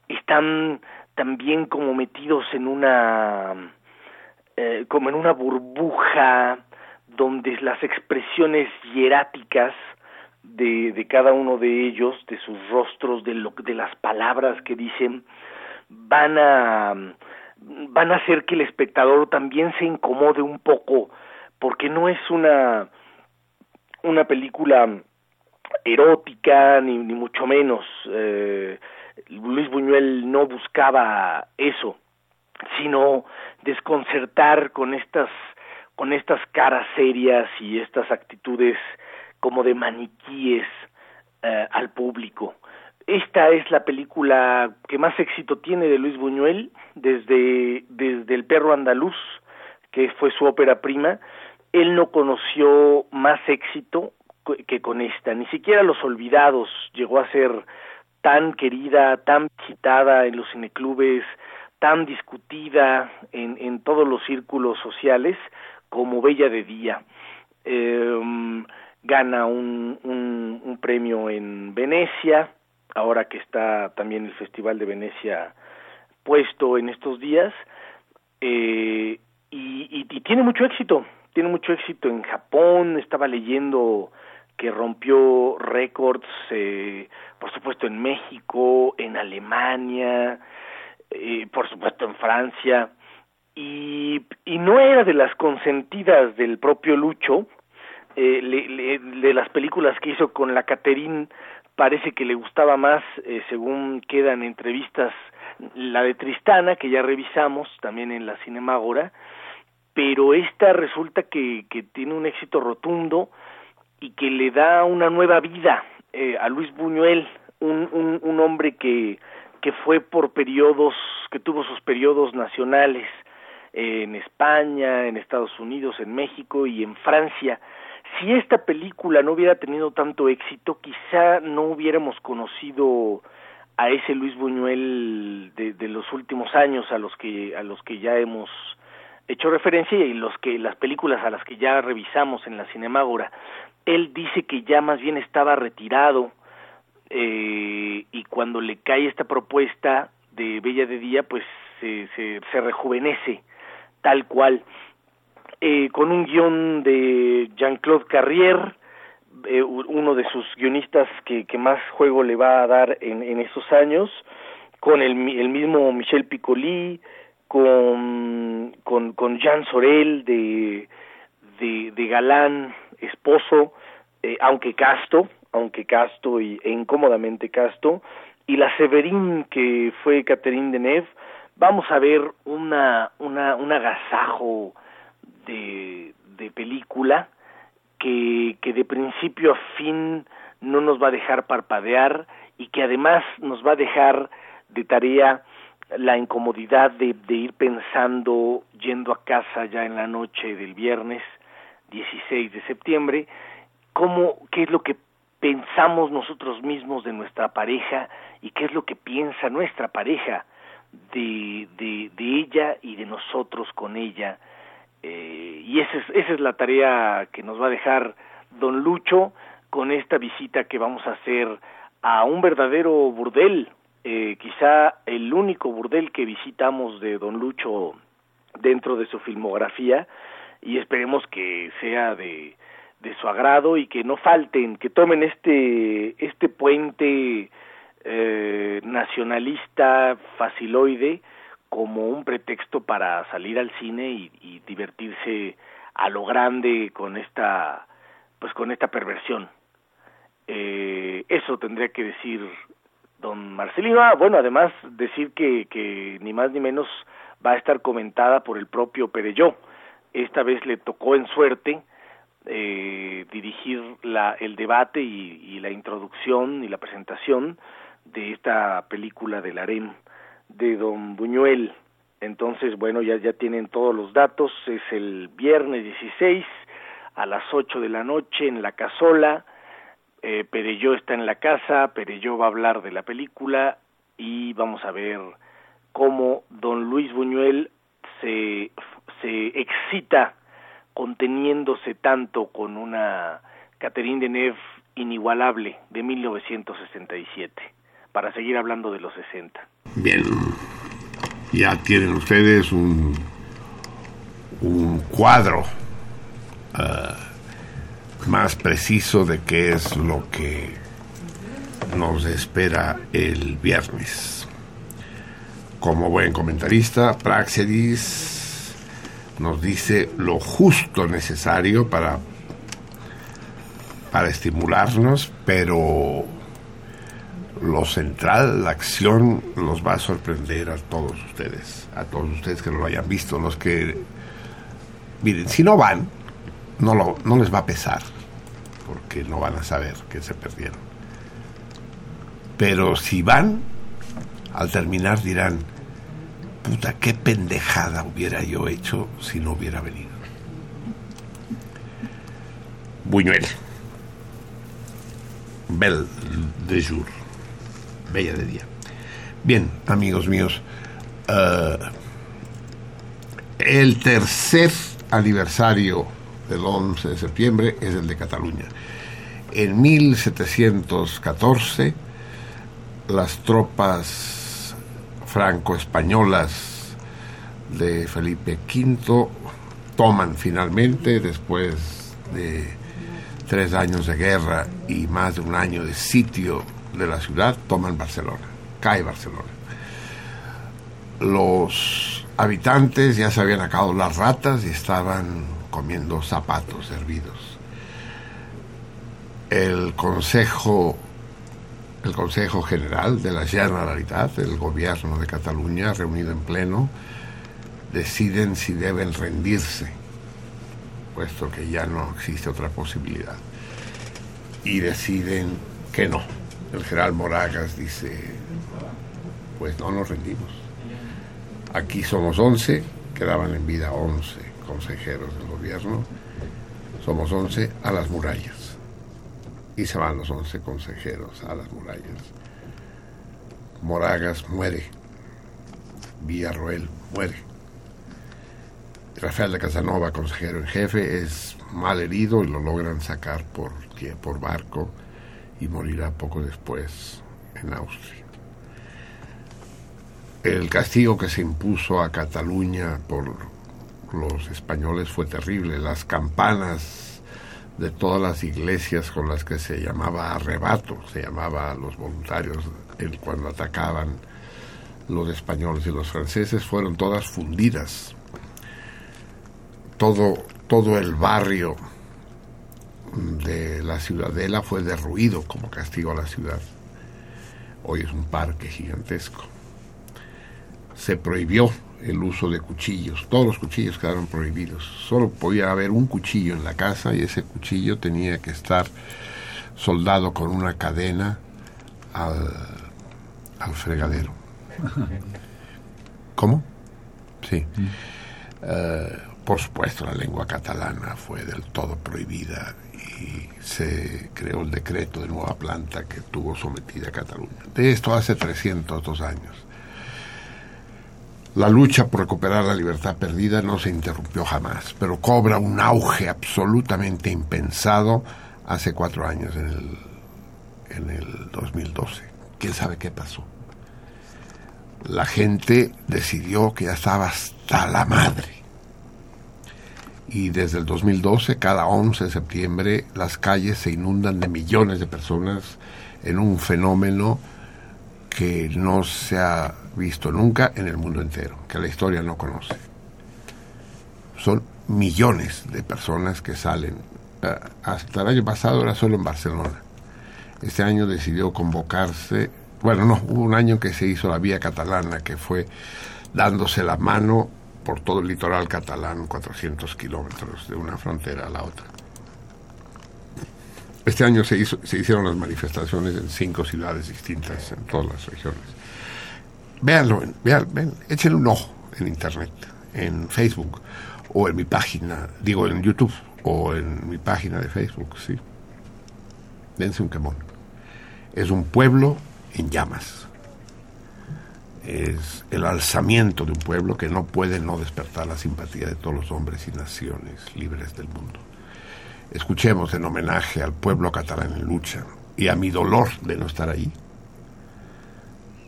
Speaker 10: están también como metidos en una eh, como en una burbuja donde las expresiones hieráticas de, de cada uno de ellos, de sus rostros, de, lo, de las palabras que dicen, van a, van a hacer que el espectador también se incomode un poco, porque no es una, una película erótica, ni, ni mucho menos. Eh, Luis Buñuel no buscaba eso, sino desconcertar con estas con estas caras serias y estas actitudes como de maniquíes eh, al público. Esta es la película que más éxito tiene de Luis Buñuel desde desde El perro andaluz, que fue su ópera prima. Él no conoció más éxito que con esta, ni siquiera Los Olvidados llegó a ser tan querida, tan visitada en los cineclubes, tan discutida en, todos los círculos sociales como Bella de Día. Eh, gana un, un, un, premio en Venecia, ahora que está también el Festival de Venecia puesto en estos días, eh, y, y, y tiene mucho éxito, tiene mucho éxito en Japón, estaba leyendo que rompió récords, eh, por supuesto en México, en Alemania, eh, por supuesto en Francia, y, y no era de las consentidas del propio Lucho, eh, le, de las películas que hizo con la Caterine, parece que le gustaba más, eh, según quedan entrevistas, la de Tristana, que ya revisamos también en la Cinemágora, pero esta resulta que, que tiene un éxito rotundo, y que le da una nueva vida eh, a Luis Buñuel, un, un, hombre que, que fue por periodos, que tuvo sus periodos nacionales en España, en Estados Unidos, en México y en Francia. Si esta película no hubiera tenido tanto éxito, quizá no hubiéramos conocido a ese Luis Buñuel de, de los últimos años a los que a los que ya hemos hecho referencia y los que las películas a las que ya revisamos en la Cinemágora él dice que ya más bien estaba retirado eh, y cuando le cae esta propuesta de Bella de Día, pues se, se, rejuvenece tal cual, eh, con un guion de Jean-Claude Carrier, eh, uno de sus guionistas que, que, más juego le va a dar en, en esos años, con el, el mismo Michel Piccoli, con, con, con Jean Sorel de, de, de Galán, esposo, eh, aunque casto, aunque casto y, e incómodamente casto, y la Severín que fue Catherine Deneuve, vamos a ver una, una, un agasajo de, de película que, que de principio a fin no nos va a dejar parpadear y que además nos va a dejar de tarea la incomodidad de, de ir pensando yendo a casa ya en la noche del viernes 16 de septiembre, cómo, qué es lo que pensamos nosotros mismos de nuestra pareja y qué es lo que piensa nuestra pareja de, de, de ella y de nosotros con ella. Eh, y esa es, esa es la tarea que nos va a dejar don Lucho con esta visita que vamos a hacer a un verdadero burdel, eh, quizá el único burdel que visitamos de don Lucho dentro de su filmografía, y esperemos que sea de, de su agrado y que no falten, que tomen este, este puente eh, nacionalista faciloide como un pretexto para salir al cine y, divertirse a lo grande con esta pues con esta perversión. Eh, eso tendría que decir don Marcelino bueno además decir que, que ni más ni menos va a estar comentada por el propio Pereyó. Esta vez le tocó en suerte eh, dirigir la, el debate y, y, la introducción y la presentación de esta película del harem de don Buñuel. Entonces, bueno, ya, ya tienen todos los datos, es el viernes 16 a las 8 de la noche en la casola, eh, Pereyó está en la casa, Pereyó va a hablar de la película y vamos a ver cómo don Luis Buñuel se, se excita conteniéndose tanto con una Catherine Deneuve inigualable de 1967, para seguir hablando de los 60.
Speaker 1: Bien, ya tienen ustedes un, un cuadro ah, más preciso de qué es lo que nos espera el viernes. Como buen comentarista, Praxedis nos dice lo justo necesario para, para estimularnos, pero lo central, la acción, los va a sorprender a todos ustedes, a todos ustedes que no lo hayan visto, los que, miren, si no van, no, lo, no les va a pesar, porque no van a saber que se perdieron. Pero si van, al terminar dirán, puta, qué pendejada hubiera yo hecho si no hubiera venido. Buñuel. Belle de jour. Bella de día. Bien, amigos míos. eh, el tercer aniversario del 11 de septiembre es el de Cataluña. En 1714, las tropas franco-españolas de Felipe V toman finalmente, después de tres años de guerra y más de un año de sitio de la ciudad, toman Barcelona, cae Barcelona. Los habitantes ya se habían acabado las ratas y estaban comiendo zapatos hervidos. El Consejo el Consejo General de la Generalitat, el gobierno de Cataluña, reunido en pleno, deciden si deben rendirse, puesto que ya no existe otra posibilidad. Y deciden que no. El general Moragas dice, pues no nos rendimos. Aquí somos 11, quedaban en vida 11 consejeros del gobierno, somos 11 a las murallas y se van los 11 consejeros a las murallas. Moragas muere, Villarroel muere. Rafael de Casanova, consejero en jefe, es mal herido y lo logran sacar por, por barco y morirá poco después en Austria. El castigo que se impuso a Cataluña por los españoles fue terrible. Las campanas de todas las iglesias con las que se llamaba arrebato, se llamaba a los voluntarios cuando atacaban los españoles y los franceses, fueron todas fundidas. Todo, todo el barrio de la ciudadela fue derruido como castigo a la ciudad. Hoy es un parque gigantesco. Se prohibió el uso de cuchillos. Todos los cuchillos quedaron prohibidos. Solo podía haber un cuchillo en la casa y ese cuchillo tenía que estar soldado con una cadena al, al fregadero. ¿Cómo? Sí. Eh, por supuesto, la lengua catalana fue del todo prohibida y se creó el decreto de nueva planta que tuvo sometida a Cataluña. De esto hace 302 años. La lucha por recuperar la libertad perdida no se interrumpió jamás, pero cobra un auge absolutamente impensado hace cuatro años, en el, en el 2012. ¿Quién sabe qué pasó? La gente decidió que ya estaba hasta la madre. Y desde el 2012, cada 11 de septiembre, las calles se inundan de millones de personas en un fenómeno que no se ha visto nunca en el mundo entero, que la historia no conoce. Son millones de personas que salen. Eh, Hasta el año pasado era solo en Barcelona. Este año decidió convocarse, bueno, no, hubo un año que se hizo la vía catalana, que fue dándose la mano por todo el litoral catalán, 400 kilómetros de una frontera a la otra. Este año se, hizo, se hicieron las manifestaciones en cinco ciudades distintas, en todas las regiones. Véanlo, vean, vean, échenle un ojo en internet, en Facebook, o en mi página, digo en YouTube, o en mi página de Facebook, sí. Dense un quemón. Es un pueblo en llamas. Es el alzamiento de un pueblo que no puede no despertar la simpatía de todos los hombres y naciones libres del mundo. Escuchemos en homenaje al pueblo catalán en lucha y a mi dolor de no estar ahí,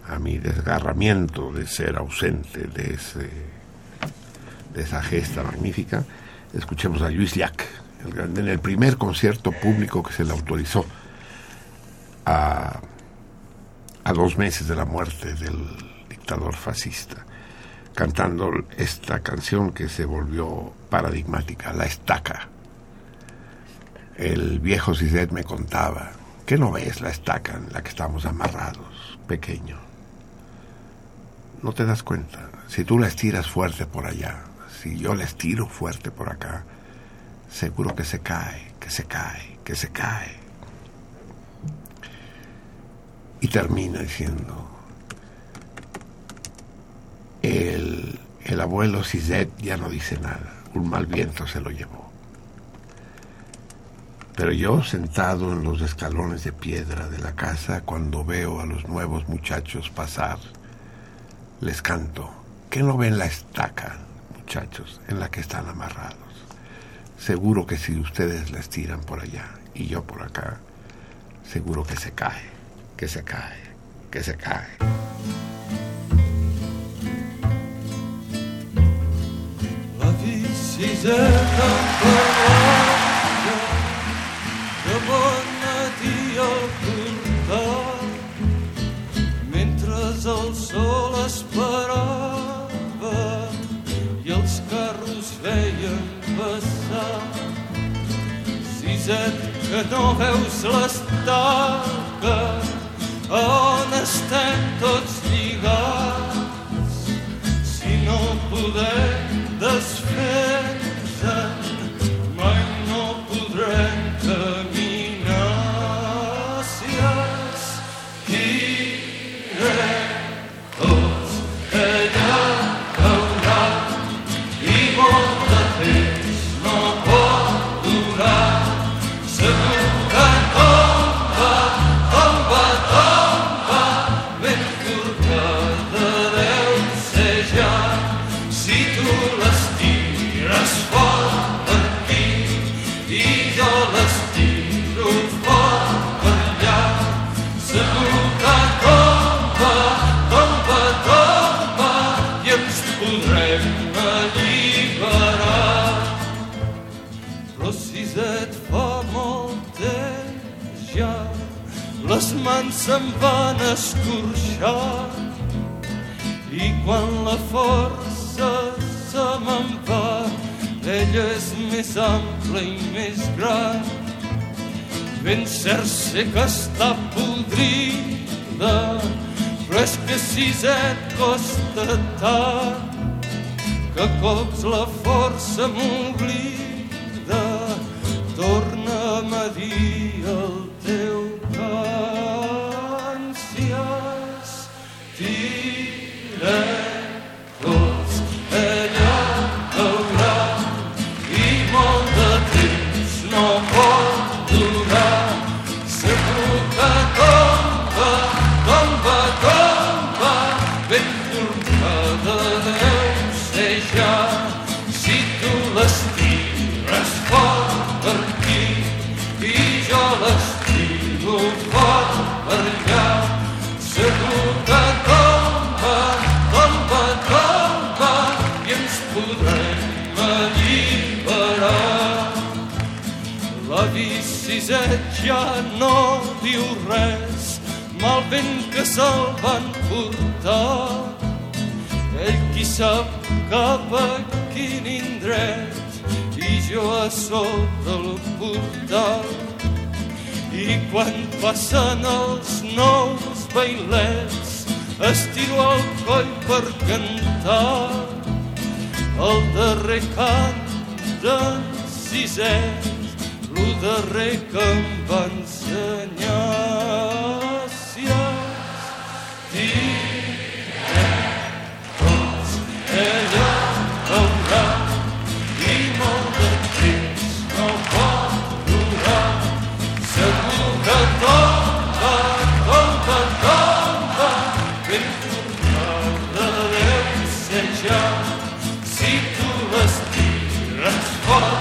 Speaker 1: a mi desgarramiento de ser ausente de, esa gesta magnífica, escuchemos a Luis Llach en el primer concierto público que se le autorizó a, a dos meses de la muerte del dictador fascista, cantando esta canción que se volvió paradigmática, La Estaca. El viejo Ciset me contaba, ¿qué no ves la estaca en la que estamos amarrados, pequeño? No te das cuenta. Si tú la estiras fuerte por allá, si yo la estiro fuerte por acá, seguro que se cae, que se cae, que se cae. Y termina diciendo, el, el abuelo Cizet ya no dice nada, un mal viento se lo llevó. Pero yo, sentado en los escalones de piedra de la casa, cuando veo a los nuevos muchachos pasar, les canto, ¿qué no ven la estaca, muchachos, en la que están amarrados? Seguro que si ustedes la estiran por allá y yo por acá, seguro que se cae, que se cae, que se cae.
Speaker 11: La esperava i els carros veien passar. Siset que no veus l'estaca on estem tots lligats? Si no podem desfer-nos se'n van escorxar i quan la força se me'n va ella és més ampla i més gran. Ben cert sé que està podrida però és que si et costa tant que cops la força m'oblida. Torna'm a dir el teu ja no diu res mal vent que se'l van portar. Ell qui sap cap a quin indret i jo a sota el portal i quan passen els nous bailets estiro el coll per cantar. El darrer cant d'en Siset lo darrer que em va ensenyar si tirat tots ella haurà i molt de temps no pot durar. Segur que tomba, tomba, tomba ben tornada deu ser ja si tu les tires fort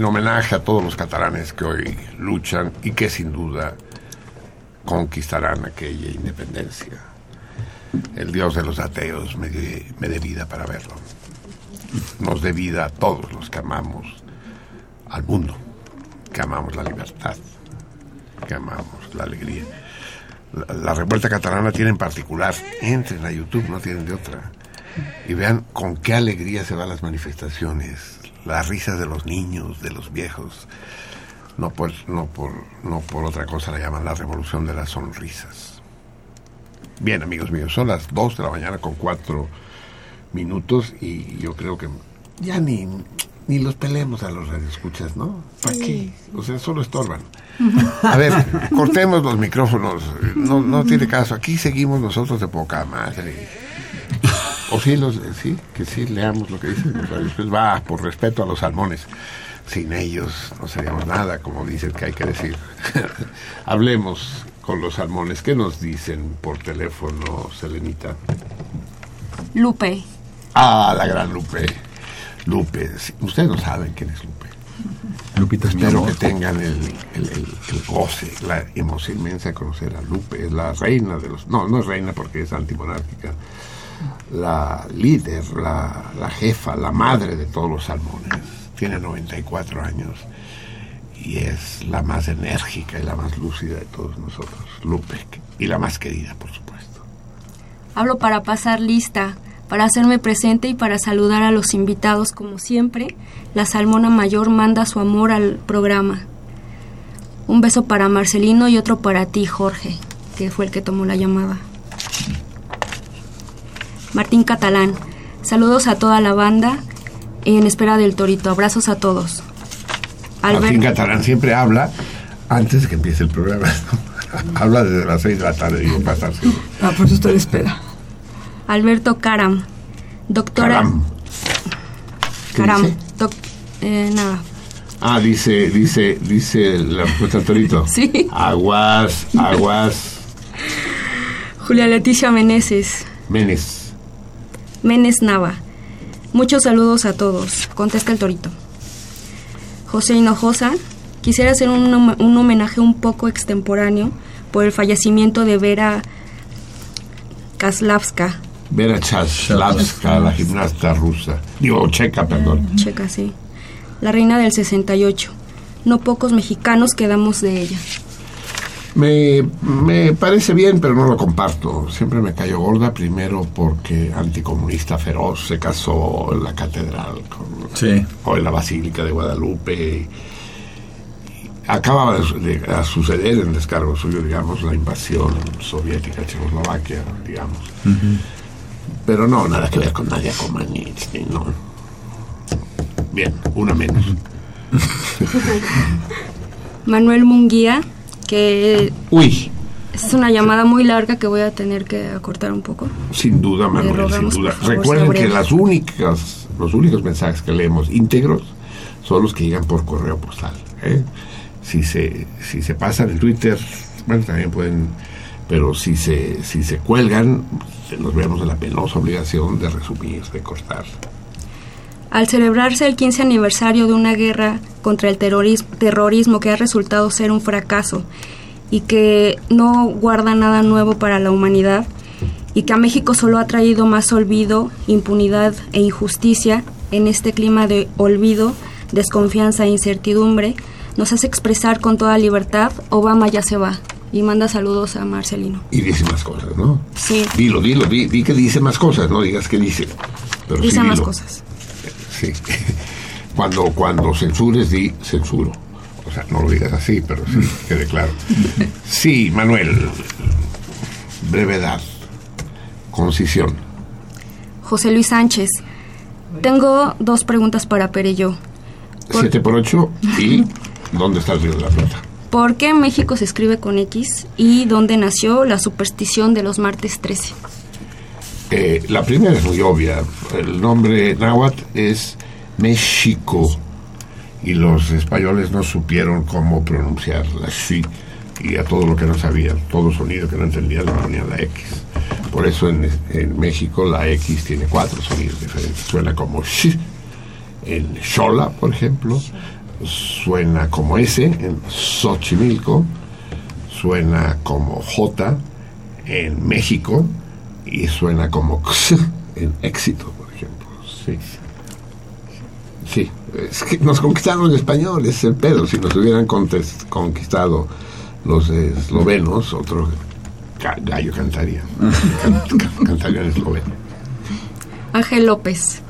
Speaker 1: en homenaje a todos los catalanes que hoy luchan y que sin duda conquistarán aquella independencia. El Dios de los ateos me dé, me dé vida para verlo. Nos dé vida a todos los que amamos al mundo, que amamos la libertad, que amamos la alegría. La, la revuelta catalana tiene en particular, entren a YouTube, no tienen de otra, y vean con qué alegría se van las manifestaciones, las risas de los niños, de los viejos. No por, no por, no por otra cosa la llaman la revolución de las sonrisas. Bien, amigos míos, son las 2 de la mañana con 4 minutos y yo creo que ya ni, ni los pelemos a los radioescuchas, ¿no? ¿Para qué? O sea, solo estorban. A ver, cortemos los micrófonos. No, no tiene caso. Aquí seguimos nosotros de poca madre. O sí, los, sí, que sí leamos lo que dicen los. Va, por respeto a los salmones. Sin ellos no seríamos nada, como dicen que hay que decir. Hablemos con los salmones. ¿Qué nos dicen por teléfono, Selenita?
Speaker 12: Lupe.
Speaker 1: Ah, la gran Lupe. Lupe, sí, ustedes no saben quién es Lupe.
Speaker 2: Lupita
Speaker 1: Espero que tengan el, el, el- el goce, la emoción inmensa de conocer a Lupe. Es la reina de los... No, no es reina porque es antimonárquica. La líder, la, la jefa, la madre de todos los salmones. Tiene 94 años y es la más enérgica y la más lúcida de todos nosotros. Lupe. Y la más querida, por supuesto.
Speaker 12: Hablo para pasar lista, para hacerme presente y para saludar a los invitados como siempre. La Salmona Mayor manda su amor al programa. Un beso para Marcelino y otro para ti, Jorge, que fue el que tomó la llamada. Martín Catalán, saludos a toda la banda en espera del torito. Abrazos a todos.
Speaker 1: Martín Catalán siempre habla antes de que empiece el programa. habla desde las 6 de la tarde, digo, para estar seguro.
Speaker 4: Ah, por eso estoy de espera.
Speaker 12: Alberto Caram, doctora.
Speaker 1: Caram. ¿Qué
Speaker 12: Caram, doc- eh, nada.
Speaker 1: Ah, dice, dice, dice la respuesta al torito.
Speaker 12: Sí.
Speaker 1: Aguas, aguas,
Speaker 12: Julia Leticia Meneses,
Speaker 1: menes.
Speaker 12: Menes Nava. Muchos saludos a todos. Contesta el torito. José Hinojosa, quisiera hacer un, un homenaje un poco extemporáneo por el fallecimiento de Vera Kaslavska,
Speaker 1: Vera Chaslavska, la gimnasta rusa. Digo, checa, perdón.
Speaker 12: checa, sí. La reina del 68. No pocos mexicanos quedamos de ella.
Speaker 1: Me, me parece bien, pero no lo comparto. Siempre me cayó gorda, primero porque anticomunista feroz se casó en la catedral con, o en la Basílica de Guadalupe. y acaba de, suceder en descargo suyo, digamos, la invasión soviética a Checoslovaquia, digamos. Pero no, nada que ver con Nadia Comaneci, no. Bien, una menos.
Speaker 12: Manuel Munguía, que
Speaker 1: Uy,
Speaker 12: es una llamada muy larga que voy a tener que acortar un poco.
Speaker 1: Sin duda, Manuel, sin duda.
Speaker 12: favor,
Speaker 1: Recuerden que las únicas, los únicos mensajes que leemos íntegros son los que llegan por correo postal. ¿eh? Si se, si se pasan en Twitter, bueno, también pueden, pero si se, si se cuelgan, nos vemos en la penosa obligación de resumir, de cortar.
Speaker 12: Al celebrarse el 15 aniversario de una guerra contra el terroris- terrorismo que ha resultado ser un fracaso y que no guarda nada nuevo para la humanidad y que a México solo ha traído más olvido, impunidad e injusticia en este clima de olvido, desconfianza e incertidumbre, nos hace expresar con toda libertad, Obama ya se va. Y manda saludos a Marcelino.
Speaker 1: Y dice más cosas, ¿no?
Speaker 12: Sí,
Speaker 1: Dilo, dilo, di, di que dice más cosas, no digas que dice. Pero
Speaker 12: dice
Speaker 1: sí
Speaker 12: más cosas.
Speaker 1: Sí. Cuando, cuando censures, di censuro. O sea, no lo digas así, pero sí, quede claro. Sí, Manuel. Brevedad. Concisión.
Speaker 12: José Luis Sánchez, tengo dos preguntas para Perello. Por-
Speaker 1: 7 por 8 y ¿dónde está el Río de la Plata?
Speaker 12: ¿Por qué México se escribe con X y dónde nació la superstición de los martes 13?
Speaker 1: Eh, la primera es muy obvia. El nombre náhuatl es México y los españoles no supieron cómo pronunciar la shi y a todo lo que no sabían, todo sonido que no entendían le ponían la X. Por eso en, en México la X tiene cuatro sonidos diferentes. Suena como shi en Xola, por ejemplo, suena como S en Xochimilco, suena como J en México y suena como en Éxito, por ejemplo. Sí. Sí, es que nos conquistaron los españoles, es el pedo. Si nos hubieran conquistado los eslovenos, otro ga- gallo cantaría. Can- can- cantaría en esloveno.
Speaker 12: Ángel López.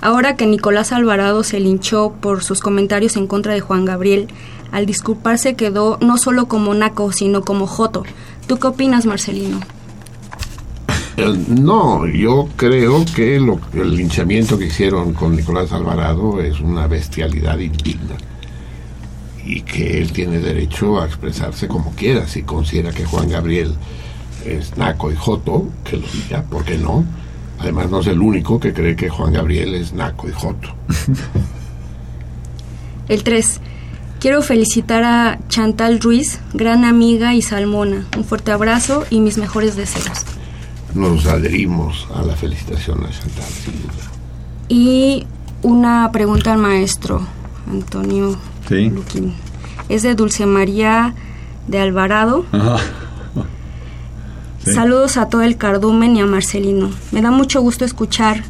Speaker 12: Ahora que Nicolás Alvarado se linchó por sus comentarios en contra de Juan Gabriel, al disculparse quedó no solo como naco, sino como joto. ¿Tú qué opinas, Marcelino?
Speaker 1: Eh, No, yo creo que lo- el linchamiento que hicieron con Nicolás Alvarado es una bestialidad indigna y que él tiene derecho a expresarse como quiera. Si considera que Juan Gabriel es naco y joto, que lo diga, ¿por qué no? Además, no es el único que cree que Juan Gabriel es naco y joto.
Speaker 12: El 3. Quiero felicitar a Chantal Ruiz, gran amiga y salmona. Un fuerte abrazo y mis mejores deseos.
Speaker 1: Nos adherimos a la felicitación a Chantal, sin duda.
Speaker 12: Y una pregunta al maestro, Antonio
Speaker 2: Sí.
Speaker 12: Luquín. Es de Dulce María de Alvarado.
Speaker 2: Ajá. Sí.
Speaker 12: Saludos a todo el cardumen y a Marcelino. Me da mucho gusto escuchar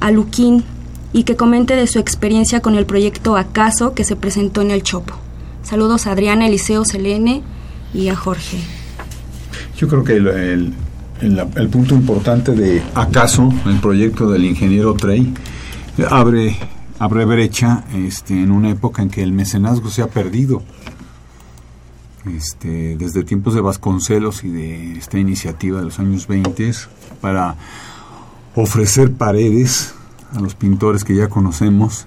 Speaker 12: a Luquín y que comente de su experiencia con el proyecto Acaso que se presentó en el Chopo. Saludos a Adriana, Eliseo, Selene y a Jorge.
Speaker 2: Yo creo que el, el- el- punto importante de acaso el proyecto del ingeniero Trey abre abre brecha este, en una época en que el mecenazgo se ha perdido. Este, desde tiempos de Vasconcelos y de esta iniciativa de los años 20 para ofrecer paredes a los pintores que ya conocemos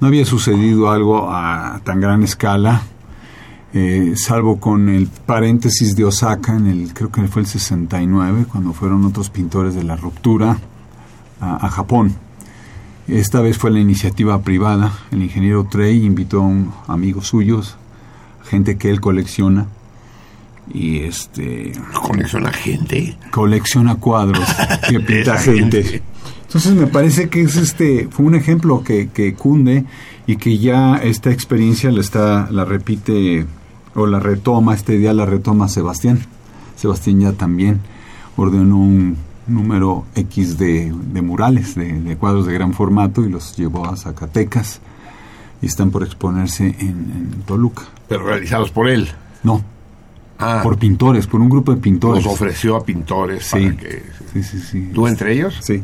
Speaker 2: no había sucedido algo a tan gran escala eh, salvo con el paréntesis de Osaka, en el, creo que fue el 69, cuando fueron otros pintores de la ruptura a, a Japón. Esta vez fue la iniciativa privada, el ingeniero Trey invitó a un amigos suyos, gente que él colecciona, y este...
Speaker 1: ¿Colecciona gente?
Speaker 2: Colecciona cuadros que pinta gente. Entonces me parece que es este fue un ejemplo que, que cunde y que ya esta experiencia la está la repite o la retoma este día la retoma Sebastián. Sebastián ya también ordenó un número X de, de murales, de, de cuadros de gran formato y los llevó a Zacatecas y están por exponerse en, en Toluca.
Speaker 1: Pero realizados por él.
Speaker 2: No,
Speaker 1: Ah,
Speaker 2: por pintores, por un grupo de pintores.
Speaker 1: los ofreció a pintores
Speaker 2: Sí.
Speaker 1: para que...
Speaker 2: Sí, sí, sí.
Speaker 1: ¿Tú entre ellos?
Speaker 2: Sí.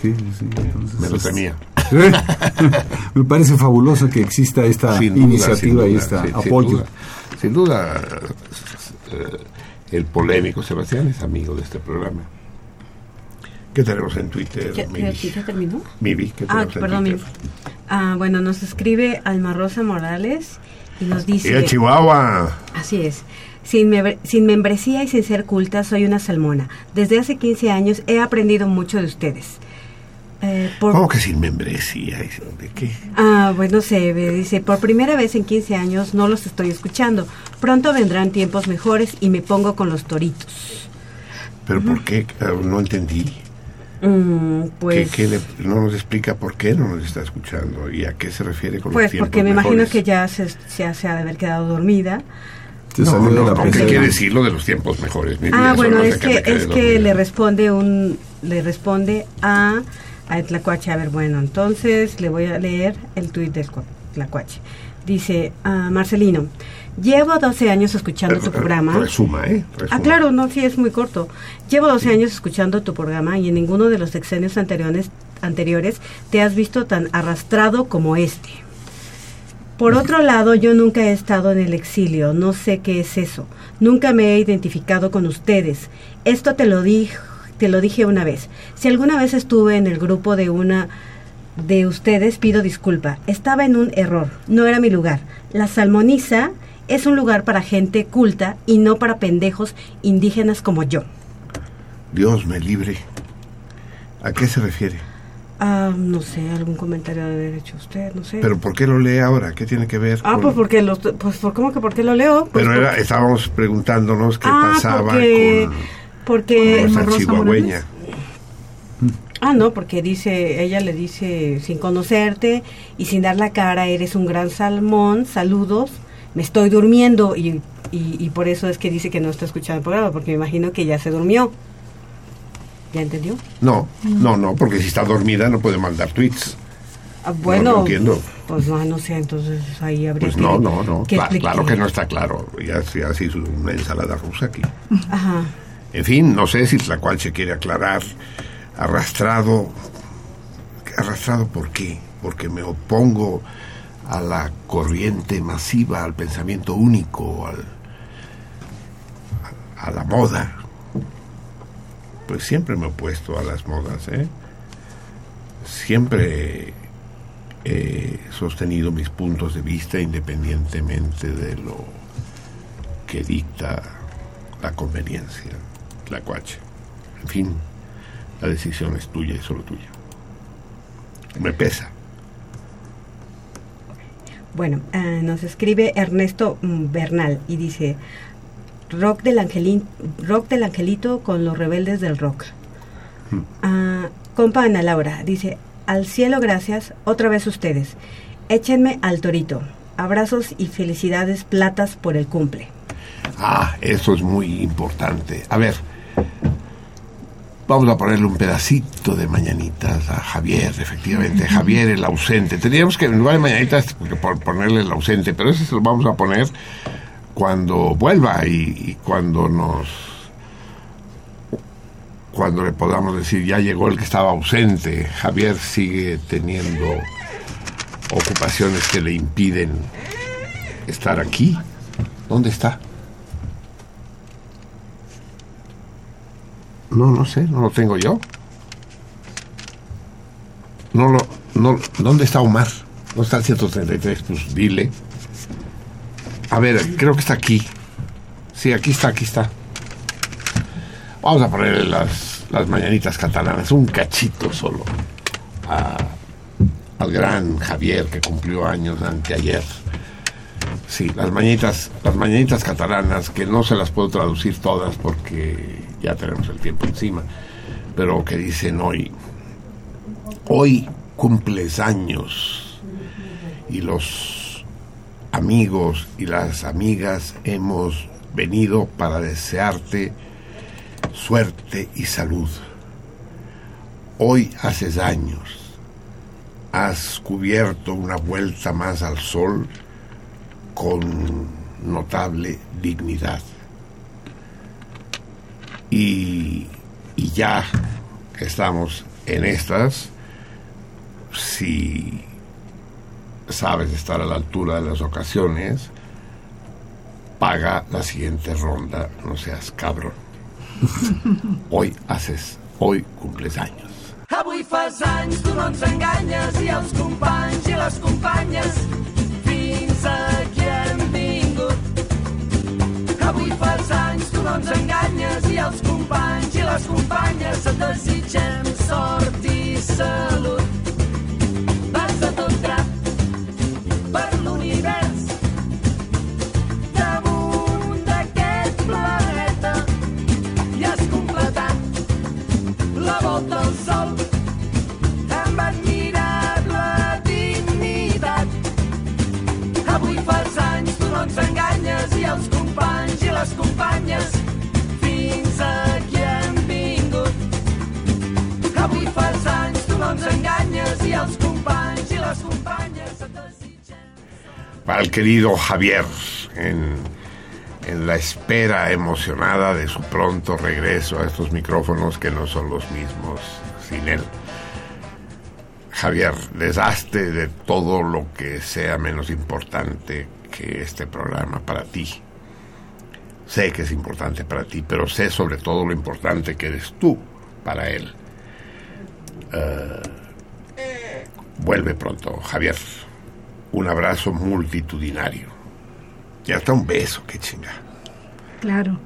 Speaker 2: Sí, sí. Entonces,
Speaker 1: Me lo temía.
Speaker 2: Me parece fabuloso que exista esta
Speaker 1: duda,
Speaker 2: iniciativa
Speaker 1: sin
Speaker 2: y
Speaker 1: duda,
Speaker 2: este
Speaker 1: sin- sin
Speaker 2: apoyo.
Speaker 1: duda. Sin duda, eh, el polémico Sebastián es amigo de este programa. ¿Qué tenemos en Twitter,
Speaker 9: ¿Ya,
Speaker 1: Miri?
Speaker 9: ya- terminó?
Speaker 1: Miri, ¿qué
Speaker 9: Ah, perdón? Miri. Ah, bueno, nos escribe Alma Rosa Morales y nos dice...
Speaker 1: ¡Eh, Chihuahua!
Speaker 9: Así es. Sin, me- sin membresía y sin ser culta, soy una salmona. Desde hace 15 años he aprendido mucho de ustedes. Eh, por-
Speaker 1: ¿Cómo que sin membresía? ¿De qué?
Speaker 9: Ah, bueno, se ve, dice, por primera vez en 15 años no los estoy escuchando. Pronto vendrán tiempos mejores y me pongo con los toritos.
Speaker 1: ¿Pero por qué? Eh, No entendí.
Speaker 9: Mm,
Speaker 1: ¿Qué,
Speaker 9: pues,
Speaker 1: qué le- no nos explica por qué no nos está escuchando y a qué se refiere con los
Speaker 9: pues
Speaker 1: tiempos
Speaker 9: porque me imagino que ya se, se ha de haber quedado dormida.
Speaker 1: No, ¿qué quiere decir lo de los tiempos mejores?
Speaker 9: Ah, bueno, es que es que le responde un le responde a a Tlacuache. A ver, bueno, entonces le voy a leer el tuit de Tlacu- Tlacuache. Dice, ah, Marcelino, llevo 12 años escuchando tu programa.
Speaker 1: Resuma, ¿eh? Resuma.
Speaker 9: Ah, claro, no, sí, es muy corto. Llevo 12 años escuchando tu programa y en ninguno de los sexenios anteriores, anteriores te has visto tan arrastrado como este. Por otro lado, yo nunca he estado en el exilio, no sé qué es eso. Nunca me he identificado con ustedes. Esto te lo dije, te lo dije una vez. Si alguna vez estuve en el grupo de una de ustedes, pido disculpa. Estaba en un error, no era mi lugar. La salmoniza es un lugar para gente culta y no para pendejos indígenas como yo.
Speaker 1: Dios me libre. ¿A qué se refiere?
Speaker 9: Ah, no sé, algún comentario de haber hecho usted, no sé.
Speaker 1: ¿Pero por qué lo lee ahora? ¿Qué tiene que ver
Speaker 9: ah,
Speaker 1: con...?
Speaker 9: pues porque los, pues cómo que por qué lo leo? Pues
Speaker 1: Pero era,
Speaker 9: porque-
Speaker 1: estábamos preguntándonos qué
Speaker 9: ah,
Speaker 1: pasaba
Speaker 9: porque
Speaker 1: con,
Speaker 9: porque Rosa
Speaker 1: chihuahueña.
Speaker 9: Morales. Ah, no, porque dice, ella le dice, sin conocerte y sin dar la cara, eres un gran salmón, saludos, me estoy durmiendo y, y, y por eso es que dice que no está escuchando el programa, porque me imagino que ya se durmió. ¿Ya entendió?
Speaker 1: No, no, no, porque si está dormida no puede mandar tweets.
Speaker 9: Ah, bueno,
Speaker 1: no entiendo.
Speaker 9: pues no, no sé, entonces ahí habría
Speaker 1: Pues
Speaker 9: que...
Speaker 1: no, no, no. claro que no está claro. Ya, ya se hizo una ensalada rusa aquí.
Speaker 9: Ajá.
Speaker 1: En fin, no sé si Tlacuache quiere aclarar. Arrastrado. ¿Arrastrado por qué? Porque me opongo a la corriente masiva, al pensamiento único, al, a la moda. Pues siempre me he opuesto a las modas, ¿eh? Siempre he sostenido mis puntos de vista independientemente de lo que dicta la conveniencia, Tlacuache. En fin, la decisión es tuya y solo tuya. Me pesa.
Speaker 9: Bueno, ah, nos escribe Ernesto mm, Bernal y dice rock del angelín, rock del angelito con los rebeldes del rock. Ah, compa Ana Laura dice al cielo gracias otra vez ustedes. Échenme al torito. Abrazos y felicidades platas por el cumple.
Speaker 1: Ah, eso es muy importante. A ver, vamos a ponerle un pedacito de mañanitas a Javier, efectivamente. Javier, el ausente. Tendríamos que, en lugar de mañanitas, por- ponerle el ausente, pero ese se lo vamos a poner cuando vuelva y, y cuando nos. Cuando le podamos decir, ya llegó el que estaba ausente. Javier sigue teniendo ocupaciones que le impiden estar aquí. ¿Dónde está? No, no sé, no lo tengo yo. No lo, no, ¿dónde está Omar? ¿No está el 133? Pues dile. A ver, creo que está aquí. Sí, aquí está, aquí está. Vamos a ponerle las, las mañanitas catalanas, un cachito solo. a- al gran Javier que cumplió años anteayer. Sí, las mañanitas, las mañanitas catalanas, que no se las puedo traducir todas porque ya tenemos el tiempo encima, pero que dicen hoy, hoy cumples años y los amigos y las amigas hemos venido para desearte suerte y salud. Hoy haces años, has cubierto una vuelta más al sol con notable dignidad. Y, y ya que estamos en estas, si sabes estar a la altura de las ocasiones, paga la siguiente ronda, no seas cabrón. Hoy haces, hoy cumples años.
Speaker 13: Avui fas anys, tu no ens enganyes, i els companys i les companyes fins aquí no ens enganyes, i els companys i les companyes et desitgem sort i salut. Vas a tot drap per l'univers damunt d'aquest planeta i has completat la volta al sol amb admirable dignitat. Avui fas anys, tu no ens enganyes, i els companys i les companyes
Speaker 1: Para el querido Javier, en, en la espera emocionada de su pronto regreso a estos micrófonos que no son los mismos sin él. Javier, deshazte de todo lo que sea menos importante que este programa para ti. Sé que es importante para ti, pero sé sobre todo lo importante que eres tú para él. Eh, vuelve pronto, Javier. Un abrazo multitudinario. Y hasta un beso, qué chinga.
Speaker 3: Claro.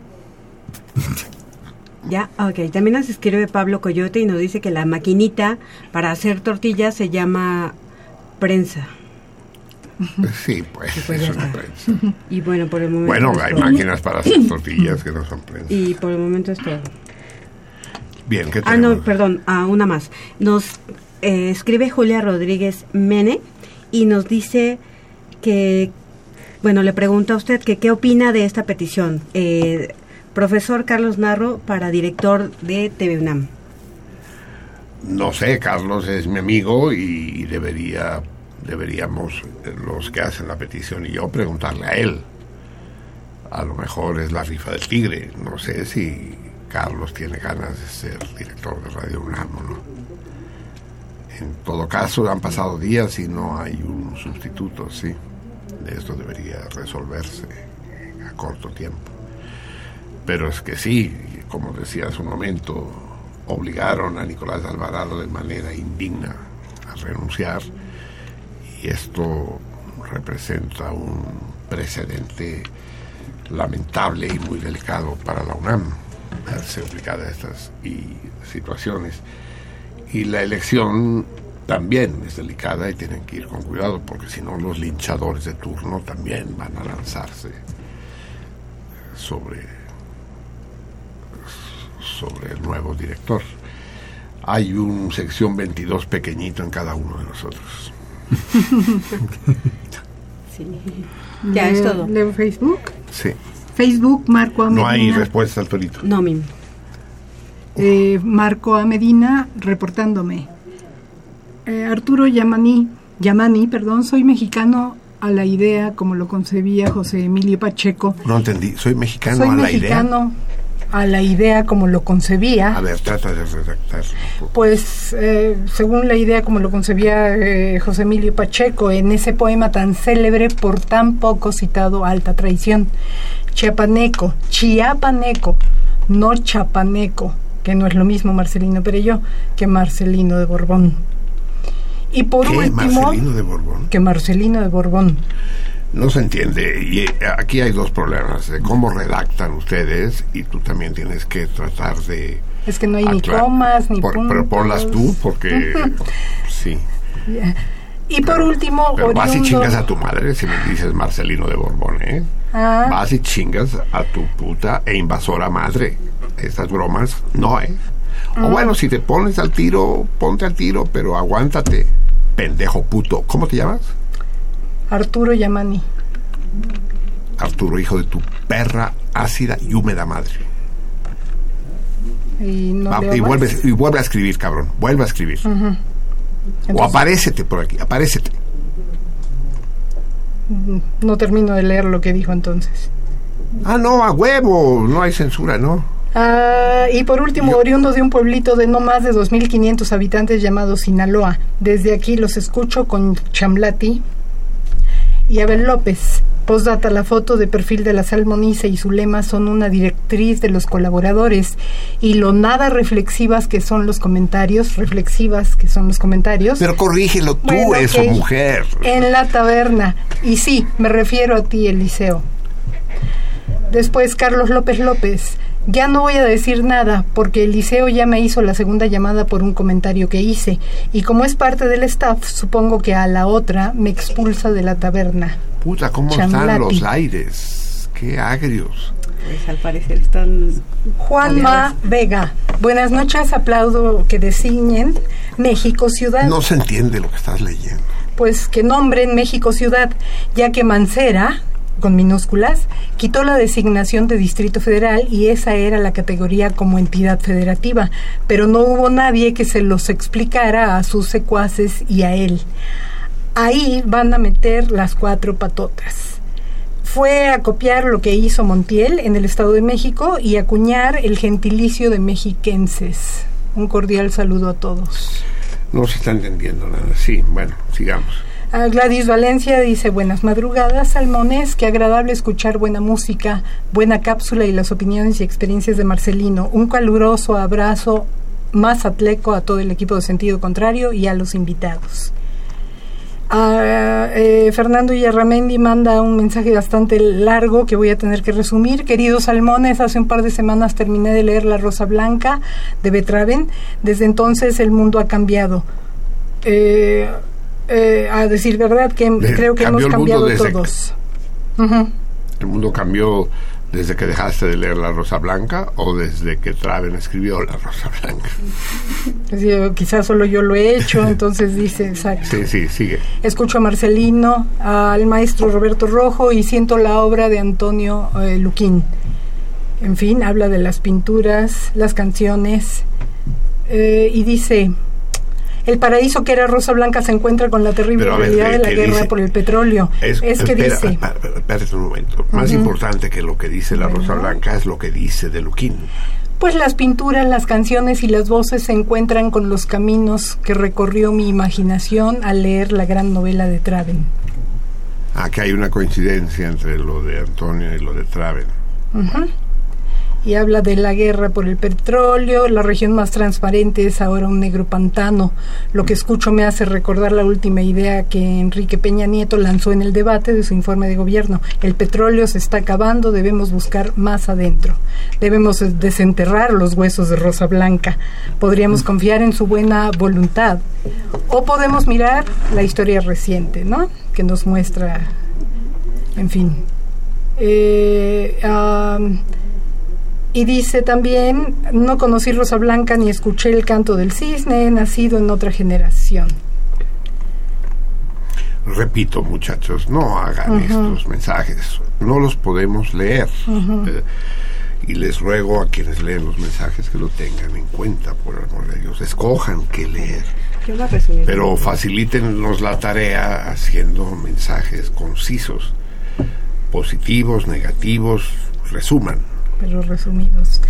Speaker 9: Ya, ok. También nos escribe Pablo Coyote y nos dice que la maquinita para hacer tortillas se llama prensa.
Speaker 1: Sí, pues,
Speaker 9: pues
Speaker 1: es una prensa.
Speaker 9: Y bueno, por el momento.
Speaker 1: Bueno, hay
Speaker 9: todo.
Speaker 1: máquinas para hacer tortillas que no son prensa.
Speaker 9: Y por el momento es todo.
Speaker 1: Bien, ¿qué
Speaker 9: Ah, no, perdón, ah, una más. Nos eh, escribe Julia Rodríguez Mene y nos dice que, bueno, le pregunta a usted que qué opina de esta petición. Eh, profesor Carlos Narro para director de TV UNAM.
Speaker 1: No sé, Carlos es mi amigo y debería, deberíamos, eh, los que hacen la petición y yo, preguntarle a él. A lo mejor es la rifa del tigre. No sé si Carlos tiene ganas de ser director de Radio UNAM o no. En todo caso, han pasado días y no hay un sustituto, sí. Esto debería resolverse a corto tiempo. Pero es que sí, como decía hace un momento, obligaron a Nicolás Alvarado de manera indigna a renunciar y esto representa un precedente lamentable y muy delicado para la UNAM verse obligada a estas situaciones y la elección también es delicada y tienen que ir con cuidado porque si no los linchadores de turno también van a lanzarse sobre sobre el nuevo director. Hay un sección 22 pequeñito en cada uno de nosotros.
Speaker 9: Sí. Ya es todo.
Speaker 3: Leo Facebook.
Speaker 1: Sí.
Speaker 3: Facebook, Marco A.
Speaker 1: No hay respuesta al torito.
Speaker 9: No, Mim.
Speaker 3: Eh, Marco A. Medina reportándome. Eh, Arturo Yamani, Yamani, perdón, soy mexicano a la idea como lo concebía José Emilio Pacheco.
Speaker 1: No entendí. Soy mexicano
Speaker 3: soy
Speaker 1: a la
Speaker 3: mexicano a la idea como lo concebía.
Speaker 1: idea. A ver, trata de redactar.
Speaker 3: Pues eh, según la idea como lo concebía eh, José Emilio Pacheco en ese poema tan célebre por tan poco citado Alta Traición, Chiapaneco, Chiapaneco, no Chapaneco, que no es lo mismo Marcelino Perelló que Marcelino de Borbón. Y por
Speaker 1: ¿Qué?
Speaker 3: último,
Speaker 1: Marcelino de Borbón.
Speaker 3: que Marcelino de Borbón.
Speaker 1: No se entiende. Y eh, aquí hay dos problemas. de cómo redactan ustedes y tú también tienes que tratar de...
Speaker 3: Es que no hay ni comas ni
Speaker 1: Por-
Speaker 3: puntos.
Speaker 1: Pero ponlas tú porque... sí.
Speaker 3: Y por último,
Speaker 1: Pero vas y
Speaker 3: oriundo-
Speaker 1: chingas a tu madre si me dices Marcelino de Borbón, ¿eh?
Speaker 3: Ah.
Speaker 1: Vas y chingas a tu puta e invasora madre. Estas bromas, no, ¿eh? O bueno, si te pones al tiro, ponte al tiro, pero aguántate, pendejo puto. ¿Cómo te llamas?
Speaker 3: Arturo Yamani.
Speaker 1: Arturo, hijo de tu perra ácida y húmeda madre.
Speaker 3: Y, no
Speaker 1: Va, y, vuelve, y vuelve a escribir, cabrón. Vuelve a escribir. O
Speaker 3: Entonces,
Speaker 1: aparécete por aquí, aparécete.
Speaker 3: no termino de leer lo que dijo entonces.
Speaker 1: Ah, no, a huevo, no hay censura, ¿no?
Speaker 3: Ah, y por último, oriundo de un pueblito de no más de 2.500 habitantes llamado Sinaloa. Desde aquí los escucho con Chamlati y Abel López. Postdata, la foto de perfil de la salmoniza y su lema son una directriz de los colaboradores y lo nada reflexivas que son los comentarios, reflexivas que son los comentarios.
Speaker 1: Pero corrígelo tú,
Speaker 3: Bueno,
Speaker 1: eso, mujer.
Speaker 3: En la taberna. Y sí, me refiero a ti, Eliseo. Después, Carlos López López. Ya no voy a decir nada, porque Eliseo ya me hizo la segunda llamada por un comentario que hice. Y como es parte del staff, supongo que a la otra me expulsa de la taberna.
Speaker 1: Puta, ¿cómo están los aires? Qué agrios.
Speaker 9: Pues al parecer están...
Speaker 3: Juanma Vega. Buenas noches, aplaudo que designen México Ciudad.
Speaker 1: No se entiende lo que estás leyendo.
Speaker 3: pues que nombren México Ciudad, ya que Mancera, con minúsculas, quitó la designación de Distrito Federal y esa era la categoría como entidad federativa, pero no hubo nadie que se los explicara a sus secuaces y a él. Ahí van a meter las cuatro patotas. Fue a copiar lo que hizo Montiel en el Estado de México y acuñar el gentilicio de mexiquenses. Un cordial saludo a todos.
Speaker 1: No se está entendiendo nada. Sí, bueno, sigamos.
Speaker 3: Gladys Valencia dice buenas madrugadas, Salmones, qué agradable escuchar buena música, buena cápsula y las opiniones y experiencias de Marcelino. Un caluroso abrazo más atleco a todo el equipo de sentido contrario y a los invitados. Ah, eh, Fernando Yarramendi manda un mensaje bastante largo que voy a tener que resumir. Queridos salmones, hace un par de semanas terminé de leer La Rosa Blanca de Betraven. Desde entonces el mundo ha cambiado. Eh, eh, a decir verdad que
Speaker 1: Le
Speaker 3: creo que hemos cambiado todos. Ujú.
Speaker 1: El mundo cambió ¿Desde que dejaste de leer La Rosa Blanca o desde que Traven escribió La Rosa Blanca?
Speaker 3: Yo, quizás solo yo lo he hecho, entonces dice, exacto.
Speaker 1: Sí, sí, sigue.
Speaker 3: Escucho a Marcelino, al maestro Roberto Rojo y siento la obra de Antonio eh, Luquín. En fin, habla de las pinturas, las canciones eh, y dice, el paraíso que era Rosa Blanca se encuentra con la terrible
Speaker 1: ver,
Speaker 3: realidad de
Speaker 1: ¿qué-
Speaker 3: la guerra
Speaker 1: dice?
Speaker 3: por el petróleo. Es, que
Speaker 1: espera,
Speaker 3: dice,
Speaker 1: espérate un momento. Más importante que lo que dice La Rosa Blanca es lo que dice de Luquín.
Speaker 3: pues las pinturas, las canciones y las voces se encuentran con los caminos que recorrió mi imaginación al leer la gran novela de Traven.
Speaker 1: Ah, que hay una coincidencia entre lo de Antonio y lo de Traven.
Speaker 3: Ujú. Y habla de la guerra por el petróleo, la región más transparente es ahora un negro pantano. Lo que escucho me hace recordar la última idea que Enrique Peña Nieto lanzó en el debate de su informe de gobierno. El petróleo se está acabando, debemos buscar más adentro. Debemos desenterrar los huesos de Rosa Blanca. Podríamos confiar en su buena voluntad. O podemos mirar la historia reciente, ¿no? Que nos muestra, en fin. Eh, y dice también, no conocí Rosa Blanca ni escuché el canto del cisne, he nacido en otra generación.
Speaker 1: Repito, muchachos, no hagan estos mensajes. No los podemos leer. Eh, y les ruego a quienes leen los mensajes que lo tengan en cuenta, por amor de Dios. Escojan qué leer. Pero facilítenos la tarea haciendo mensajes concisos, positivos, negativos, resuman.
Speaker 3: Pero resumidos.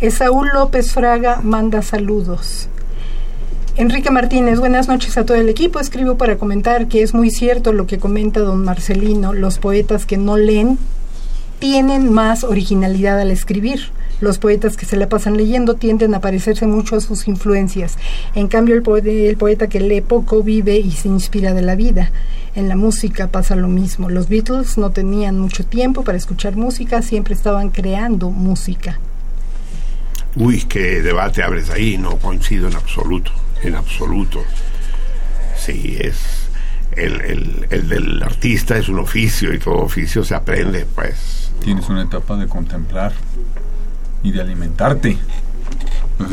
Speaker 3: Esaúl López Fraga manda saludos. Enrique Martínez, buenas noches a todo el equipo. Escribo para comentar que es muy cierto lo que comenta don Marcelino. Los poetas que no leen tienen más originalidad al escribir. Los poetas que se la pasan leyendo tienden a parecerse mucho a sus influencias. En cambio, el, poe- el poeta que lee poco vive y se inspira de la vida. En la música pasa lo mismo. Los Beatles no tenían mucho tiempo para escuchar música, siempre estaban creando música.
Speaker 1: Uy, qué debate abres ahí, no coincido en absoluto, en absoluto. Sí, es el, el, el del artista es un oficio y todo oficio se aprende, pues.
Speaker 2: Tienes una etapa de contemplar y de alimentarte.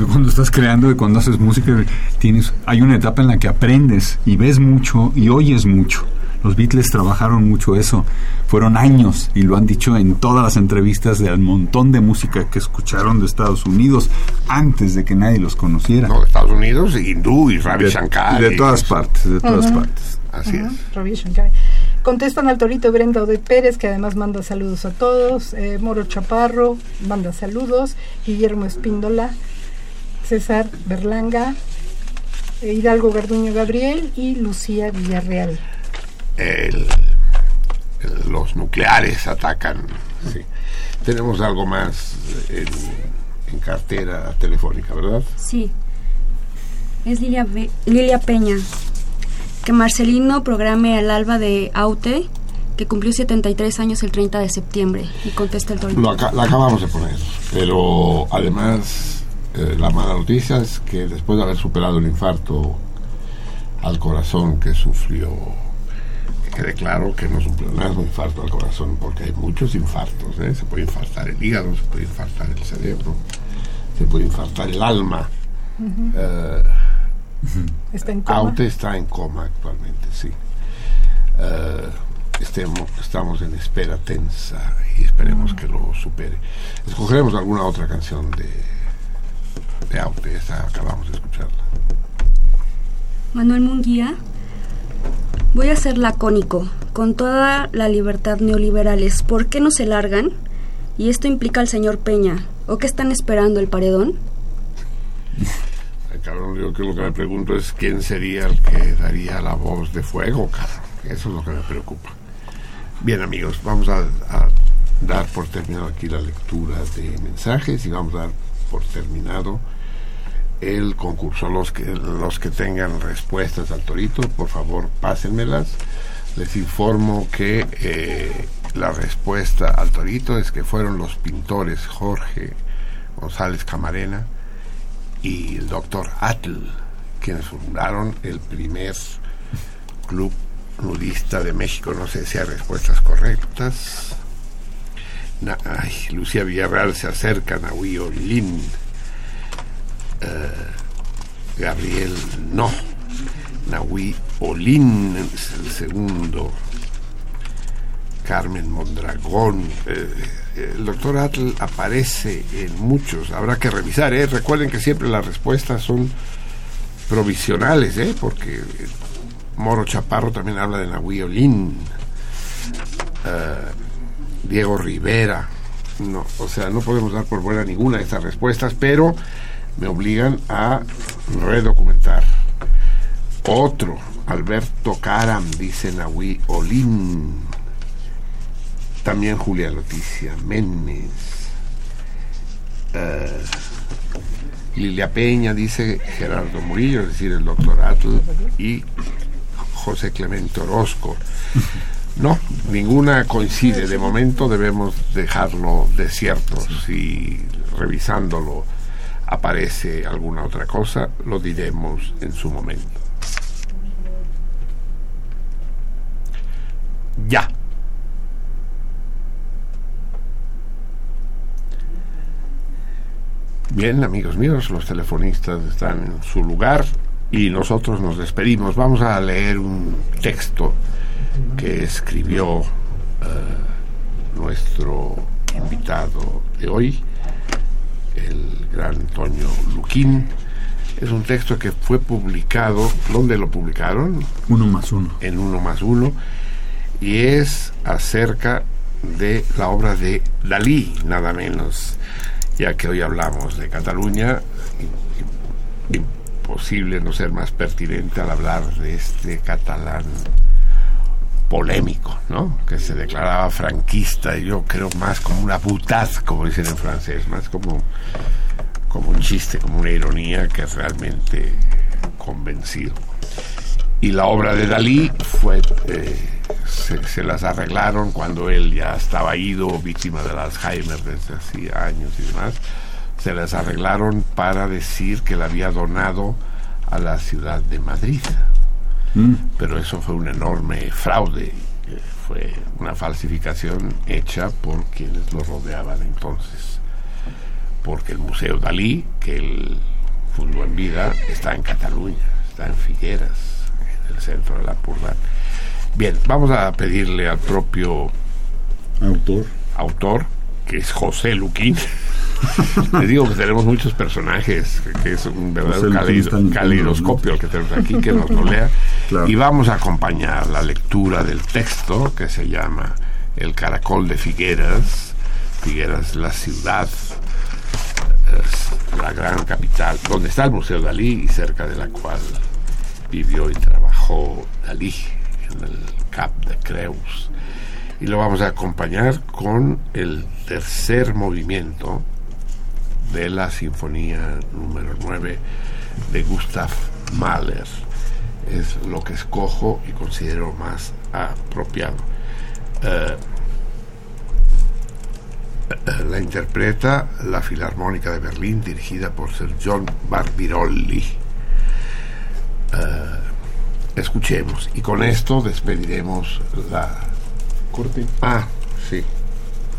Speaker 2: Cuando estás creando y cuando haces música, tienes, hay una etapa en la que aprendes y ves mucho y oyes mucho. Los Beatles trabajaron mucho eso. Fueron años y lo han dicho en todas las entrevistas del montón de música que escucharon de Estados Unidos antes de que nadie los conociera.
Speaker 1: No, de Estados Unidos, y hindú y Ravi
Speaker 2: De-
Speaker 1: Shankar.
Speaker 2: de todas partes, de todas
Speaker 3: Ujú.
Speaker 2: partes.
Speaker 1: Así
Speaker 3: Ujú,
Speaker 1: es.
Speaker 3: Ravi Shankar. Contestan al Torito Brenda Odette Pérez, que además manda saludos a todos. eh, Moro Chaparro manda saludos. Guillermo Espíndola. César Berlanga. eh, Hidalgo Garduño Gabriel y Lucía Villarreal.
Speaker 1: El- el- los nucleares atacan. Sí. Tenemos algo más en, en cartera telefónica, ¿verdad?
Speaker 12: Sí. Es Lilia, Be- Lilia Peña. Que Marcelino programe al alba de Aute, que cumplió 73 años el 30 de septiembre. Y contesta el torito.
Speaker 1: Lo, aca- lo acabamos de poner, pero además eh, la mala noticia es que después de haber superado el infarto al corazón que sufrió, que quede claro que no es un pleonasmo infarto al corazón, porque hay muchos infartos, ¿eh? se puede infartar el hígado, se puede infartar el cerebro, se puede infartar el alma. Eh,
Speaker 3: Está en coma.
Speaker 1: Aute está en coma actualmente, sí. Eh, estemos, estamos en espera tensa y esperemos que lo supere. Escogeremos alguna otra canción de, de Aute, esta acabamos de escucharla.
Speaker 12: Manuel Munguía. Voy a ser lacónico, con toda la libertad neoliberales. ¿Por qué no se largan? Y esto implica al señor Peña. ¿O qué están esperando, el paredón?
Speaker 1: Cabrón, yo que lo que me pregunto es quién sería el que daría la voz de fuego, cabrón. Eso es lo que me preocupa. Bien, amigos, vamos a, a dar por terminado aquí la lectura de mensajes y vamos a dar por terminado el concurso. Los que, los que tengan respuestas al torito, por favor, pásenmelas. Les informo que eh, la respuesta al torito es que fueron los pintores Jorge González Camarena y el doctor Atl, quienes fundaron el primer club nudista de México. No sé si hay respuestas correctas. Lucía Villarreal se acerca, Nahui Olin. Eh, Gabriel, no. Nahui Olin es el segundo. Carmen Mondragón. eh, el doctor Atl aparece en muchos. Habrá que revisar, ¿eh? Recuerden que siempre las respuestas son provisionales, ¿eh? Porque eh, Moro Chaparro también habla de Nahui Olin. Eh, Diego Rivera. No, o sea, no podemos dar por buena ninguna de estas respuestas, pero me obligan a redocumentar. Otro, Alberto Caram, dice Nahui Olin. También Julia Loticia Méndez. Eh, Lilia Peña, dice Gerardo Murillo, es decir, el doctor Atl y José Clemente Orozco. No, ninguna coincide. De momento debemos dejarlo desierto. Si revisándolo aparece alguna otra cosa, lo diremos en su momento. Ya. Bien, amigos míos, los telefonistas están en su lugar y nosotros nos despedimos. Vamos a leer un texto que escribió eh, nuestro invitado de hoy, el gran Antonio Luquín. Es un texto que fue publicado, ¿dónde lo publicaron?
Speaker 2: Uno más uno.
Speaker 1: En uno más uno, y es acerca de la obra de Dalí, nada menos, ya que hoy hablamos de Cataluña, imposible no ser más pertinente al hablar de este catalán polémico, ¿no? Que se declaraba franquista, y yo creo más como una butaz, como dicen en francés, más como, como un chiste, como una ironía que realmente convencido. Y la obra de Dalí fue, eh, se, se las arreglaron cuando él ya estaba ido, víctima del Alzheimer desde hacía años y demás, se las arreglaron para decir que la había donado a la ciudad de Madrid. Pero eso fue un enorme fraude, eh, fue una falsificación hecha por quienes lo rodeaban entonces, porque el Museo Dalí, que él fundó en vida, está en Cataluña, está en Figueras, en el centro de la Purdan. Bien, vamos a pedirle al propio
Speaker 2: autor,
Speaker 1: autor que es José Luquín. Le digo que tenemos muchos personajes, que, es un verdadero caleido- caleidoscopio el que tenemos aquí, que nos lo lea. Y vamos a acompañar la lectura del texto que se llama El Caracol de Figueras. Figueras, la ciudad, es la gran capital, donde está el Museo Dalí y cerca de la cual vivió y trabajó Dalí, en el Cap de Creus. Y lo vamos a acompañar con el tercer movimiento de la Sinfonía número 9 de Gustav Mahler. Es lo que escojo y considero más apropiado. Eh, la interpreta la Filarmónica de Berlín dirigida por Sir John Barbirolli. Eh, escuchemos y con esto despediremos la
Speaker 2: corte.
Speaker 1: Ah, sí.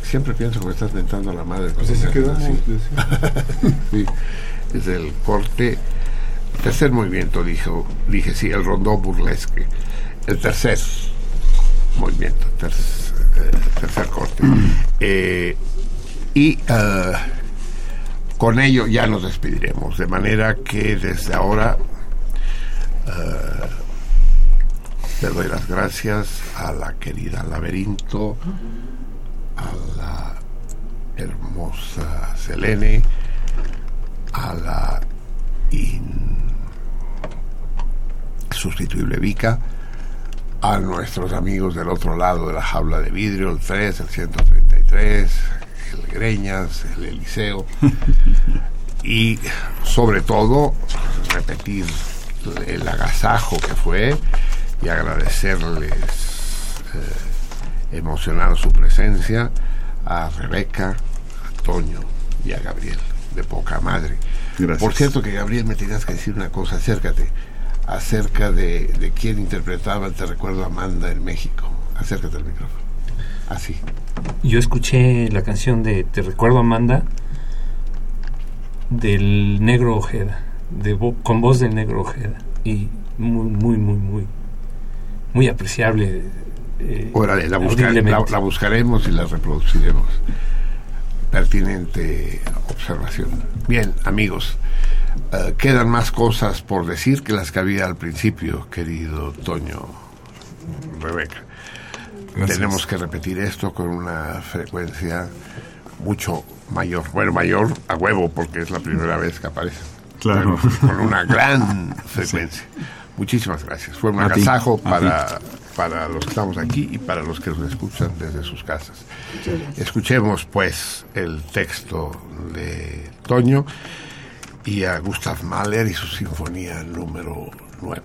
Speaker 1: Siempre pienso que me estás mentando a la madre.
Speaker 2: Pues así quedamos,
Speaker 1: así. Sí, Es el corte. Tercer movimiento, dijo, dije, sí, el rondó burlesque. El tercer movimiento, ter- eh, tercer corte. Eh, y eh, con ello ya nos despediremos, de manera que desde ahora le doy las gracias a la querida Laberinto, a la hermosa Selene, a la insustituible Vika, a nuestros amigos del otro lado de la jaula de vidrio, el 3, el 133, el Greñas, el Eliseo, y sobre todo repetir el agasajo que fue y agradecerles eh, emocionado su presencia a Rebeca, a Toño y a Gabriel, de poca madre.
Speaker 2: Gracias.
Speaker 1: Por cierto que Gabriel me tenías que decir una cosa, acércate, acerca de, de quién interpretaba Te recuerdo Amanda en México. Acércate al micrófono. así.
Speaker 6: Yo escuché la canción de Te recuerdo Amanda del Negro Ojeda, de vo- con voz del Negro Ojeda y muy muy muy muy muy apreciable. eh,
Speaker 1: Órale, la, busca- la, la buscaremos y la reproduciremos. Pertinente observación. Bien, amigos, eh, quedan más cosas por decir que las que había al principio, querido Toño, Rebeca.
Speaker 2: Gracias.
Speaker 1: Tenemos que repetir esto con una frecuencia mucho mayor. Bueno, mayor a huevo, porque es la primera vez que aparece.
Speaker 2: Claro.
Speaker 1: Pero con una gran frecuencia. Muchísimas gracias. Fue un
Speaker 2: A
Speaker 1: agasajo para, para los que estamos aquí y para los que nos escuchan desde sus casas. Escuchemos pues el texto de Toño y a Gustav Mahler y su sinfonía número 9.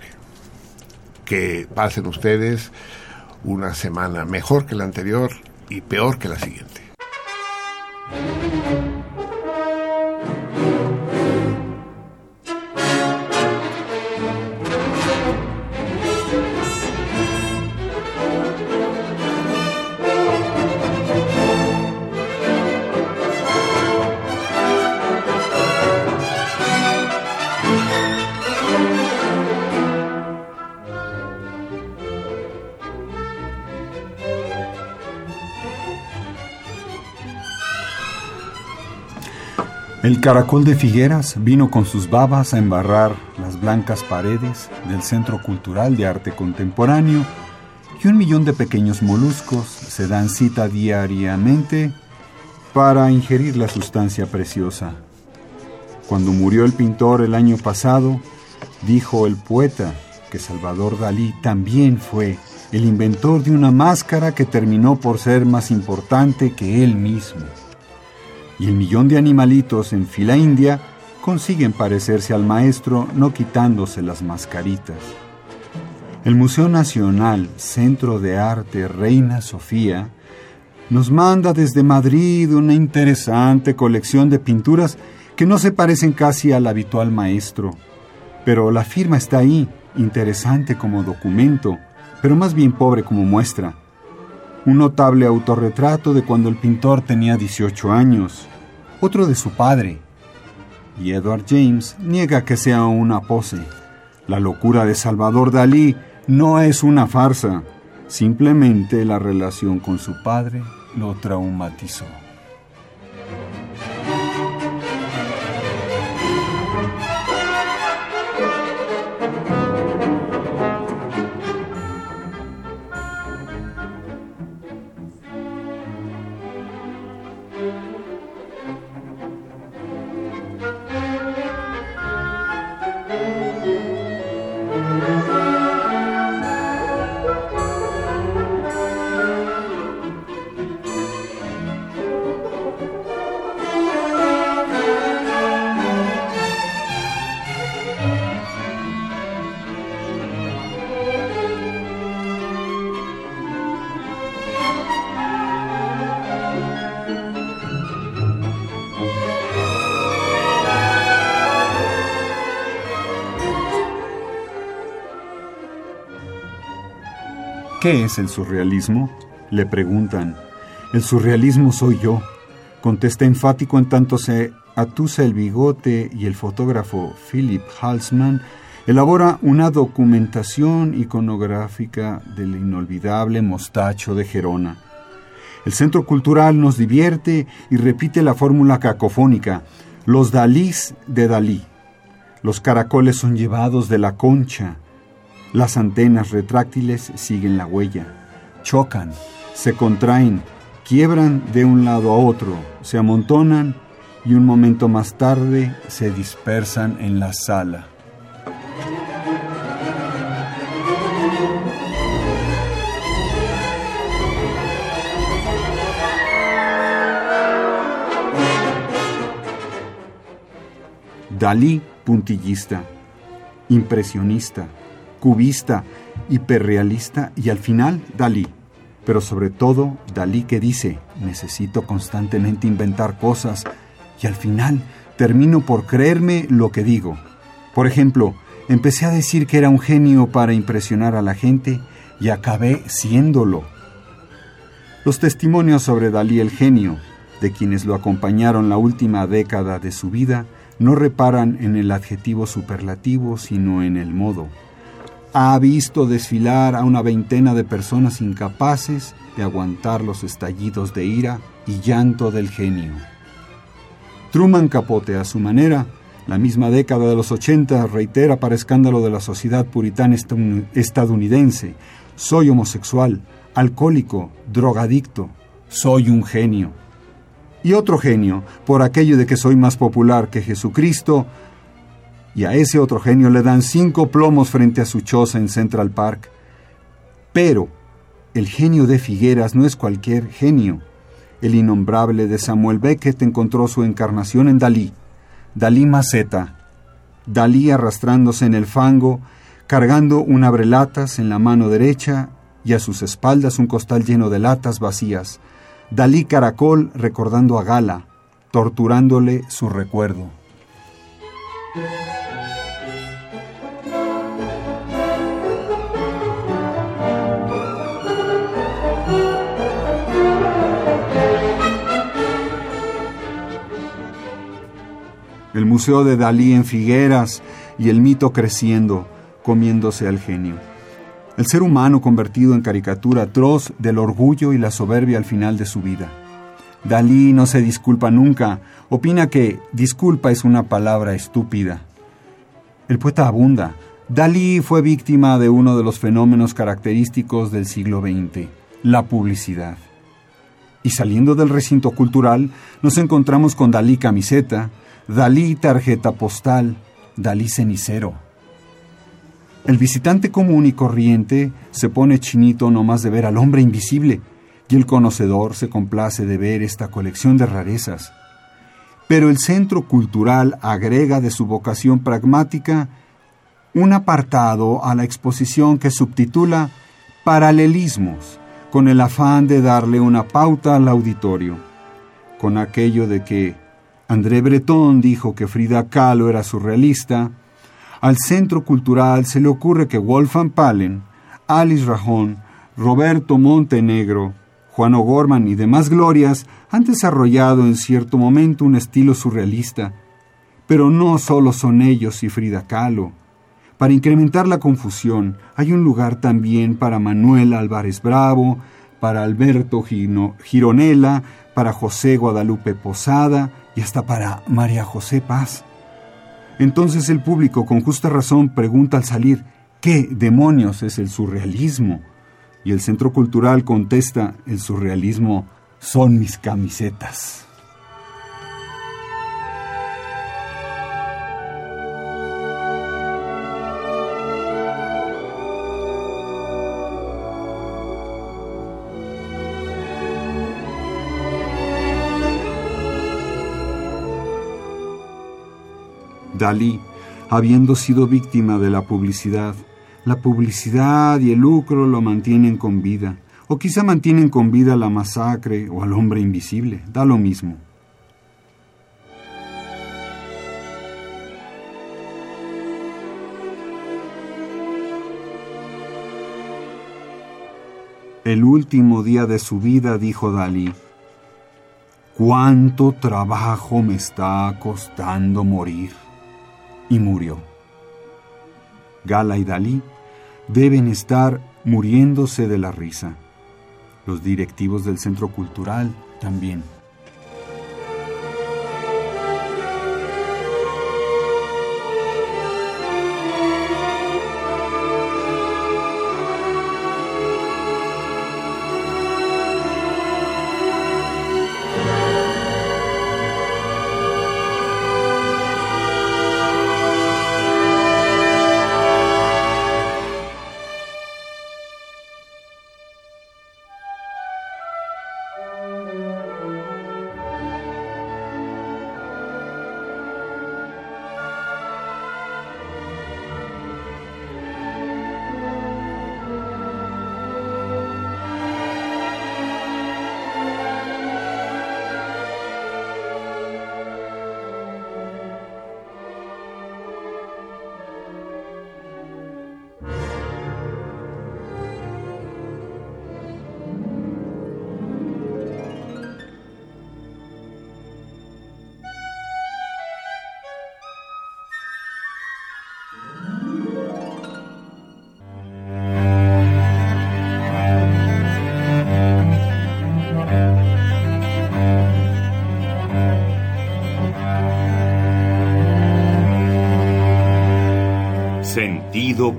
Speaker 1: Que pasen ustedes una semana mejor que la anterior y peor que la siguiente.
Speaker 2: El caracol de Figueras vino con sus babas a embarrar las blancas paredes del Centro Cultural de Arte Contemporáneo y un millón de pequeños moluscos se dan cita diariamente para ingerir la sustancia preciosa. Cuando murió el pintor el año pasado, dijo el poeta que Salvador Dalí también fue el inventor de una máscara que terminó por ser más importante que él mismo y el millón de animalitos en fila india consiguen parecerse al maestro no quitándose las mascaritas. El Museo Nacional Centro de Arte Reina Sofía nos manda desde Madrid una interesante colección de pinturas que no se parecen casi al habitual maestro, pero la firma está ahí, interesante como documento, pero más bien pobre como muestra un notable autorretrato de cuando el pintor tenía 18 años, otro de su padre. Y Edward James niega que sea una pose. La locura de Salvador Dalí no es una farsa, simplemente la relación con su padre lo traumatizó. ¿Qué es el surrealismo? Le preguntan. El surrealismo soy yo, contesta enfático en tanto se atusa el bigote y el fotógrafo Philip Halsman elabora una documentación iconográfica del inolvidable mostacho de Gerona. El Centro Cultural nos divierte y repite la fórmula cacofónica, los Dalís de Dalí. Los caracoles son llevados de la concha, las antenas retráctiles siguen la huella, chocan, se contraen, quiebran de un lado a otro, se amontonan y un momento más tarde se dispersan en la sala. Dalí puntillista, impresionista, cubista, hiperrealista y al final Dalí. Pero sobre todo Dalí que dice, necesito constantemente inventar cosas y al final termino por creerme lo que digo. Por ejemplo, empecé a decir que era un genio para impresionar a la gente y acabé siéndolo. Los testimonios sobre Dalí el genio, de quienes lo acompañaron la última década de su vida, no reparan en el adjetivo superlativo, sino en el modo. Ha visto desfilar a una veintena de personas incapaces de aguantar los estallidos de ira y llanto del genio. Truman Capote, a su manera, la misma década de los 80, reitera para escándalo de la sociedad puritana estadounidense, soy homosexual, alcohólico, drogadicto, soy un genio. Y otro genio, por aquello de que soy más popular que Jesucristo, y a ese otro genio le dan cinco plomos frente a su choza en Central Park. Pero el genio de Figueras no es cualquier genio. El innombrable de Samuel Beckett encontró su encarnación en Dalí. Dalí maceta. Dalí arrastrándose en el fango, cargando un abrelatas en la mano derecha y a sus espaldas un costal lleno de latas vacías. Dalí caracol recordando a Gala, torturándole su recuerdo. El Museo de Dalí en Figueras y el mito creciendo, comiéndose al genio. El ser humano convertido en caricatura atroz del orgullo y la soberbia al final de su vida. Dalí no se disculpa nunca, opina que disculpa es una palabra estúpida. El poeta abunda. Dalí fue víctima de uno de los fenómenos característicos del siglo XX, la publicidad. Y saliendo del recinto cultural, nos encontramos con Dalí camiseta, Dalí tarjeta postal, Dalí cenicero. El visitante común y corriente se pone chinito nomás de ver al hombre invisible, y el conocedor se complace de ver esta colección de rarezas. Pero el centro cultural agrega de su vocación pragmática un apartado a la exposición que subtitula Paralelismos, con el afán de darle una pauta al auditorio, con aquello de que André Breton dijo que Frida Kahlo era surrealista, al Centro Cultural se le ocurre que Wolfgang Palen, Alice Rajón, Roberto Montenegro, Juan O'Gorman y demás glorias han desarrollado en cierto momento un estilo surrealista. Pero no solo son ellos y Frida Kahlo. Para incrementar la confusión, hay un lugar también para Manuel Álvarez Bravo, para Alberto Gironella, para José Guadalupe Posada y hasta para María José Paz. Entonces el público con justa razón pregunta al salir, ¿qué demonios es el surrealismo? Y el Centro Cultural contesta, el surrealismo son mis camisetas. Dalí, habiendo sido víctima de la publicidad, la publicidad y el lucro lo mantienen con vida, o quizá mantienen con vida la masacre o al hombre invisible, da lo mismo. El último día de su vida dijo Dalí, ¿cuánto trabajo me está costando morir? Y murió. Gala y Dalí deben estar muriéndose de la risa. Los directivos del centro cultural también.